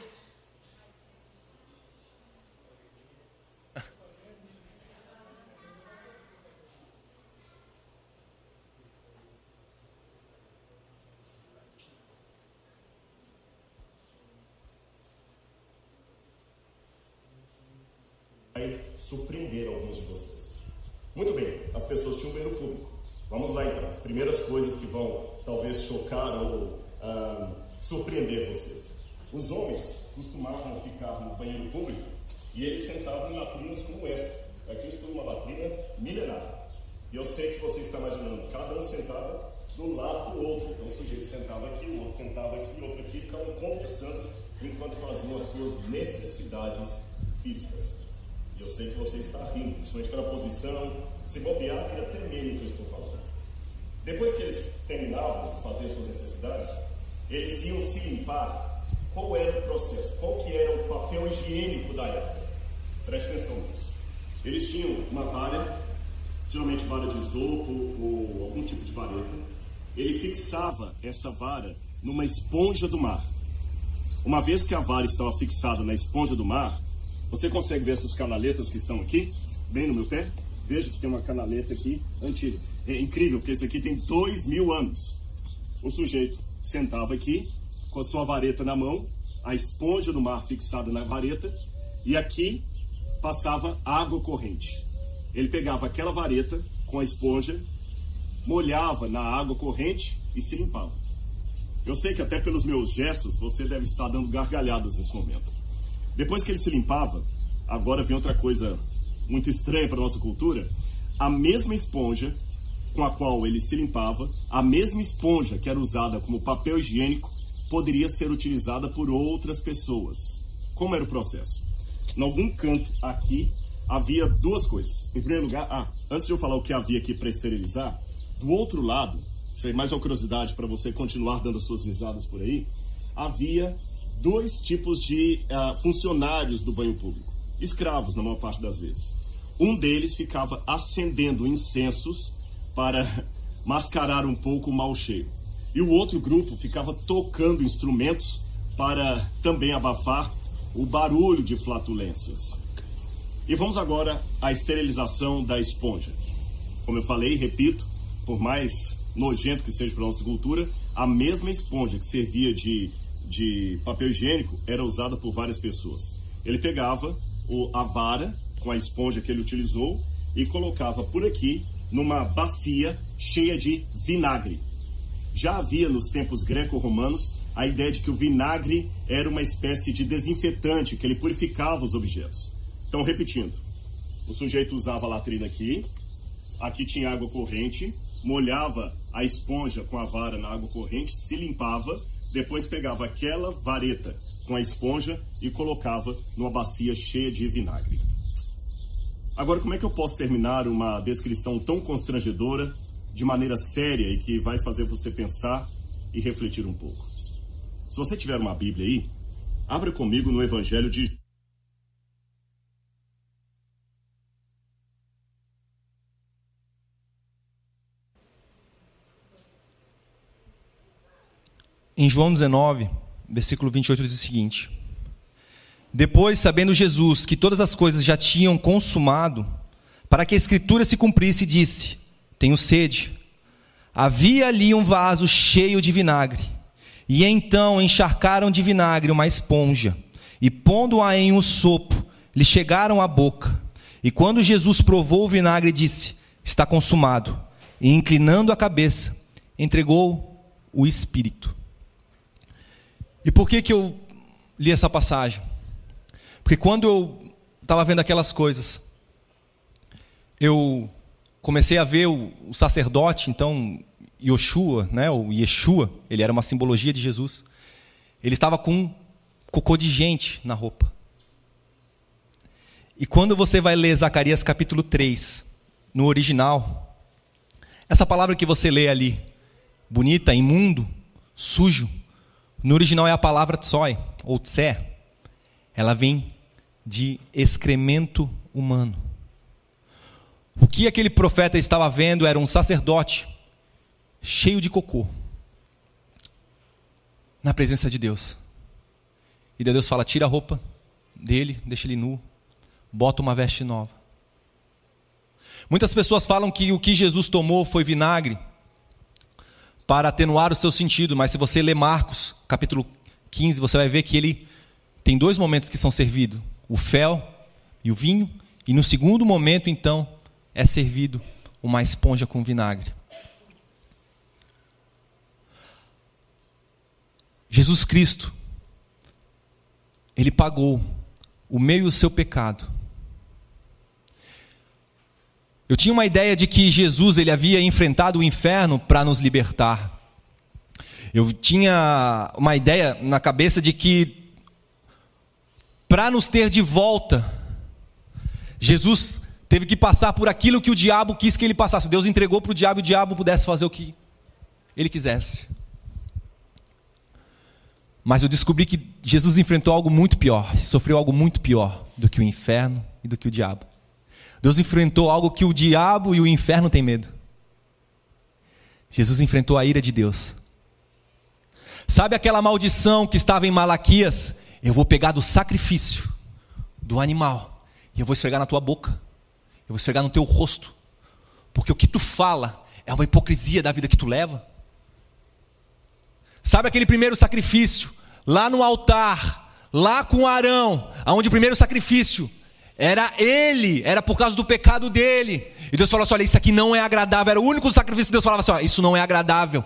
vai surpreender alguns de vocês. Muito bem, as pessoas tinham banheiro público. Vamos lá então, as primeiras coisas que vão talvez chocar ou surpreender vocês. Os homens costumavam ficar no banheiro público e eles sentavam em latrinas como esta. Aqui estou uma latrina milenar. E eu sei que você está imaginando, cada um sentava do lado do outro. Então o sujeito sentava aqui, o outro sentava aqui, o outro aqui, ficavam conversando enquanto faziam as suas necessidades físicas. E eu sei que você está rindo, principalmente pela posição, se bobear, vira até meme que eu estou falando. Depois que eles terminavam de fazer suas necessidades, eles iam se limpar. Qual era o processo? Qual que era o papel higiênico da época? Preste atenção nisso. Eles tinham uma vara, geralmente vara de isopo ou algum tipo de vareta. Ele fixava essa vara numa esponja do mar. Uma vez que a vara estava fixada na esponja do mar, você consegue ver essas canaletas que estão aqui, bem no meu pé? Veja que tem uma canaleta aqui antiga. É incrível, porque esse aqui tem dois mil anos. O sujeito sentava aqui, com a sua vareta na mão, a esponja do mar fixada na vareta, e aqui passava água corrente. Ele pegava aquela vareta com a esponja, molhava na água corrente e se limpava. Eu sei que até pelos meus gestos você deve estar dando gargalhadas nesse momento. Depois que ele se limpava, agora vem outra coisa muito estranha para nossa cultura, a mesma esponja com a qual ele se limpava, a mesma esponja que era usada como papel higiênico, poderia ser utilizada por outras pessoas. Como era o processo? Em algum canto aqui havia duas coisas. Em primeiro lugar, ah, antes de eu falar o que havia aqui para esterilizar, do outro lado, isso aí mais uma curiosidade para você continuar dando as suas risadas por aí, havia dois tipos de uh, funcionários do banho público escravos na maior parte das vezes. Um deles ficava acendendo incensos para mascarar um pouco o mau cheiro. E o outro grupo ficava tocando instrumentos para também abafar o barulho de flatulências. E vamos agora à esterilização da esponja. Como eu falei, repito, por mais nojento que seja para a nossa cultura, a mesma esponja que servia de, de papel higiênico era usada por várias pessoas. Ele pegava o, a vara com a esponja que ele utilizou e colocava por aqui numa bacia cheia de vinagre. Já havia nos tempos greco-romanos a ideia de que o vinagre era uma espécie de desinfetante, que ele purificava os objetos. Então, repetindo, o sujeito usava a latrina aqui, aqui tinha água corrente, molhava a esponja com a vara na água corrente, se limpava, depois pegava aquela vareta com a esponja e colocava numa bacia cheia de vinagre. Agora, como é que eu posso terminar uma descrição tão constrangedora de maneira séria e que vai fazer você pensar e refletir um pouco? Se você tiver uma Bíblia aí, abra comigo no Evangelho de Em João 19, versículo 28 diz o seguinte: Depois, sabendo Jesus que todas as coisas já tinham consumado, para que a escritura se cumprisse, disse: Tenho sede. Havia ali um vaso cheio de vinagre. E então encharcaram de vinagre uma esponja, e pondo-a em um sopo, lhe chegaram à boca. E quando Jesus provou o vinagre, disse: Está consumado. E inclinando a cabeça, entregou o espírito. E por que, que eu li essa passagem? Porque quando eu estava vendo aquelas coisas, eu comecei a ver o, o sacerdote, então, Yoshua, né, o Yeshua, ele era uma simbologia de Jesus. Ele estava com um cocô de gente na roupa. E quando você vai ler Zacarias capítulo 3, no original, essa palavra que você lê ali, bonita, imundo, sujo, no original é a palavra tsoi, ou tse. Ela vem de excremento humano. O que aquele profeta estava vendo era um sacerdote cheio de cocô na presença de Deus. E Deus fala: tira a roupa dele, deixa ele nu, bota uma veste nova. Muitas pessoas falam que o que Jesus tomou foi vinagre para atenuar o seu sentido, mas se você ler Marcos, capítulo 15, você vai ver que ele tem dois momentos que são servidos: o fel e o vinho, e no segundo momento, então, é servido uma esponja com vinagre. Jesus Cristo, ele pagou o meu e o seu pecado. Eu tinha uma ideia de que Jesus ele havia enfrentado o inferno para nos libertar. Eu tinha uma ideia na cabeça de que para nos ter de volta, Jesus teve que passar por aquilo que o diabo quis que ele passasse. Deus entregou para o diabo e o diabo pudesse fazer o que ele quisesse. Mas eu descobri que Jesus enfrentou algo muito pior, sofreu algo muito pior do que o inferno e do que o diabo. Deus enfrentou algo que o diabo e o inferno têm medo. Jesus enfrentou a ira de Deus. Sabe aquela maldição que estava em Malaquias? Eu vou pegar do sacrifício do animal e eu vou esfregar na tua boca. Eu vou esfregar no teu rosto. Porque o que tu fala é uma hipocrisia da vida que tu leva. Sabe aquele primeiro sacrifício lá no altar, lá com Arão, aonde o primeiro sacrifício era ele, era por causa do pecado dele. E Deus falou assim: olha, isso aqui não é agradável. Era o único sacrifício que Deus falava assim: isso não é agradável.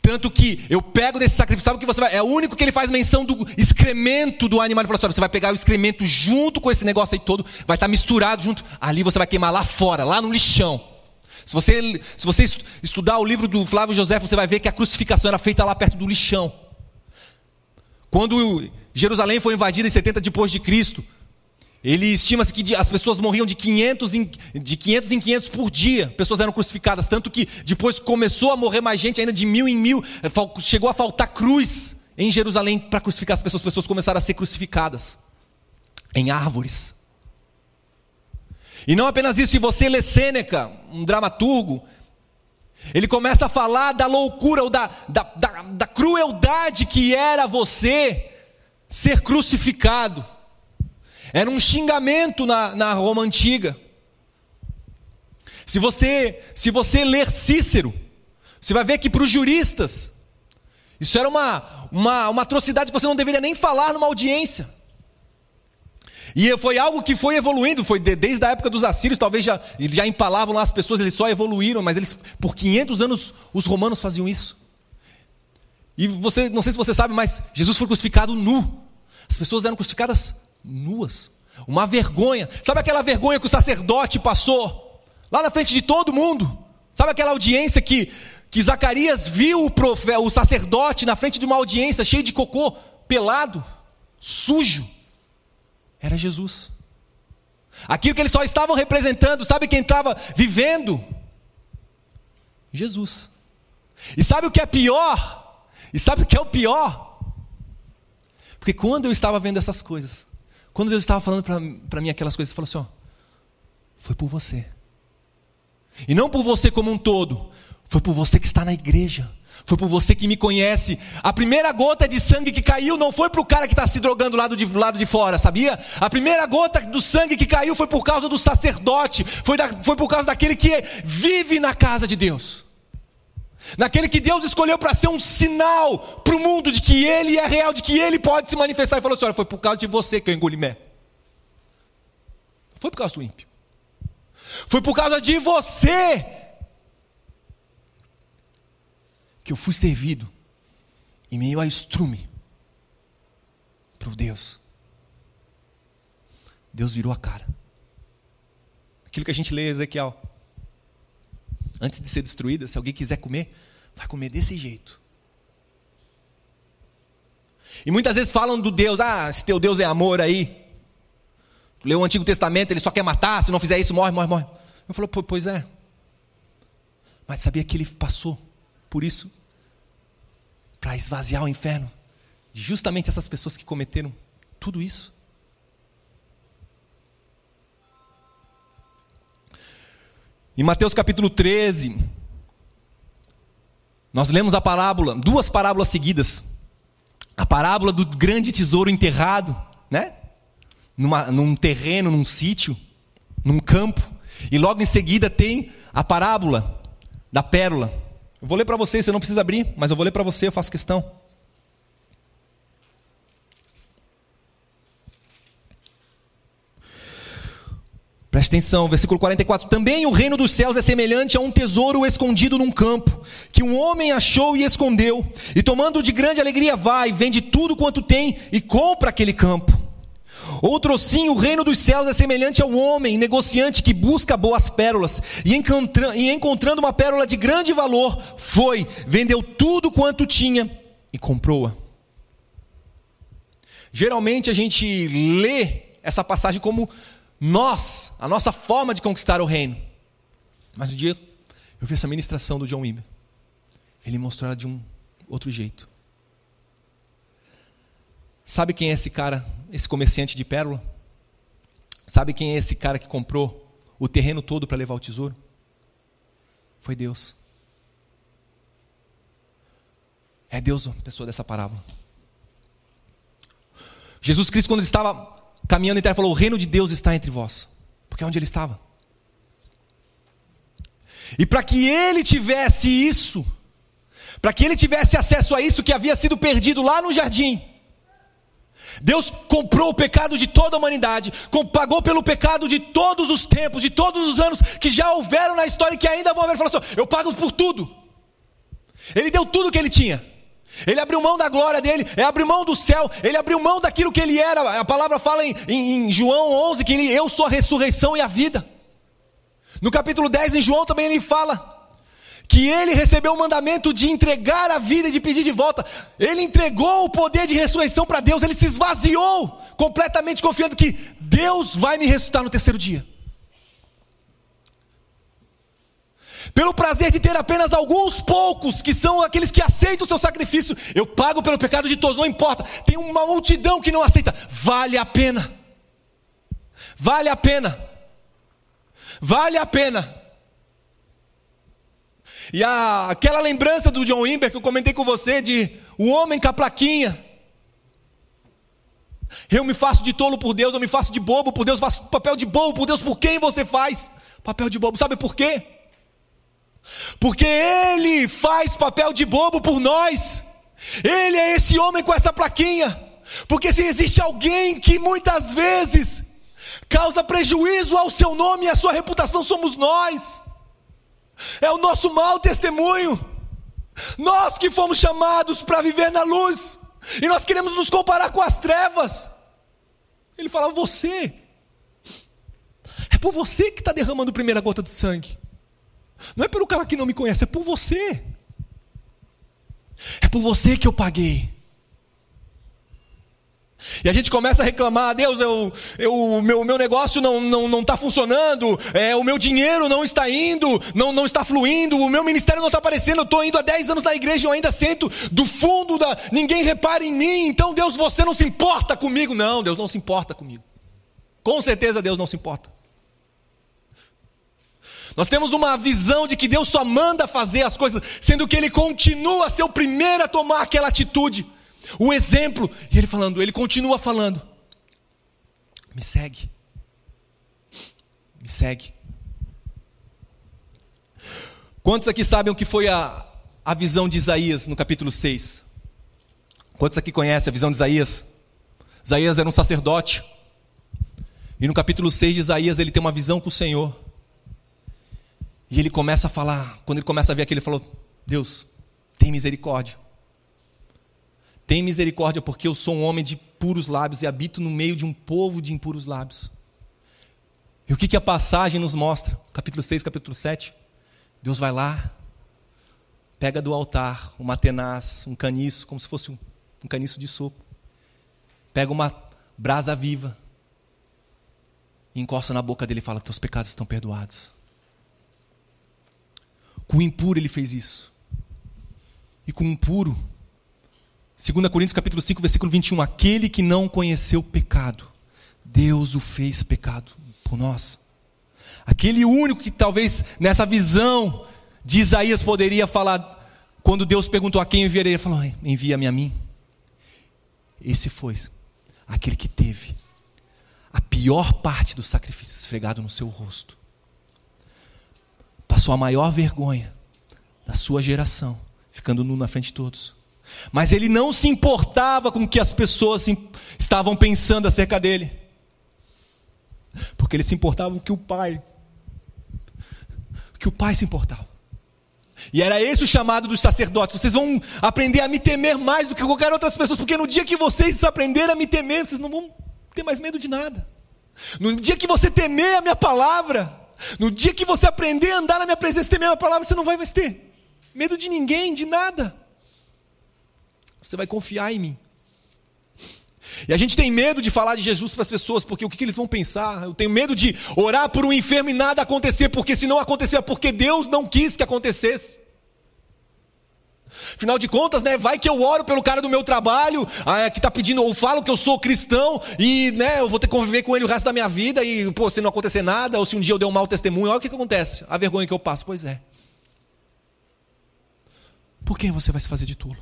Tanto que eu pego desse sacrifício, sabe o que você vai? É o único que ele faz menção do excremento do animal. Ele falou assim: olha, você vai pegar o excremento junto com esse negócio aí todo, vai estar misturado junto. Ali você vai queimar lá fora, lá no lixão. Se você, se você estudar o livro do Flávio José, você vai ver que a crucificação era feita lá perto do lixão. Quando Jerusalém foi invadida em 70 depois de Cristo, ele estima-se que as pessoas morriam de 500, em, de 500 em 500 por dia. Pessoas eram crucificadas. Tanto que depois começou a morrer mais gente, ainda de mil em mil. Eh, chegou a faltar cruz em Jerusalém para crucificar as pessoas. As pessoas começaram a ser crucificadas em árvores. E não apenas isso, se você lê Sêneca, um dramaturgo, ele começa a falar da loucura, ou da, da, da, da crueldade que era você ser crucificado. Era um xingamento na, na Roma antiga. Se você, se você ler Cícero, você vai ver que para os juristas, isso era uma, uma, uma atrocidade que você não deveria nem falar numa audiência. E foi algo que foi evoluindo, foi de, desde a época dos assírios, talvez já, já empalavam lá as pessoas, eles só evoluíram, mas eles, por 500 anos os romanos faziam isso. E você, não sei se você sabe, mas Jesus foi crucificado nu. As pessoas eram crucificadas nuas. Uma vergonha. Sabe aquela vergonha que o sacerdote passou? Lá na frente de todo mundo. Sabe aquela audiência que, que Zacarias viu o, profe, o sacerdote na frente de uma audiência cheio de cocô, pelado, sujo? Era Jesus. Aquilo que eles só estavam representando, sabe quem estava vivendo? Jesus. E sabe o que é pior? E sabe o que é o pior? Porque quando eu estava vendo essas coisas, quando Deus estava falando para mim aquelas coisas, Ele falou assim: ó, foi por você. E não por você como um todo, foi por você que está na igreja. Foi por você que me conhece. A primeira gota de sangue que caiu não foi para o cara que está se drogando lá do lado de fora, sabia? A primeira gota do sangue que caiu foi por causa do sacerdote, foi, da, foi por causa daquele que vive na casa de Deus. Naquele que Deus escolheu para ser um sinal para o mundo de que Ele é real, de que Ele pode se manifestar. E falou assim: olha, foi por causa de você que eu engoli mé. Foi por causa do ímpio. Foi por causa de você que eu fui servido em meio a estrume para o Deus. Deus virou a cara. Aquilo que a gente lê em Ezequiel antes de ser destruída, se alguém quiser comer, vai comer desse jeito. E muitas vezes falam do Deus, ah, se teu Deus é amor aí. Leu o Antigo Testamento, ele só quer matar, se não fizer isso, morre, morre, morre. Eu falo, pois é. Mas sabia que ele passou por isso para esvaziar o inferno de justamente essas pessoas que cometeram tudo isso? Em Mateus capítulo 13, nós lemos a parábola, duas parábolas seguidas. A parábola do grande tesouro enterrado, né? Numa, num terreno, num sítio, num campo. E logo em seguida tem a parábola da pérola. Eu vou ler para você, você não precisa abrir, mas eu vou ler para você, eu faço questão. Preste atenção, versículo 44. Também o reino dos céus é semelhante a um tesouro escondido num campo, que um homem achou e escondeu, e tomando de grande alegria vai, vende tudo quanto tem e compra aquele campo. Outro sim, o reino dos céus é semelhante ao homem negociante que busca boas pérolas e encontrando uma pérola de grande valor, foi, vendeu tudo quanto tinha e comprou-a. Geralmente a gente lê essa passagem como nós, a nossa forma de conquistar o reino. Mas um dia eu vi essa ministração do John Wimber. Ele mostrou ela de um outro jeito. Sabe quem é esse cara, esse comerciante de pérola? Sabe quem é esse cara que comprou o terreno todo para levar o tesouro? Foi Deus. É Deus a pessoa dessa parábola. Jesus Cristo, quando estava caminhando em terra, falou: O reino de Deus está entre vós. Porque é onde ele estava. E para que ele tivesse isso, para que ele tivesse acesso a isso que havia sido perdido lá no jardim, Deus comprou o pecado de toda a humanidade, pagou pelo pecado de todos os tempos, de todos os anos que já houveram na história e que ainda vão haver. Falou assim: Eu pago por tudo. Ele deu tudo o que ele tinha. Ele abriu mão da glória dele, ele abriu mão do céu, ele abriu mão daquilo que ele era. A palavra fala em, em, em João 11 que ele, eu sou a ressurreição e a vida. No capítulo 10 em João também ele fala que ele recebeu o mandamento de entregar a vida e de pedir de volta. Ele entregou o poder de ressurreição para Deus, ele se esvaziou completamente confiando que Deus vai me ressuscitar no terceiro dia. Pelo prazer de ter apenas alguns poucos, que são aqueles que aceitam o seu sacrifício, eu pago pelo pecado de todos, não importa. Tem uma multidão que não aceita, vale a pena. Vale a pena. Vale a pena. E a, aquela lembrança do John Wimber que eu comentei com você de o homem com a plaquinha. Eu me faço de tolo por Deus, eu me faço de bobo por Deus, faço papel de bobo por Deus, por quem você faz? Papel de bobo, sabe por quê? Porque Ele faz papel de bobo por nós. Ele é esse homem com essa plaquinha. Porque se existe alguém que muitas vezes causa prejuízo ao seu nome e à sua reputação, somos nós é o nosso mau testemunho. Nós que fomos chamados para viver na luz, e nós queremos nos comparar com as trevas. Ele falava: Você, é por você que está derramando a primeira gota de sangue, não é pelo cara que não me conhece, é por você. É por você que eu paguei. E a gente começa a reclamar, Deus, eu, eu, meu, meu negócio não está não, não tá funcionando, é, o meu dinheiro não está indo, não, não está fluindo, o meu ministério não está aparecendo, eu estou indo há 10 anos na igreja e eu ainda sento do fundo da. Ninguém repara em mim, então Deus, você não se importa comigo. Não, Deus não se importa comigo. Com certeza Deus não se importa. Nós temos uma visão de que Deus só manda fazer as coisas, sendo que Ele continua a ser o primeiro a tomar aquela atitude o exemplo. E ele falando, ele continua falando: Me segue. Me segue. Quantos aqui sabem o que foi a, a visão de Isaías no capítulo 6? Quantos aqui conhecem a visão de Isaías? Isaías era um sacerdote. E no capítulo 6 de Isaías ele tem uma visão com o Senhor. E ele começa a falar, quando ele começa a ver aquilo, ele falou: Deus, tem misericórdia. Tem misericórdia, porque eu sou um homem de puros lábios e habito no meio de um povo de impuros lábios. E o que, que a passagem nos mostra? Capítulo 6, capítulo 7. Deus vai lá, pega do altar uma tenaz, um caniço, como se fosse um, um caniço de sopa. Pega uma brasa viva e encosta na boca dele e fala: Teus pecados estão perdoados. Com o impuro ele fez isso. E com o puro 2 Coríntios capítulo 5, versículo 21, aquele que não conheceu pecado, Deus o fez pecado por nós. Aquele único que talvez nessa visão de Isaías poderia falar, quando Deus perguntou a quem enviarei, ele falou, envia-me a mim. Esse foi aquele que teve a pior parte do sacrifício esfregado no seu rosto. Passou a maior vergonha da sua geração, ficando nu na frente de todos. Mas ele não se importava com o que as pessoas estavam pensando acerca dele. Porque ele se importava com o que o pai que o pai se importava. E era esse o chamado dos sacerdotes. Vocês vão aprender a me temer mais do que qualquer outras pessoas, porque no dia que vocês aprenderem a me temer, vocês não vão ter mais medo de nada. No dia que você temer a minha palavra, no dia que você aprender a andar na minha presença e temer a minha palavra, você não vai mais ter medo de ninguém, de nada. Você vai confiar em mim. E a gente tem medo de falar de Jesus para as pessoas, porque o que, que, eles vão pensar? Eu tenho medo de orar por um enfermo e nada acontecer, porque se não acontecer é porque Deus não quis que acontecesse. Afinal de contas, né, vai que eu oro pelo cara do meu trabalho, ah, que está pedindo, ou falo que eu sou cristão, e né, eu vou ter que conviver com ele o resto da minha vida, e pô, se não acontecer nada, ou se um dia eu der um mau testemunho, olha o que, que acontece, a vergonha que eu passo. Pois é. Por quem você vai se fazer de tolo?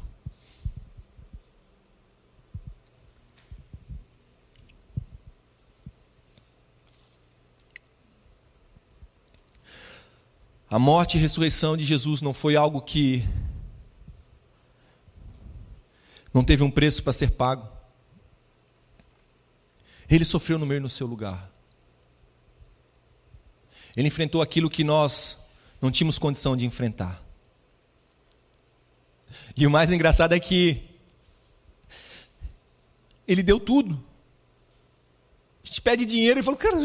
A morte e ressurreição de Jesus não foi algo que não teve um preço para ser pago. Ele sofreu no meu e no seu lugar. Ele enfrentou aquilo que nós não tínhamos condição de enfrentar. E o mais engraçado é que ele deu tudo. A gente pede dinheiro e fala, cara,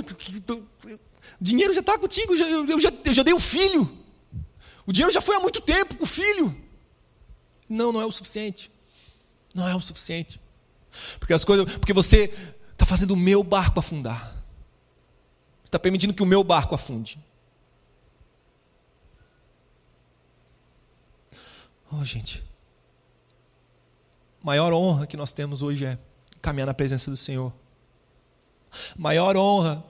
dinheiro já está contigo, eu já, eu já dei o filho. O dinheiro já foi há muito tempo com o filho. Não, não é o suficiente. Não é o suficiente. Porque as coisas, porque você está fazendo o meu barco afundar. Está permitindo que o meu barco afunde. Oh, gente. Maior honra que nós temos hoje é caminhar na presença do Senhor. Maior honra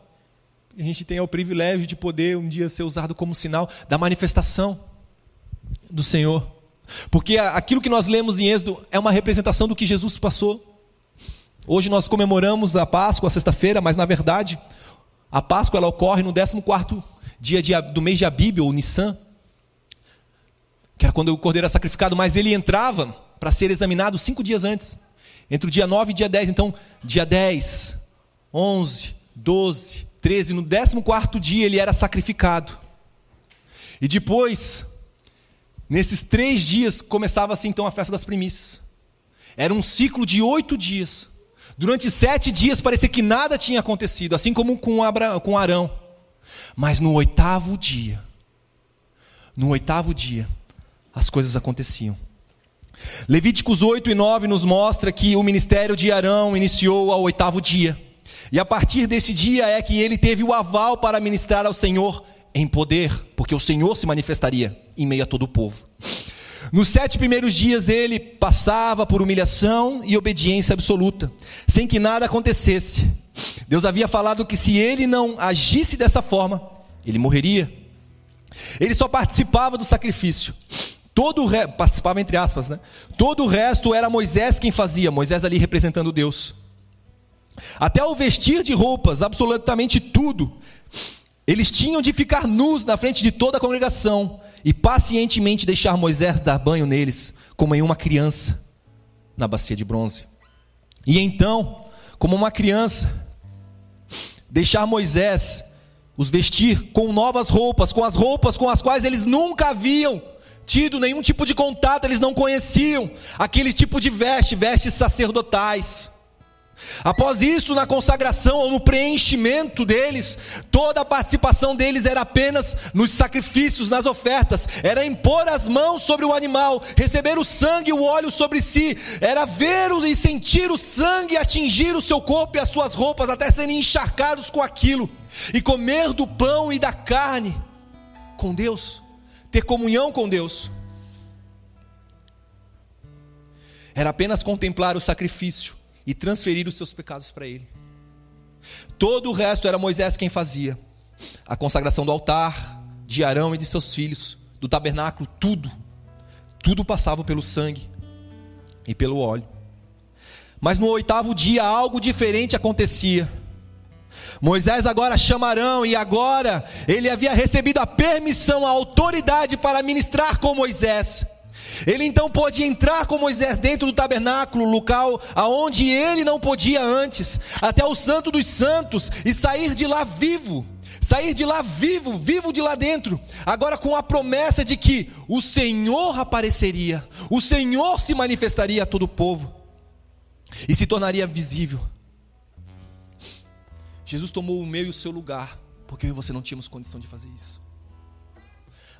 a gente tem é o privilégio de poder um dia ser usado como sinal da manifestação do Senhor. Porque aquilo que nós lemos em Êxodo é uma representação do que Jesus passou. Hoje nós comemoramos a Páscoa, a sexta-feira, mas na verdade a Páscoa ela ocorre no 14 dia de, do mês de Abib, ou Nissan, que era quando o cordeiro era sacrificado, mas ele entrava para ser examinado cinco dias antes, entre o dia 9 e dia 10. Então, dia 10, 11, 12, 13, no 14 dia ele era sacrificado. E depois, Nesses três dias começava-se então a festa das primícias. Era um ciclo de oito dias. Durante sete dias parecia que nada tinha acontecido, assim como com, Abra, com Arão. Mas no oitavo dia, no oitavo dia, as coisas aconteciam. Levíticos 8 e 9 nos mostra que o ministério de Arão iniciou ao oitavo dia. E a partir desse dia é que ele teve o aval para ministrar ao Senhor em poder, porque o Senhor se manifestaria em meio a todo o povo. Nos sete primeiros dias ele passava por humilhação e obediência absoluta, sem que nada acontecesse. Deus havia falado que se ele não agisse dessa forma, ele morreria. Ele só participava do sacrifício. Todo o re... participava entre aspas, né? Todo o resto era Moisés quem fazia, Moisés ali representando Deus. Até o vestir de roupas, absolutamente tudo, eles tinham de ficar nus na frente de toda a congregação e pacientemente deixar Moisés dar banho neles, como em uma criança, na bacia de bronze. E então, como uma criança, deixar Moisés os vestir com novas roupas, com as roupas com as quais eles nunca haviam tido nenhum tipo de contato, eles não conheciam aquele tipo de veste, vestes sacerdotais. Após isso, na consagração ou no preenchimento deles, toda a participação deles era apenas nos sacrifícios, nas ofertas, era impor as mãos sobre o animal, receber o sangue e o óleo sobre si, era ver e sentir o sangue atingir o seu corpo e as suas roupas, até serem encharcados com aquilo, e comer do pão e da carne com Deus, ter comunhão com Deus. Era apenas contemplar o sacrifício e transferir os seus pecados para ele. Todo o resto era Moisés quem fazia. A consagração do altar, de Arão e de seus filhos, do tabernáculo, tudo. Tudo passava pelo sangue e pelo óleo. Mas no oitavo dia algo diferente acontecia. Moisés agora chama Arão e agora ele havia recebido a permissão, a autoridade para ministrar com Moisés. Ele então pôde entrar com Moisés dentro do tabernáculo, local aonde ele não podia antes, até o santo dos santos e sair de lá vivo. Sair de lá vivo, vivo de lá dentro, agora com a promessa de que o Senhor apareceria, o Senhor se manifestaria a todo o povo e se tornaria visível. Jesus tomou o meu e o seu lugar, porque eu e você não tínhamos condição de fazer isso.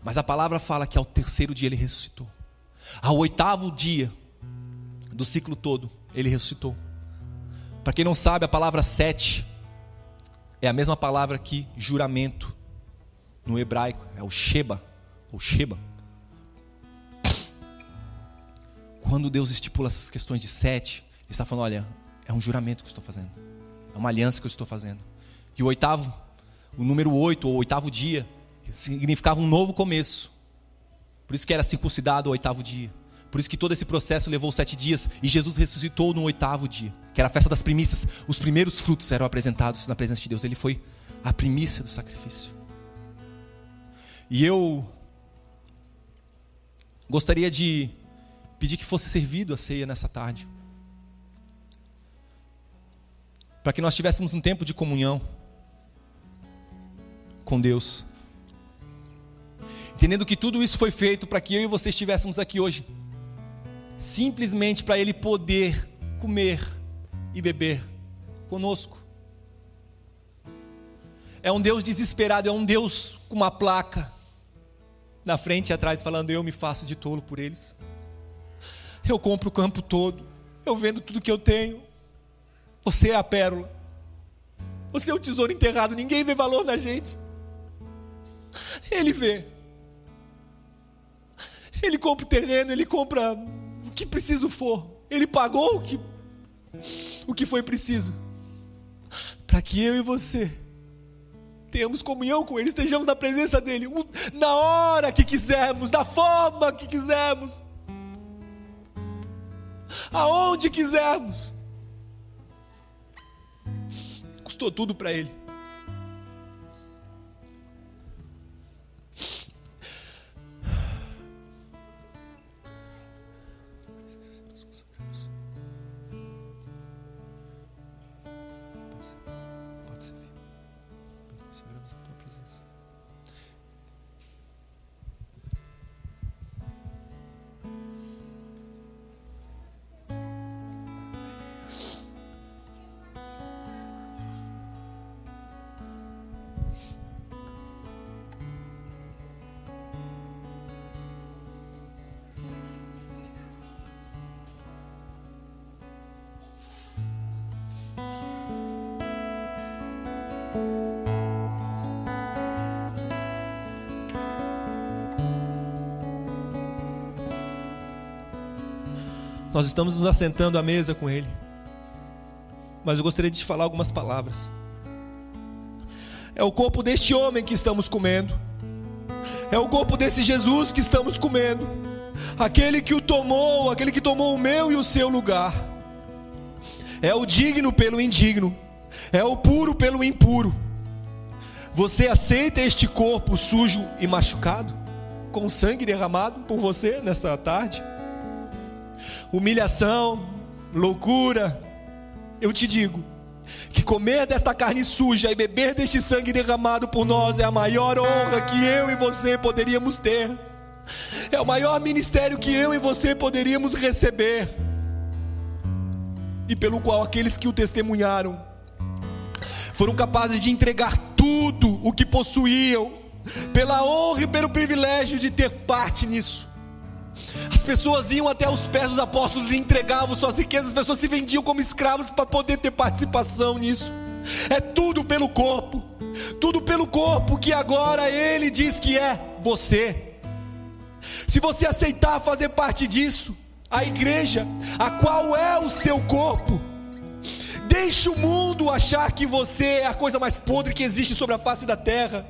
Mas a palavra fala que ao terceiro dia ele ressuscitou. Ao oitavo dia do ciclo todo, ele ressuscitou. Para quem não sabe, a palavra sete é a mesma palavra que juramento no hebraico, é o Sheba, ou Sheba. Quando Deus estipula essas questões de sete, Ele está falando: olha, é um juramento que eu estou fazendo, é uma aliança que eu estou fazendo. E o oitavo, o número oito, ou oitavo dia, significava um novo começo. Por isso que era circuncidado o oitavo dia. Por isso que todo esse processo levou sete dias e Jesus ressuscitou no oitavo dia, que era a festa das primícias. Os primeiros frutos eram apresentados na presença de Deus. Ele foi a primícia do sacrifício. E eu gostaria de pedir que fosse servido a ceia nessa tarde. Para que nós tivéssemos um tempo de comunhão com Deus. Entendendo que tudo isso foi feito para que eu e você estivéssemos aqui hoje. Simplesmente para Ele poder comer e beber conosco. É um Deus desesperado, é um Deus com uma placa na frente e atrás, falando: Eu me faço de tolo por eles. Eu compro o campo todo, eu vendo tudo que eu tenho. Você é a pérola, você é o tesouro enterrado, ninguém vê valor na gente. Ele vê. Ele compra o terreno, ele compra o que preciso for. Ele pagou o que, o que foi preciso. Para que eu e você tenhamos comunhão com Ele, estejamos na presença dEle, na hora que quisermos, da forma que quisermos, aonde quisermos. Custou tudo para Ele. Nós estamos nos assentando à mesa com Ele. Mas eu gostaria de te falar algumas palavras. É o corpo deste homem que estamos comendo. É o corpo desse Jesus que estamos comendo. Aquele que o tomou, aquele que tomou o meu e o seu lugar. É o digno pelo indigno. É o puro pelo impuro. Você aceita este corpo sujo e machucado? Com sangue derramado por você nesta tarde? Humilhação, loucura. Eu te digo que comer desta carne suja e beber deste sangue derramado por nós é a maior honra que eu e você poderíamos ter. É o maior ministério que eu e você poderíamos receber. E pelo qual aqueles que o testemunharam foram capazes de entregar tudo o que possuíam, pela honra e pelo privilégio de ter parte nisso. As pessoas iam até os pés dos apóstolos e entregavam suas riquezas, as pessoas se vendiam como escravos para poder ter participação nisso. É tudo pelo corpo, tudo pelo corpo que agora ele diz que é você. Se você aceitar fazer parte disso, a igreja, a qual é o seu corpo, deixe o mundo achar que você é a coisa mais podre que existe sobre a face da terra.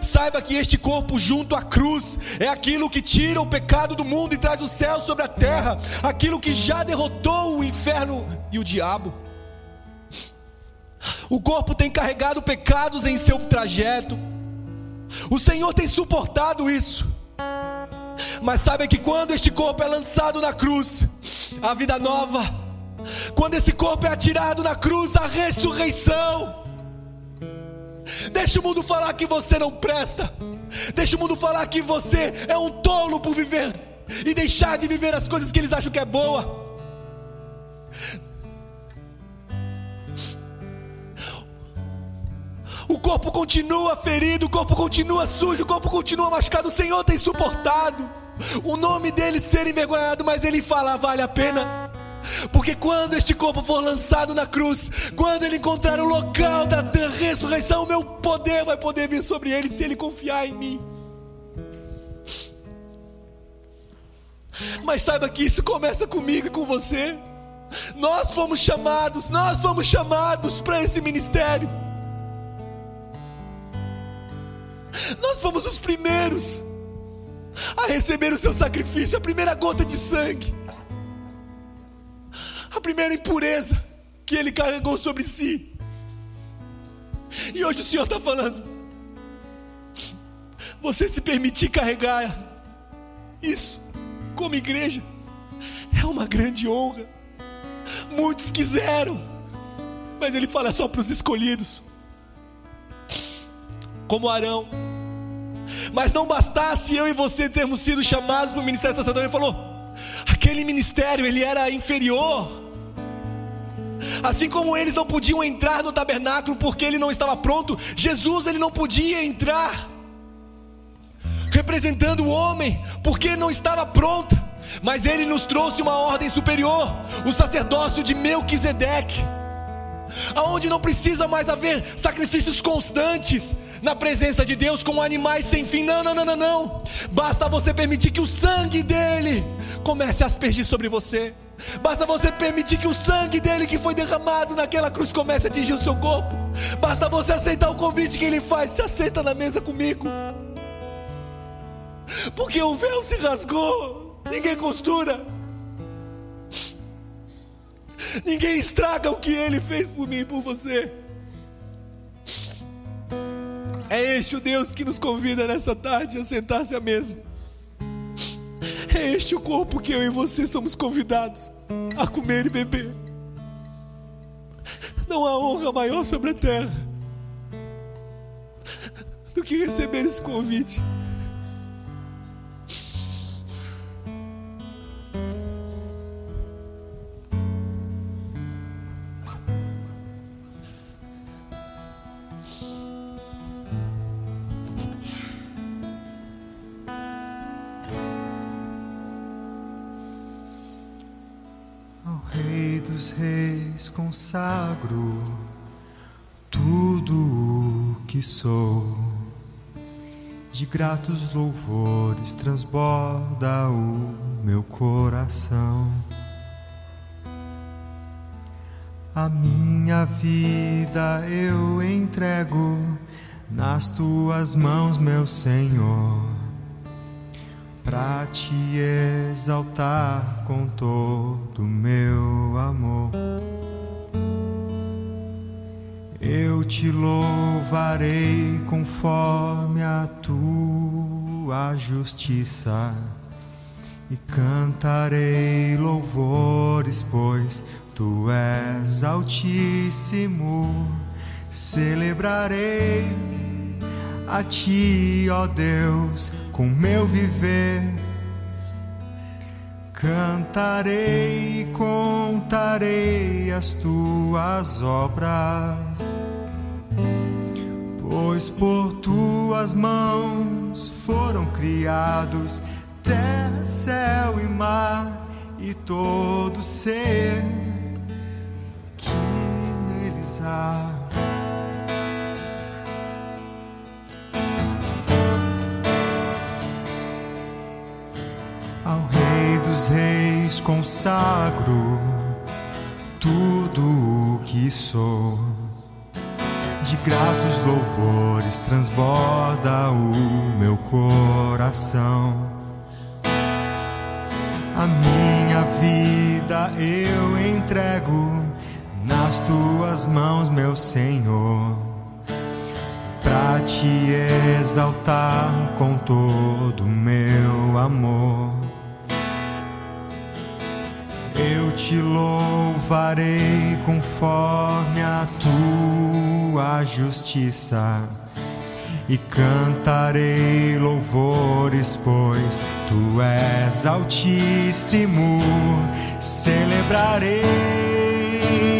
Saiba que este corpo junto à cruz é aquilo que tira o pecado do mundo e traz o céu sobre a terra, aquilo que já derrotou o inferno e o diabo. O corpo tem carregado pecados em seu trajeto. O Senhor tem suportado isso. Mas saiba que quando este corpo é lançado na cruz, a vida nova, quando esse corpo é atirado na cruz, a ressurreição, Deixa o mundo falar que você não presta. Deixa o mundo falar que você é um tolo por viver e deixar de viver as coisas que eles acham que é boa. O corpo continua ferido, o corpo continua sujo, o corpo continua machucado. O Senhor tem suportado o nome dele ser envergonhado, mas ele fala: vale a pena. Porque quando este corpo for lançado na cruz, quando ele encontrar o local da ressurreição, o meu poder vai poder vir sobre ele se ele confiar em mim. Mas saiba que isso começa comigo e com você. Nós fomos chamados, nós fomos chamados para esse ministério. Nós fomos os primeiros a receber o seu sacrifício, a primeira gota de sangue, a primeira impureza que ele carregou sobre si. E hoje o Senhor está falando: você se permitir carregar isso como igreja é uma grande honra. Muitos quiseram, mas ele fala só para os escolhidos, como Arão. Mas não bastasse eu e você termos sido chamados para o ministério sacerdotal, ele falou: aquele ministério ele era inferior. Assim como eles não podiam entrar no tabernáculo porque ele não estava pronto, Jesus ele não podia entrar representando o homem porque não estava pronta. Mas ele nos trouxe uma ordem superior, o sacerdócio de Melquisedeque, aonde não precisa mais haver sacrifícios constantes, na presença de Deus como animais sem fim. Não, não, não, não, não. Basta você permitir que o sangue dele comece a aspergir sobre você. Basta você permitir que o sangue dele que foi derramado naquela cruz comece a atingir o seu corpo. Basta você aceitar o convite que ele faz. Se aceita na mesa comigo. Porque o véu se rasgou. Ninguém costura. Ninguém estraga o que ele fez por mim e por você. É este o Deus que nos convida nessa tarde a sentar-se à mesa. É este o corpo que eu e você somos convidados a comer e beber. Não há honra maior sobre a terra do que receber esse convite. Consagro tudo o que sou. De gratos louvores transborda o meu coração. A minha vida eu entrego nas tuas mãos, meu Senhor para te exaltar com todo meu amor. Eu te louvarei conforme a tua justiça e cantarei louvores, pois tu és altíssimo. Celebrarei a ti, ó Deus com meu viver. Cantarei e contarei as tuas obras, pois por tuas mãos foram criados terra, céu e mar e todo ser que neles há. Dos reis consagro tudo o que sou. De gratos louvores transborda o meu coração. A minha vida eu entrego nas tuas mãos, meu Senhor, para te exaltar com todo o meu amor. Eu te louvarei conforme a tua justiça. E cantarei louvores, pois tu és altíssimo. Celebrarei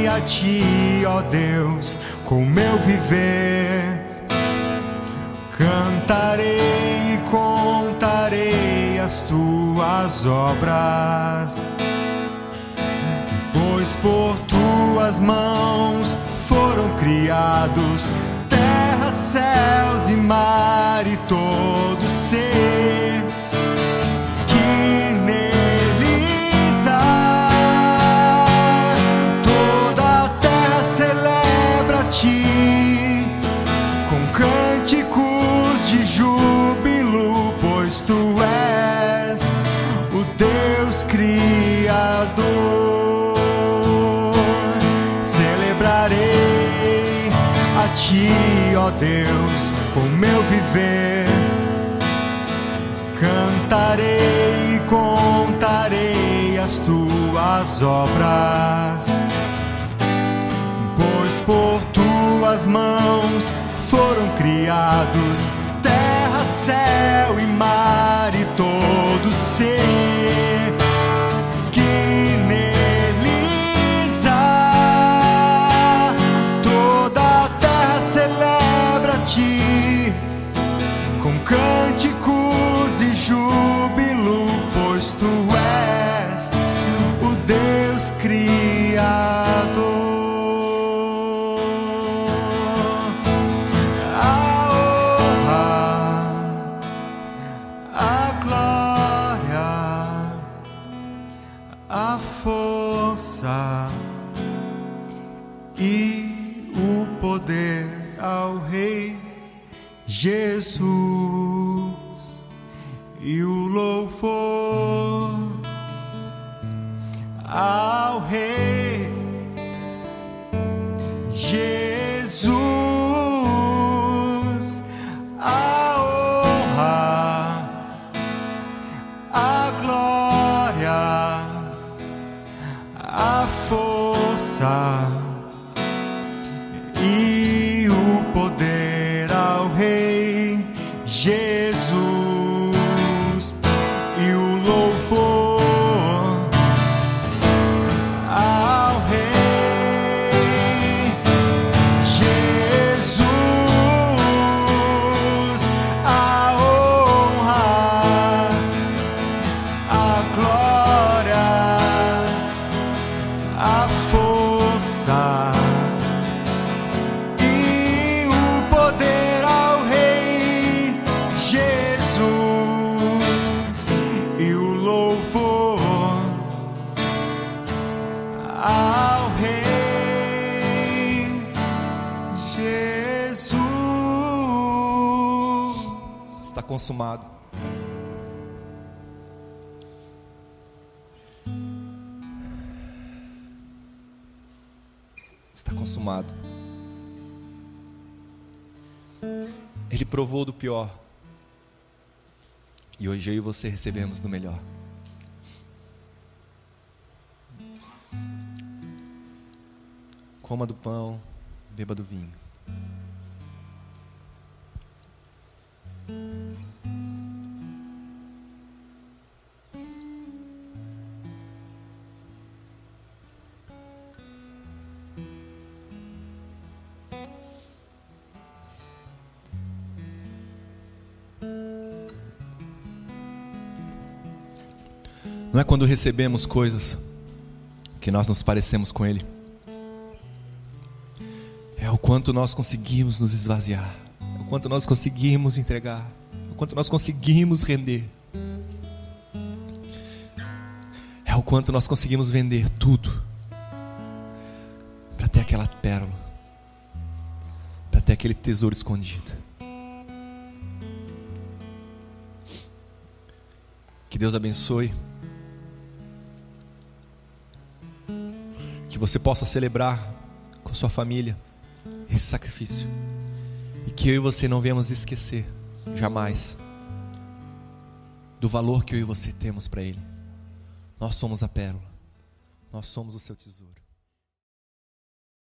a ti, ó Deus, com meu viver. Cantarei e contarei as tuas obras, pois por tuas mãos foram criados terra, céus e mar e todo ser ti com cânticos de júbilo, Deus, com meu viver. Cantarei e contarei as tuas obras, pois por tuas mãos foram criados terra, céu e mar e todo ser I consumado. Está consumado. Ele provou do pior. E hoje eu e você recebemos do melhor. Coma do pão, beba do vinho. Não é quando recebemos coisas que nós nos parecemos com Ele. É o quanto nós conseguimos nos esvaziar. É o quanto nós conseguimos entregar. É o quanto nós conseguimos render. É o quanto nós conseguimos vender tudo para ter aquela pérola, para ter aquele tesouro escondido. Que Deus abençoe. Que você possa celebrar com sua família esse sacrifício. E que eu e você não venhamos esquecer, jamais, do valor que eu e você temos para Ele. Nós somos a pérola, nós somos o seu tesouro.